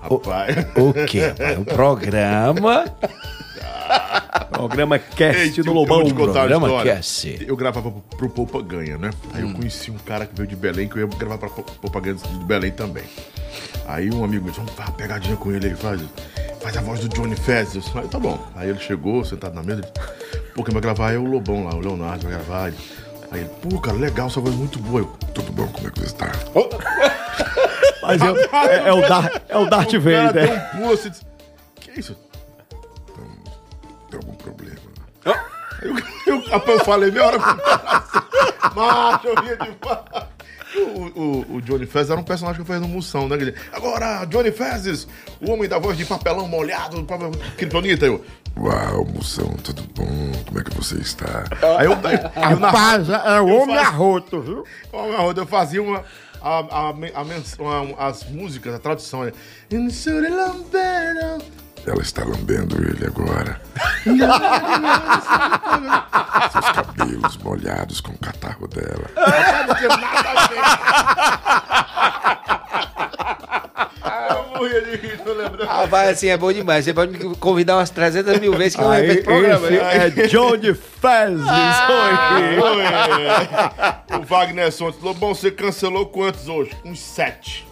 rapaz. O quê? rapaz? O programa. Programa Cast Ei, do eu- Lobão. Eu programa. Cast. Eu gravava pro, pro Poupa Ganha, né? Aí eu conheci um cara que veio de Belém, que eu ia gravar pra Pou- Poupa Ganha de Belém também. Aí um amigo me disse, vamos fazer uma pegadinha com ele aí, faz, faz a voz do Johnny Fezes. Aí tá bom. Aí ele chegou, sentado na mesa, ele disse, pô, quem vai gravar é o Lobão lá, o Leonardo vai gravar. Ele- Aí ele, pô, cara, legal, sua voz é muito boa. Eu, tudo bom, como é que você tá? Mas é, é- é o Dar, é o Darth O cara Vader. deu um pulo assim, que isso? Tem algum problema? Aí eu, eu, eu falei meia hora o assim, macho, eu ria demais. O, o, o Johnny Fezes era um personagem que eu fazia no Moção, né? Ele, Agora, Johnny Fezes, o homem da voz de papelão molhado, Kryptonita. Eu, Uau, Moção, tudo bom? Como é que você está? Aí eu, aí, eu, na, Rapaz, é eu homem faço- arroto, viu? Ó, meu Arrodo, eu fazia uma. A, a, a, uma- as músicas, a tradução é. Ela está lambendo ele agora. Seus cabelos molhados com o catarro dela. Não tem nada a ver. Eu morria de rir, tô lembrando. Ah, vai assim, é bom demais. Você pode me convidar umas 300 mil vezes que eu repito o programa. esse é Johnny Fezes. Oi. Oi. O Wagner Santos. Lobão, você cancelou quantos hoje? Uns sete.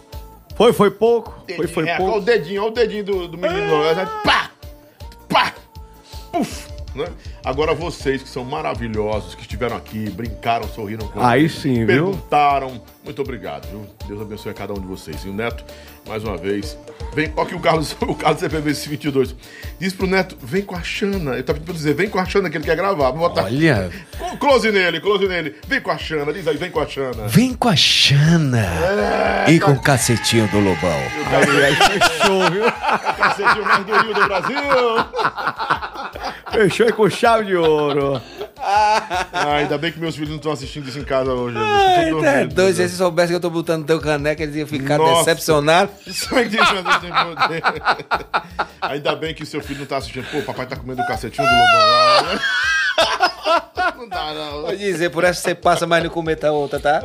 Foi, foi pouco. Foi, foi é, Olha o pouco. dedinho, olha o dedinho do, do menino. É. Pá! Pá! Puf! Né? Agora vocês que são maravilhosos, que estiveram aqui, brincaram, sorriram com Aí sim, viu? Perguntaram. Muito obrigado, viu? Deus abençoe a cada um de vocês. E o Neto, mais uma vez. Vem, ó que o Carlos, o Carlos CPV 22. Diz pro Neto, vem com a Xana. Eu tava pedindo pra dizer, vem com a Xana que ele quer gravar. Vou botar Olha, close nele, close nele. Vem com a Xana, diz aí, vem com a Xana. vem com a Xana e com o cacetinho do Lobão. Aí, aí fechou, viu? Cacetinho mais durinho do Brasil. Fechou aí com chave de ouro. Ah, ainda bem que meus filhos não estão assistindo isso em casa hoje. Ai, dormindo. tá doido, se eles soubessem que eu tô botando teu caneca, eles iam ficar Nossa. decepcionados. Ainda bem que seu filho não tá assistindo. Pô, o papai tá comendo o cacetinho do Lobão lá, né? Não dá, não. Vou dizer, por essa você passa, mas não cometa a outra, tá?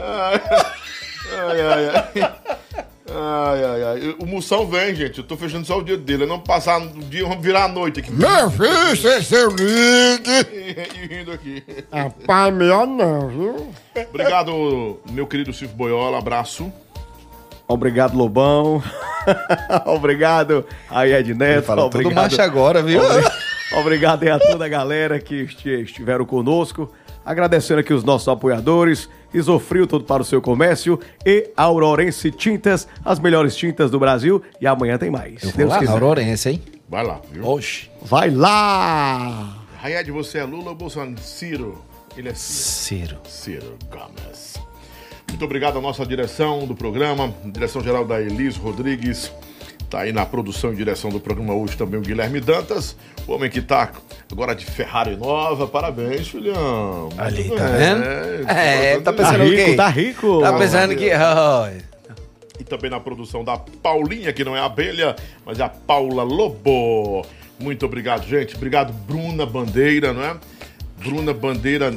Ai, ai, ai. Ai, ai, ai. O Moção vem, gente. Eu tô fechando só o dia dele. Eu não passar o dia, vamos virar a noite aqui. Meu filho, se seu ligue. E, rindo aqui. Rapaz, melhor não, viu? Obrigado, meu querido Silvio Boiola. Abraço. Obrigado, Lobão. Obrigado aí, Ed Neto. Fala tudo Obrigado. macho agora, viu? Obrigado aí a toda a galera que este- estiveram conosco. Agradecendo aqui os nossos apoiadores, Isofrio, tudo para o seu comércio, e Aurorense Tintas, as melhores tintas do Brasil. E amanhã tem mais. Eu Deus lá, quiser. Aurorense, hein? Vai lá, viu? Oxi. Vai lá! Rayed, você é Lula ou Bolsonaro? Ciro. Ele é Ciro. Ciro. Ciro Gomes. Muito obrigado à nossa direção do programa, direção geral da Elis Rodrigues. Tá aí na produção e direção do programa hoje também o Guilherme Dantas, o homem que tá agora de Ferrari nova. Parabéns, filhão. Ali, bem. tá vendo? É, tá Tá pensando quê? rico, tá rico. Tá pensando que. E também na produção da Paulinha, que não é a abelha, mas é a Paula Lobo. Muito obrigado, gente. Obrigado, Bruna Bandeira, não é? Bruna Bandeira.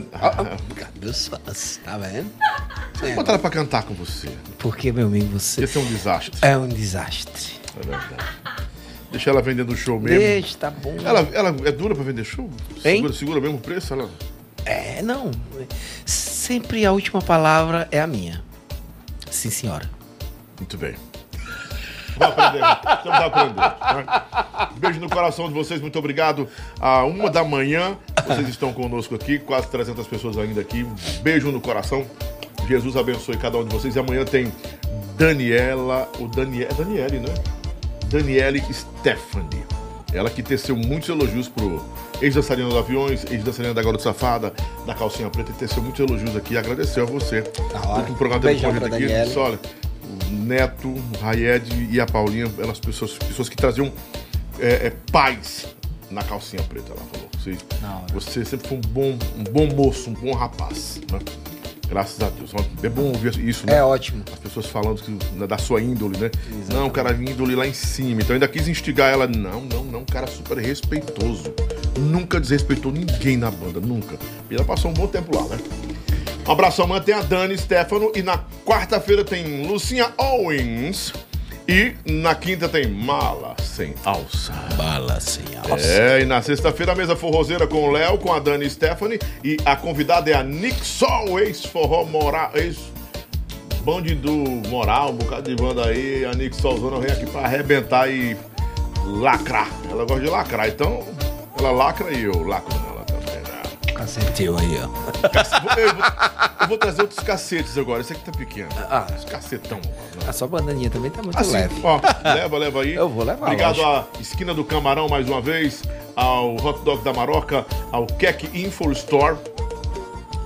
Meus fãs, tá vendo? Vou botar ela pra cantar com você. Porque, meu amigo, você Esse é um desastre. é um desastre. É verdade. Deixa ela vendendo show mesmo. Deixa, tá bom. Ela, ela é dura pra vender show? Hein? Segura, segura o mesmo preço? Ela... É, não. Sempre a última palavra é a minha. Sim, senhora. Muito bem. Vamos aprender. Vamos aprender. né? Beijo no coração de vocês, muito obrigado. À uma da manhã, vocês estão conosco aqui, quase 300 pessoas ainda aqui. Beijo no coração. Jesus abençoe cada um de vocês. E amanhã tem Daniela, o Daniel, é Daniele, né? Daniele Stephanie. Ela que teceu muitos elogios pro, ex-dançarina dos aviões, ex-dançarina da Garota Safada, da Calcinha Preta, e teceu muitos elogios aqui. Agradeceu a você. Hora. O programa teve com a pra gente aqui. Daniele. Disse, olha, o Neto, o Rayed e a Paulinha, elas pessoas, pessoas que traziam é, é, paz na Calcinha Preta, ela falou. Você, você sempre foi um bom, um bom moço, um bom rapaz, né? Graças a Deus. É bom ouvir isso, né? É ótimo. As pessoas falando que, né, da sua índole, né? Não, cara, índole lá em cima. Então ainda quis instigar ela. Não, não, não, cara super respeitoso. Nunca desrespeitou ninguém na banda, nunca. E ela passou um bom tempo lá, né? Um abraço amanhã tem a Dani Stefano e na quarta-feira tem Lucinha Owens. E na quinta tem Mala Sem Alça. Bala sem alça. É, e na sexta-feira a mesa forrozeira com o Léo, com a Dani Stephanie e a convidada é a Nick Sol, ex-forró moral, ex bonde do moral, um bocado de banda aí, a Nick Solzona vem aqui pra arrebentar e lacrar. Ela gosta de lacrar, então ela lacra e eu lacro Caceteou aí, ó. Eu vou, eu vou trazer outros cacetes agora, esse aqui tá pequeno. Ah. Esse cacetão. A sua bananinha também tá muito Assim, leve. ó, leva, leva aí. Eu vou levar, Obrigado à Esquina do Camarão mais uma vez, ao Hot Dog da Maroca, ao Keck Info Store,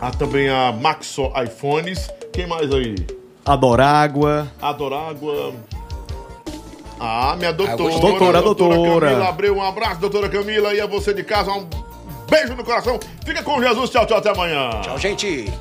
a também a Maxo iPhones. Quem mais aí? Adorágua. Adorágua. Ah, minha doutora. Doutora, doutora. Camila Abreu, um abraço, doutora Camila. E a você de casa, um beijo no coração. Fica com Jesus. Tchau, tchau. Até amanhã. Tchau, gente.